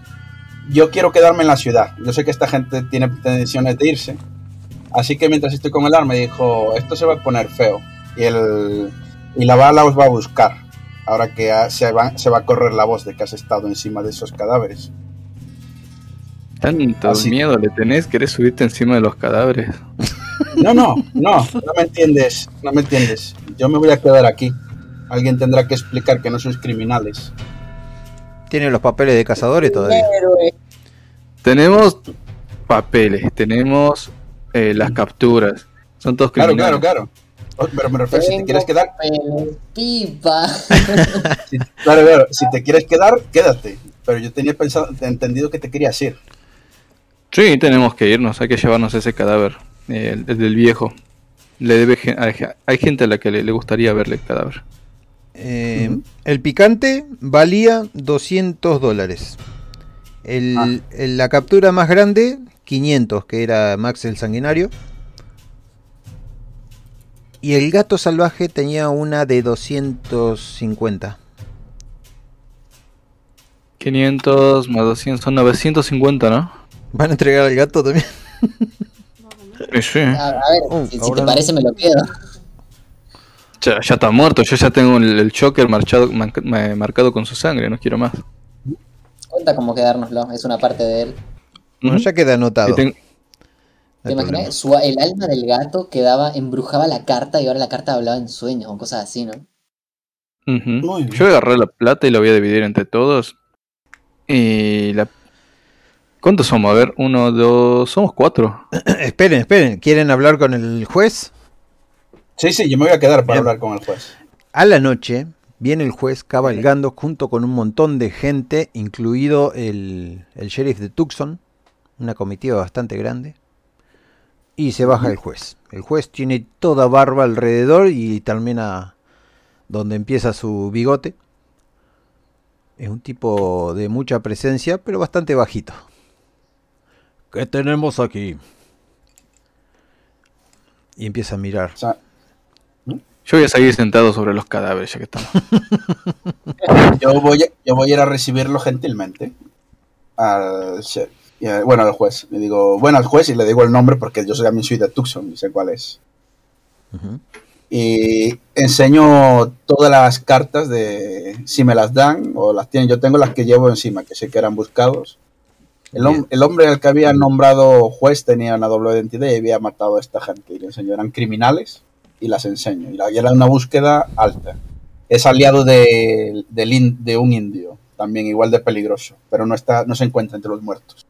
Yo quiero quedarme en la ciudad. Yo sé que esta gente tiene intenciones de irse. Así que mientras estoy con el arma, dijo, esto se va a poner feo. Y, el... y la bala os va a buscar. Ahora que se va, se va a correr la voz de que has estado encima de esos cadáveres. Tanto Así- miedo le tenés, querés subirte encima de los cadáveres. [LAUGHS] No, no, no, no me entiendes, no me entiendes. Yo me voy a quedar aquí. Alguien tendrá que explicar que no sois criminales. Tiene los papeles de cazadores todavía. Tenemos papeles, tenemos eh, las capturas. Son todos Claro, criminales. claro, claro. Oh, Pero me refiero, si te quieres quedar, pipa. [LAUGHS] Si- claro, claro, si te quieres quedar, quédate. Pero yo tenía pensado, entendido que te querías ir. Sí, tenemos que irnos, hay que llevarnos ese cadáver, eh, el, el del viejo. Le debe, hay, hay gente a la que le, le gustaría verle el cadáver. Eh, El picante valía 200 dólares. El- Ah. el- la captura más grande, 500, que era Max el Sanguinario. Y el gato salvaje tenía una de 250. 500 más 200 son 950, ¿no? ¿Van a entregar al gato también? [LAUGHS] Sí, sí. A, a ver, Uh, si, te no. parece me lo quedo. Ya, ya está muerto, yo ya tengo el, el choker marchado, marcado con su sangre, no quiero más. Cuenta como quedárnoslo, es una parte de él. Bueno, Ujú. ya queda anotado. Ten- ¿Te imaginas? Su- el alma del gato quedaba, embrujaba la carta y ahora la carta hablaba en sueños o cosas así, ¿no? Muy bien. Yo agarré la plata y la voy a dividir entre todos. Y la... ¿Cuántos somos? A ver, uno, dos... Somos cuatro. [CLEARS THROAT] esperen, esperen. ¿Quieren hablar con el juez? Sí, sí, yo me voy a quedar para Bien. hablar con el juez. A la noche viene el juez cabalgando junto con un montón de gente, incluido el, el sheriff de Tucson, una comitiva bastante grande, y se baja el juez. El juez tiene toda barba alrededor y termina donde empieza su bigote. Es un tipo de mucha presencia, pero bastante bajito. ¿Qué tenemos aquí? Y empieza a mirar. O sea, Yo voy a seguir sentado sobre los cadáveres ya que estamos. [LAUGHS] yo voy, a, yo voy a ir a recibirlo gentilmente al. Y, bueno, al juez. Le digo, bueno, al juez y le digo el nombre porque yo soy, también soy de Tucson y sé cuál es. Y enseño todas las cartas de si me las dan o las tienen. Yo tengo las que llevo encima, que sé que eran buscados. El, el hombre al que había nombrado juez tenía una doble identidad y había matado a esta gente. Y le eran criminales y las enseño. Y, la- y era una búsqueda alta. Es aliado de, de un indio, también igual de peligroso, pero no, está, no se encuentra entre los muertos.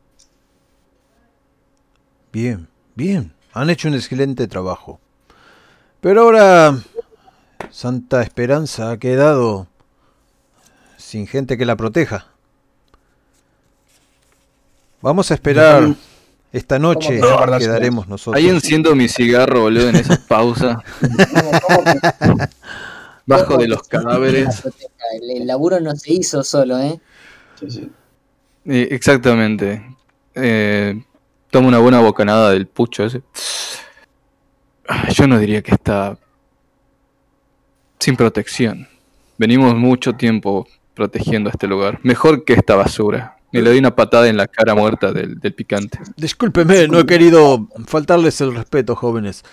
Bien, bien. Han hecho un excelente trabajo. Pero ahora Santa Esperanza ha quedado sin gente que la proteja. Vamos a esperar. Esta noche ¿Cómo que guardas quedaremos nosotros. Ahí enciendo mi cigarro, boludo, en esa pausa. [LAUGHS] Bajo de los cadáveres. El, laburo no se hizo solo, ¿eh? Sí, sí. Eh, exactamente. Eh, tomo una buena bocanada del pucho ese. Yo no diría que está sin protección. Venimos mucho tiempo protegiendo este lugar. Mejor que esta basura. Y le doy una patada en la cara muerta del, del picante. Discúlpeme, no he querido faltarles el respeto, jóvenes.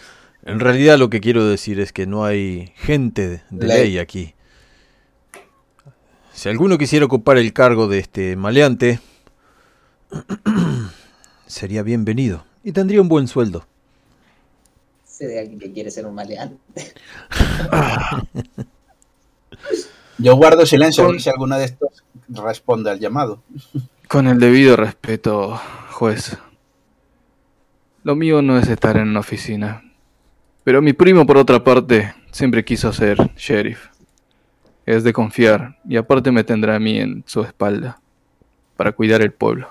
En realidad lo que quiero decir es que no hay gente de- Ley. ley aquí. Si alguno quisiera ocupar el cargo de este maleante, [CLEARS THROAT] sería bienvenido y tendría un buen sueldo. Sé de alguien que quiere ser un maleante. [LAUGHS] Yo guardo silencio si alguno de estos responde al llamado. Con el debido respeto, juez. Lo mío no es estar en una oficina. Pero mi primo, por otra parte, siempre quiso ser sheriff. Es de confiar, y aparte me tendrá a mí en su espalda, para cuidar el pueblo.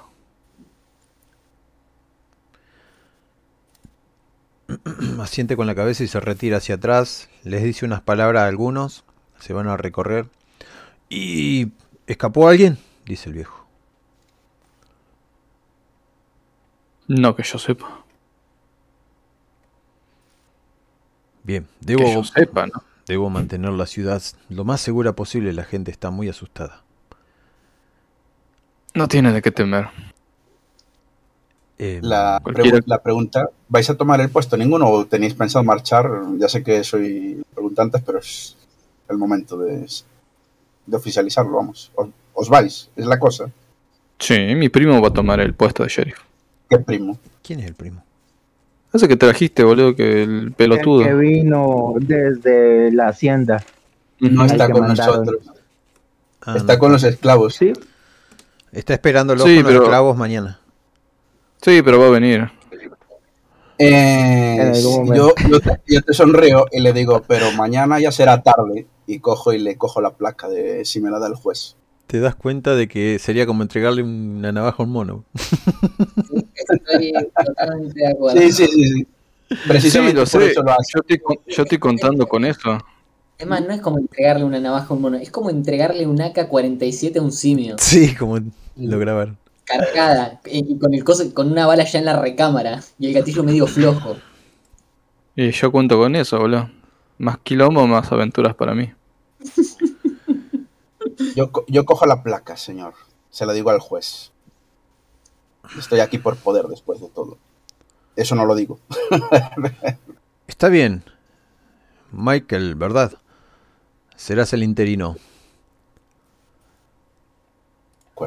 [CLEARS THROAT] Asiente con la cabeza y se retira hacia atrás. Les dice unas palabras a algunos. Se van a recorrer. ¿Y escapó alguien? Dice el viejo. No que yo sepa. Bien, Que debo, yo sepa, ¿no? debo mantener la ciudad lo más segura posible. La gente está muy asustada. No tiene de qué temer. Eh, La, pregu- la pregunta, ¿vais a tomar el puesto ninguno o tenéis pensado marchar? Ya sé que soy preguntante, pero es el momento de, de oficializarlo, vamos. Os, os vais, es la cosa. Sí, mi primo va a tomar el puesto de sheriff. ¿Qué primo? ¿Quién es el primo? Ese que trajiste, boludo, que el pelotudo. El que vino desde la hacienda. No está con mandaron. nosotros. Ah, está no. con los esclavos. Sí, Está esperándolo Sí, con los esclavos mañana. Sí, pero va a venir. Eh, yo, yo te, yo te sonrío y le digo, pero mañana ya será tarde. Y cojo y le cojo la placa de si me la da el juez. Te das cuenta de que sería como entregarle una navaja a un mono. Estoy totalmente de acuerdo. Sí, sí, sí. sí. Precisamente Sí, lo por sé. eso lo hace. Yo estoy, con- yo estoy contando con eso. Es más, no es como entregarle una navaja a un mono, es como entregarle un AK-47 a un simio. Sí, como lo grabaron. Cargada, y con el coso, con una bala ya en la recámara, y el gatillo medio flojo. Y yo cuento con eso, boludo. Más quilombo, más aventuras para mí. Yo, yo cojo la placa, señor. Se lo digo al juez. Estoy aquí por poder después de todo. Eso no lo digo. [LAUGHS] Está bien. Michael, ¿verdad? Serás el interino.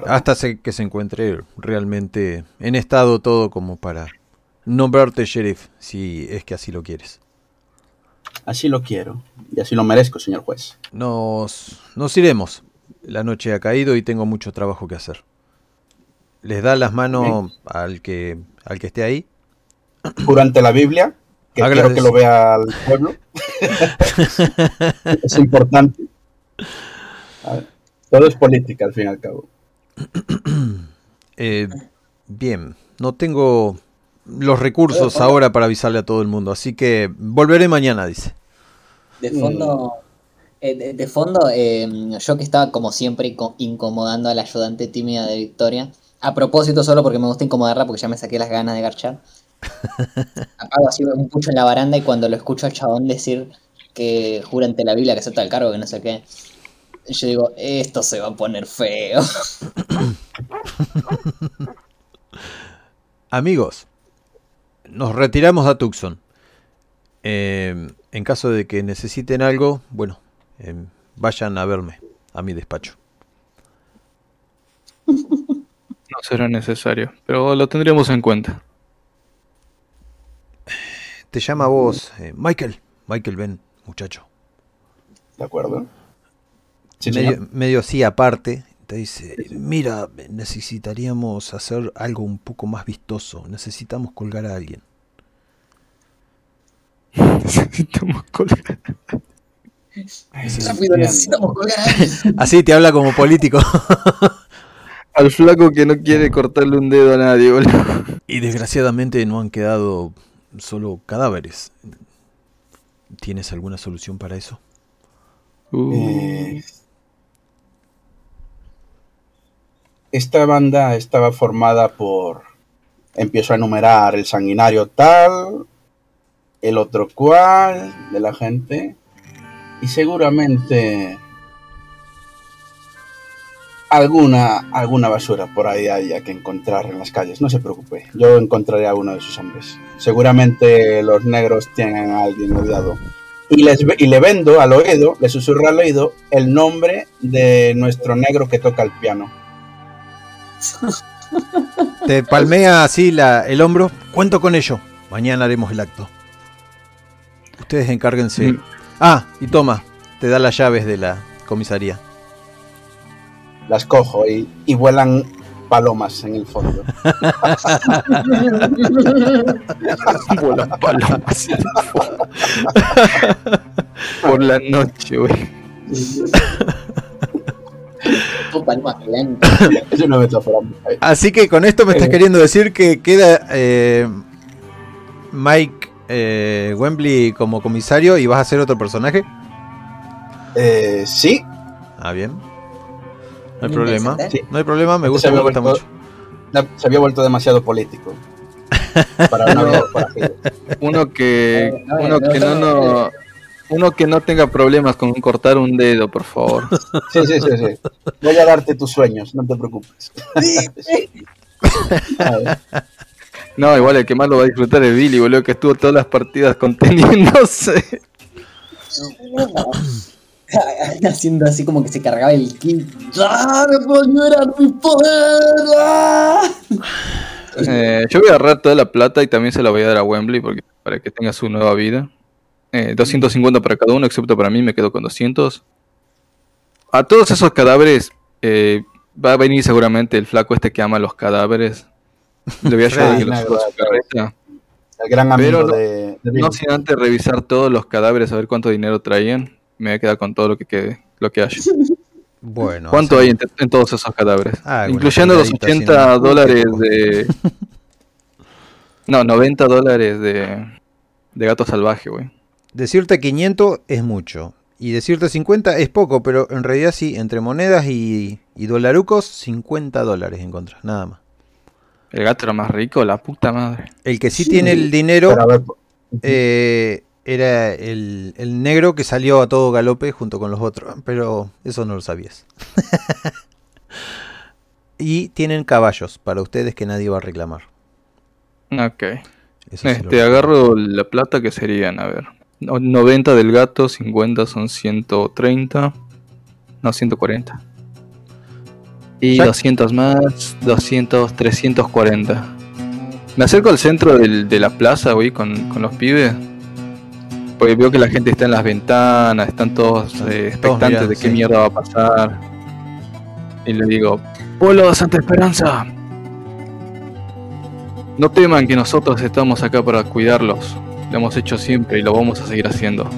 Hasta que se encuentre realmente en estado todo como para nombrarte sheriff, si es que así lo quieres. Así lo quiero. Y así lo merezco, señor juez. Nos, nos iremos. La noche ha caído y tengo mucho trabajo que hacer. ¿Les da las manos al que, al que esté ahí? Juro ante la Biblia que quiero que lo vea al pueblo. [LAUGHS] es importante. Todo es política, al fin y al cabo. [CLEARS THROAT] Eh, bien, no tengo los recursos ahora para avisarle a todo el mundo, así que volveré mañana, dice. De fondo, eh, de, de fondo eh, yo que estaba como siempre co- incomodando a la ayudante tímida de Victoria, a propósito solo porque me gusta incomodarla porque ya me saqué las ganas de garchar. [LAUGHS] Apago así un pucho en la baranda y cuando lo escucho al chabón decir que jura ante la Biblia que acepta el cargo, que no sé qué, yo digo, esto se va a poner feo. [LAUGHS] Amigos, nos retiramos a Tucson. Eh, en caso de que necesiten algo, bueno, eh, vayan a verme a mi despacho. No será necesario, pero lo tendremos en cuenta. Te llama vos, eh, Michael. Michael, ven, muchacho. ¿De acuerdo? Sí, medio, así aparte, te dice, mira, necesitaríamos hacer algo un poco más vistoso, necesitamos colgar a alguien. Necesitamos colgar. Rápido, necesitamos colgar a alguien. [LAUGHS] Así te habla como político. [LAUGHS] Al flaco que no quiere cortarle un dedo a nadie, boludo. y desgraciadamente no han quedado solo cadáveres. ¿Tienes alguna solución para eso? Uh, Eh, esta banda estaba formada por. Empiezo a enumerar el sanguinario tal, el otro cual de la gente, y seguramente alguna, alguna basura por ahí haya que encontrar en las calles. No se preocupe, yo encontraré a uno de sus hombres. Seguramente los negros tienen a alguien odiado. Y, les, y le vendo al oído, le susurro al oído el nombre de nuestro negro que toca el piano. Te palmea así la, el hombro. Cuento con ello. Mañana haremos el acto. Ustedes encárguense. Mm. Ah, y toma, te da las llaves de la comisaría. Las cojo y, y vuelan palomas en el fondo. [LAUGHS] vuelan palomas. [LAUGHS] Por la noche, güey. [LAUGHS] Es una metáfora. Así que con esto me estás Eh. queriendo decir que queda eh, Mike eh, Wembley como comisario y vas a ser otro personaje. Eh, sí, Ah, bien. No hay problema. No hay problema, me Este gusta, se me había gusta vuelto- mucho. se había vuelto demasiado político. [LAUGHS] Para forajido. [LAUGHS] Uno que, no, uno no, que no, no, no, uno que no tenga problemas con cortar un dedo, por favor. Sí, sí, sí, sí. Voy a darte tus sueños, no te preocupes. No, igual el que más lo va a disfrutar es Billy, boludo, que estuvo todas las partidas conteniéndose. Haciendo así como que se cargaba el kit. ¡Ah! ¡No puedo mi poder! ¡Ah! Eh, yo voy a agarrar toda la plata y también se la voy a dar a Wembley porque, para que tenga su nueva vida. Eh, 250 para cada uno, excepto para mí, me quedo con 200. A todos esos cadáveres eh, va a venir seguramente el flaco este que ama los cadáveres. Le voy a ayudar a que Freddy lo suba a su cabeza. El gran amigo Pero no- de, de. No sin antes revisar todos los cadáveres, a ver cuánto dinero traían. Me voy a quedar con todo lo que quede, lo que haya. [LAUGHS] Bueno. ¿Cuánto hay en, en todos esos cadáveres? Ah, Incluyendo los pegadita así, 80 ¿no? Uy, qué dólares de. [LAUGHS] No, 90 dólares de. De gato salvaje, güey. Decirte 500 es mucho. Y decirte 50 es poco, pero en realidad sí, entre monedas y, y dolarucos, 50 dólares encontrás, nada más. El gato era más rico, la puta madre. El que sí, Sí, tiene el dinero eh, era el, el negro que salió a todo galope junto con los otros, pero eso no lo sabías. [LAUGHS] y tienen caballos para ustedes que nadie va a reclamar. Ok. Eso Este, agarro la plata que serían, a ver. No- 90 del gato, 50 son 130. No, 140. Y Jack. 200 más, 200, 340. Me acerco al centro del- de la plaza, güey, con, con los pibes. Porque veo que la gente está en las ventanas, están todos eh, expectantes mirando, de qué sí. mierda va a pasar. Y le digo, pueblo de Santa Esperanza, no teman que nosotros estamos acá para cuidarlos. Lo hemos hecho siempre y lo vamos a seguir haciendo.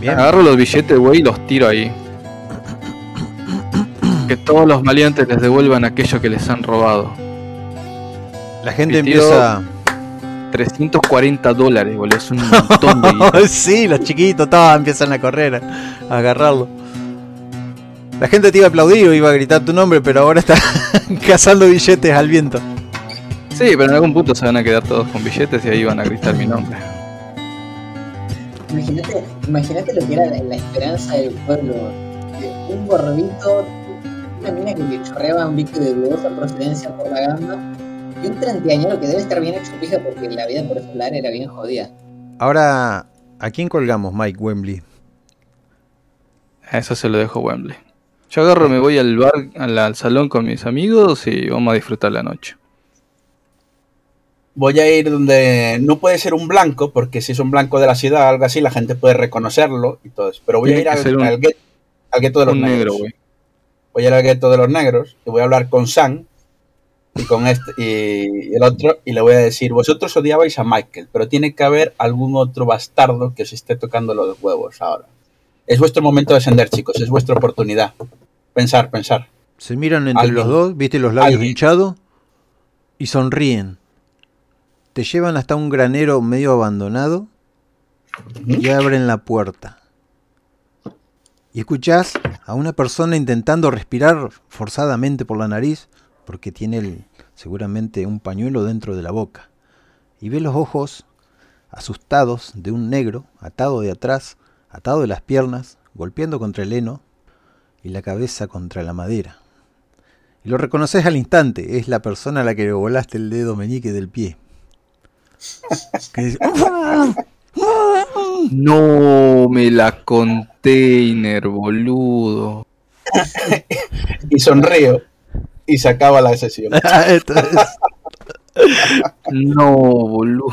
Bien. Agarro los billetes, güey, y los tiro ahí. Que todos los maleantes les devuelvan aquello que les han robado. La gente empieza... 340 dólares, boludo. Es un montón de [LAUGHS] sí, los chiquitos todos empiezan a correr, a, a agarrarlo. La gente te iba a aplaudir o iba a gritar tu nombre, pero ahora está [LAUGHS] cazando billetes al viento. Sí, pero en algún punto se van a quedar todos con billetes y ahí van a gritar mi nombre. Imagínate, imagínate lo que era la, la esperanza del pueblo. Un gordito, una mina que le chorreaba un líquido de dudosa procedencia por la gamba, y un treintañero que debe estar bien hecho pija porque la vida por lado era bien jodida. Ahora, ¿a quién colgamos, Mike Wembley? Eso se lo dejo a Wembley. Yo agarro, me voy al bar, al, al salón con mis amigos y vamos a disfrutar la noche. Voy a ir donde no puede ser un blanco, porque si es un blanco de la ciudad o algo así, la gente puede reconocerlo y todo eso. Pero voy Tiene a ir al, un- al guet- al gueto de los negros. negro, voy a ir al gueto de los negros y voy a hablar con Sam y con este y el otro y le voy a decir, vosotros odiabais a Michael, pero tiene que haber algún otro bastardo que os esté tocando los huevos ahora. Es vuestro momento de ascender, chicos, es vuestra oportunidad. Pensar, pensar. Se miran entre Alguien. los dos, viste los labios Alguien. hinchados y sonríen. Te llevan hasta un granero medio abandonado y abren la puerta. Y escuchás a una persona intentando respirar forzadamente por la nariz porque tiene el- seguramente un pañuelo dentro de la boca. Y ve los ojos asustados de un negro atado de atrás, atado de las piernas, golpeando contra el heno y la cabeza contra la madera. Y lo reconoces al instante, es la persona a la que le volaste el dedo meñique del pie. Que dice, No me la container, boludo. Y sonrío y se acaba la sesión. [LAUGHS] Es- No, boludo.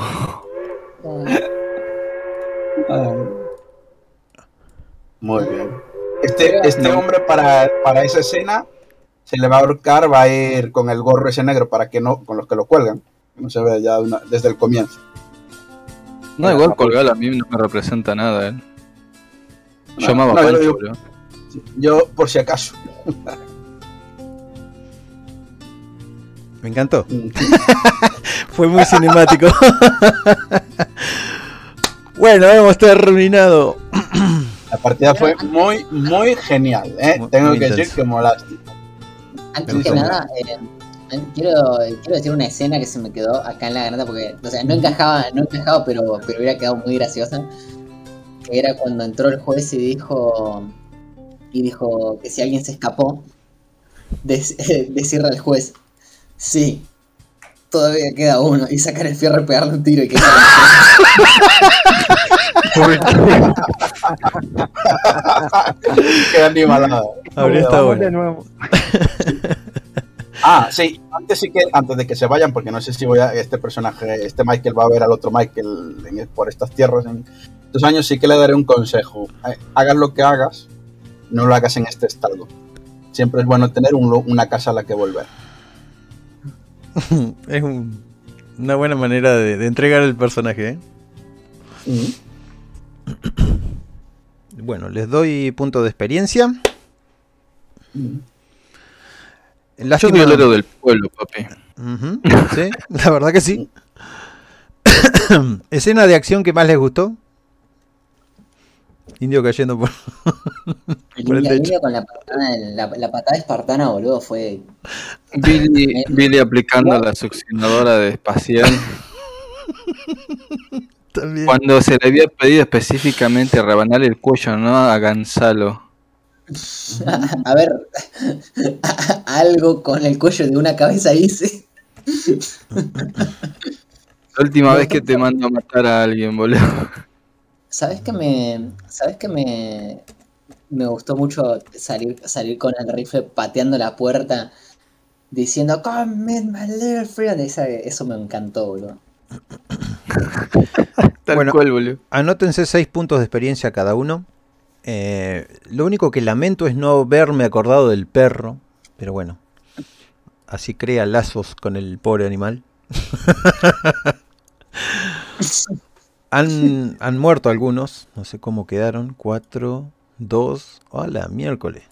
Muy bien. Este, este hombre para, para esa escena se le va a ahorcar, va a ir con el gorro ese negro para que no, con los que lo cuelgan, no se vea ya una- desde el comienzo. No, igual colgar a mí no me representa nada, eh. No, no, yo lo Pancho, digo- boludo. Yo, por si acaso. [LAUGHS] Me encantó. [LAUGHS] Fue muy cinemático. [LAUGHS] bueno, hemos terminado. La partida fue muy, muy genial. ¿eh? Muy- Tengo muy que decir que molaste. Antes que nada, eh, quiero, quiero decir una escena que se me quedó acá en la garganta porque, o sea, no encajaba, no encajaba, pero, pero hubiera quedado muy graciosa. Que era cuando entró el juez y dijo y dijo que si alguien se escapó, de- [LAUGHS] decirle al juez, sí, todavía queda uno, y sacar el fierro y pegarle un tiro y que [LAUGHS] Qué animalada. Habría estado bueno. Ah, sí, antes sí que, antes de que se vayan, porque no sé si voy a, este personaje, este Michael va a ver al otro Michael en- por estas tierras en estos años, sí que le daré un consejo. Eh, Hagas lo que hagas, no lo hagas en este estado. Siempre es bueno tener un una casa a la que volver. [LAUGHS] Es un- una buena manera de, de entregar el personaje. ¿eh? Mm. Bueno, les doy punto de experiencia. Yo Lástima- soy el héroe del pueblo, papi. Sí, [LAUGHS] la verdad que sí. [COUGHS] Escena de acción que más les gustó. Indio cayendo por. El [LAUGHS] Por el niño, el techo. niño con la patada, la, la patada espartana, boludo, fue. [LAUGHS] Billy, Billy aplicando la succionadora de espacial. También. Cuando se le había pedido específicamente rebanar el cuello, ¿no? A Gonzalo. [LAUGHS] A ver, [LAUGHS] algo con el cuello de una cabeza hice. La última vez que te mando a matar a alguien, boludo. ¿Sabes que me. ¿Sabes que me. Me gustó mucho salir, salir con el rifle pateando la puerta diciendo Come meet my little friend. Eso me encantó, boludo. Tal Bueno. cual, boludo. Anótense 6 puntos de experiencia cada uno. Eh, lo único que lamento es no haberme acordado del perro. Pero bueno. Así crea lazos con el pobre animal. [LAUGHS] han, han muerto algunos. No sé cómo quedaron. 4, 2. Hola, miércoles.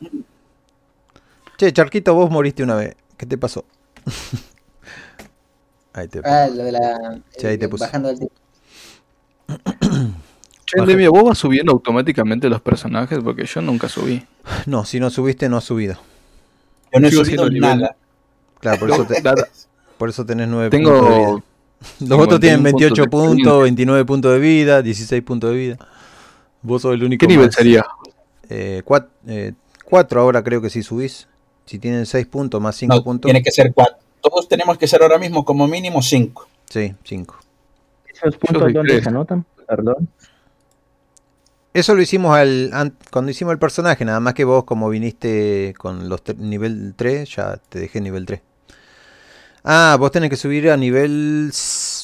Che, Charquito, vos moriste una vez. ¿Qué te pasó? [LAUGHS] Ahí te Ah, lo de la. Ahí te eh, puse. bajando del [CLEARS THROAT] ¿vos vas subiendo automáticamente los personajes? Porque yo nunca subí. No, si no subiste, no has subido. Yo no he Sigo subido siendo nivel. nada. Claro, por eso, te- Nada. por eso tenés 9 puntos de vida. Tengo. Los otros tienen 51 28 puntos de puntos, experiencia. 29 puntos de vida, 16 puntos de vida. Vos sos el único. ¿Qué nivel más. sería? Eh, 4 ahora creo que sí subís. Si tienen 6 puntos más 5 No, puntos. tiene que ser cuatro. Todos tenemos que ser ahora mismo como mínimo cinco. Sí, 5. ¿Esos puntos dónde se anotan? Perdón. Eso lo hicimos al, an- cuando hicimos el personaje, nada más que vos como viniste con los nivel 3, ya te dejé nivel 3. Ah, vos tenés que subir a nivel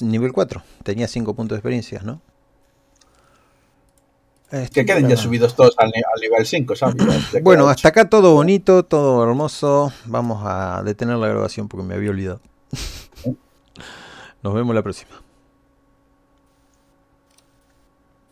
nivel 4. Tenías 5 puntos de experiencia, ¿no? Que queden ya subidos todos al, al nivel 5, ¿sabes? [CLEARS THROAT] Bueno, hasta acá todo bonito, todo hermoso. Vamos a detener la grabación porque me había olvidado. [LAUGHS] Nos vemos la próxima.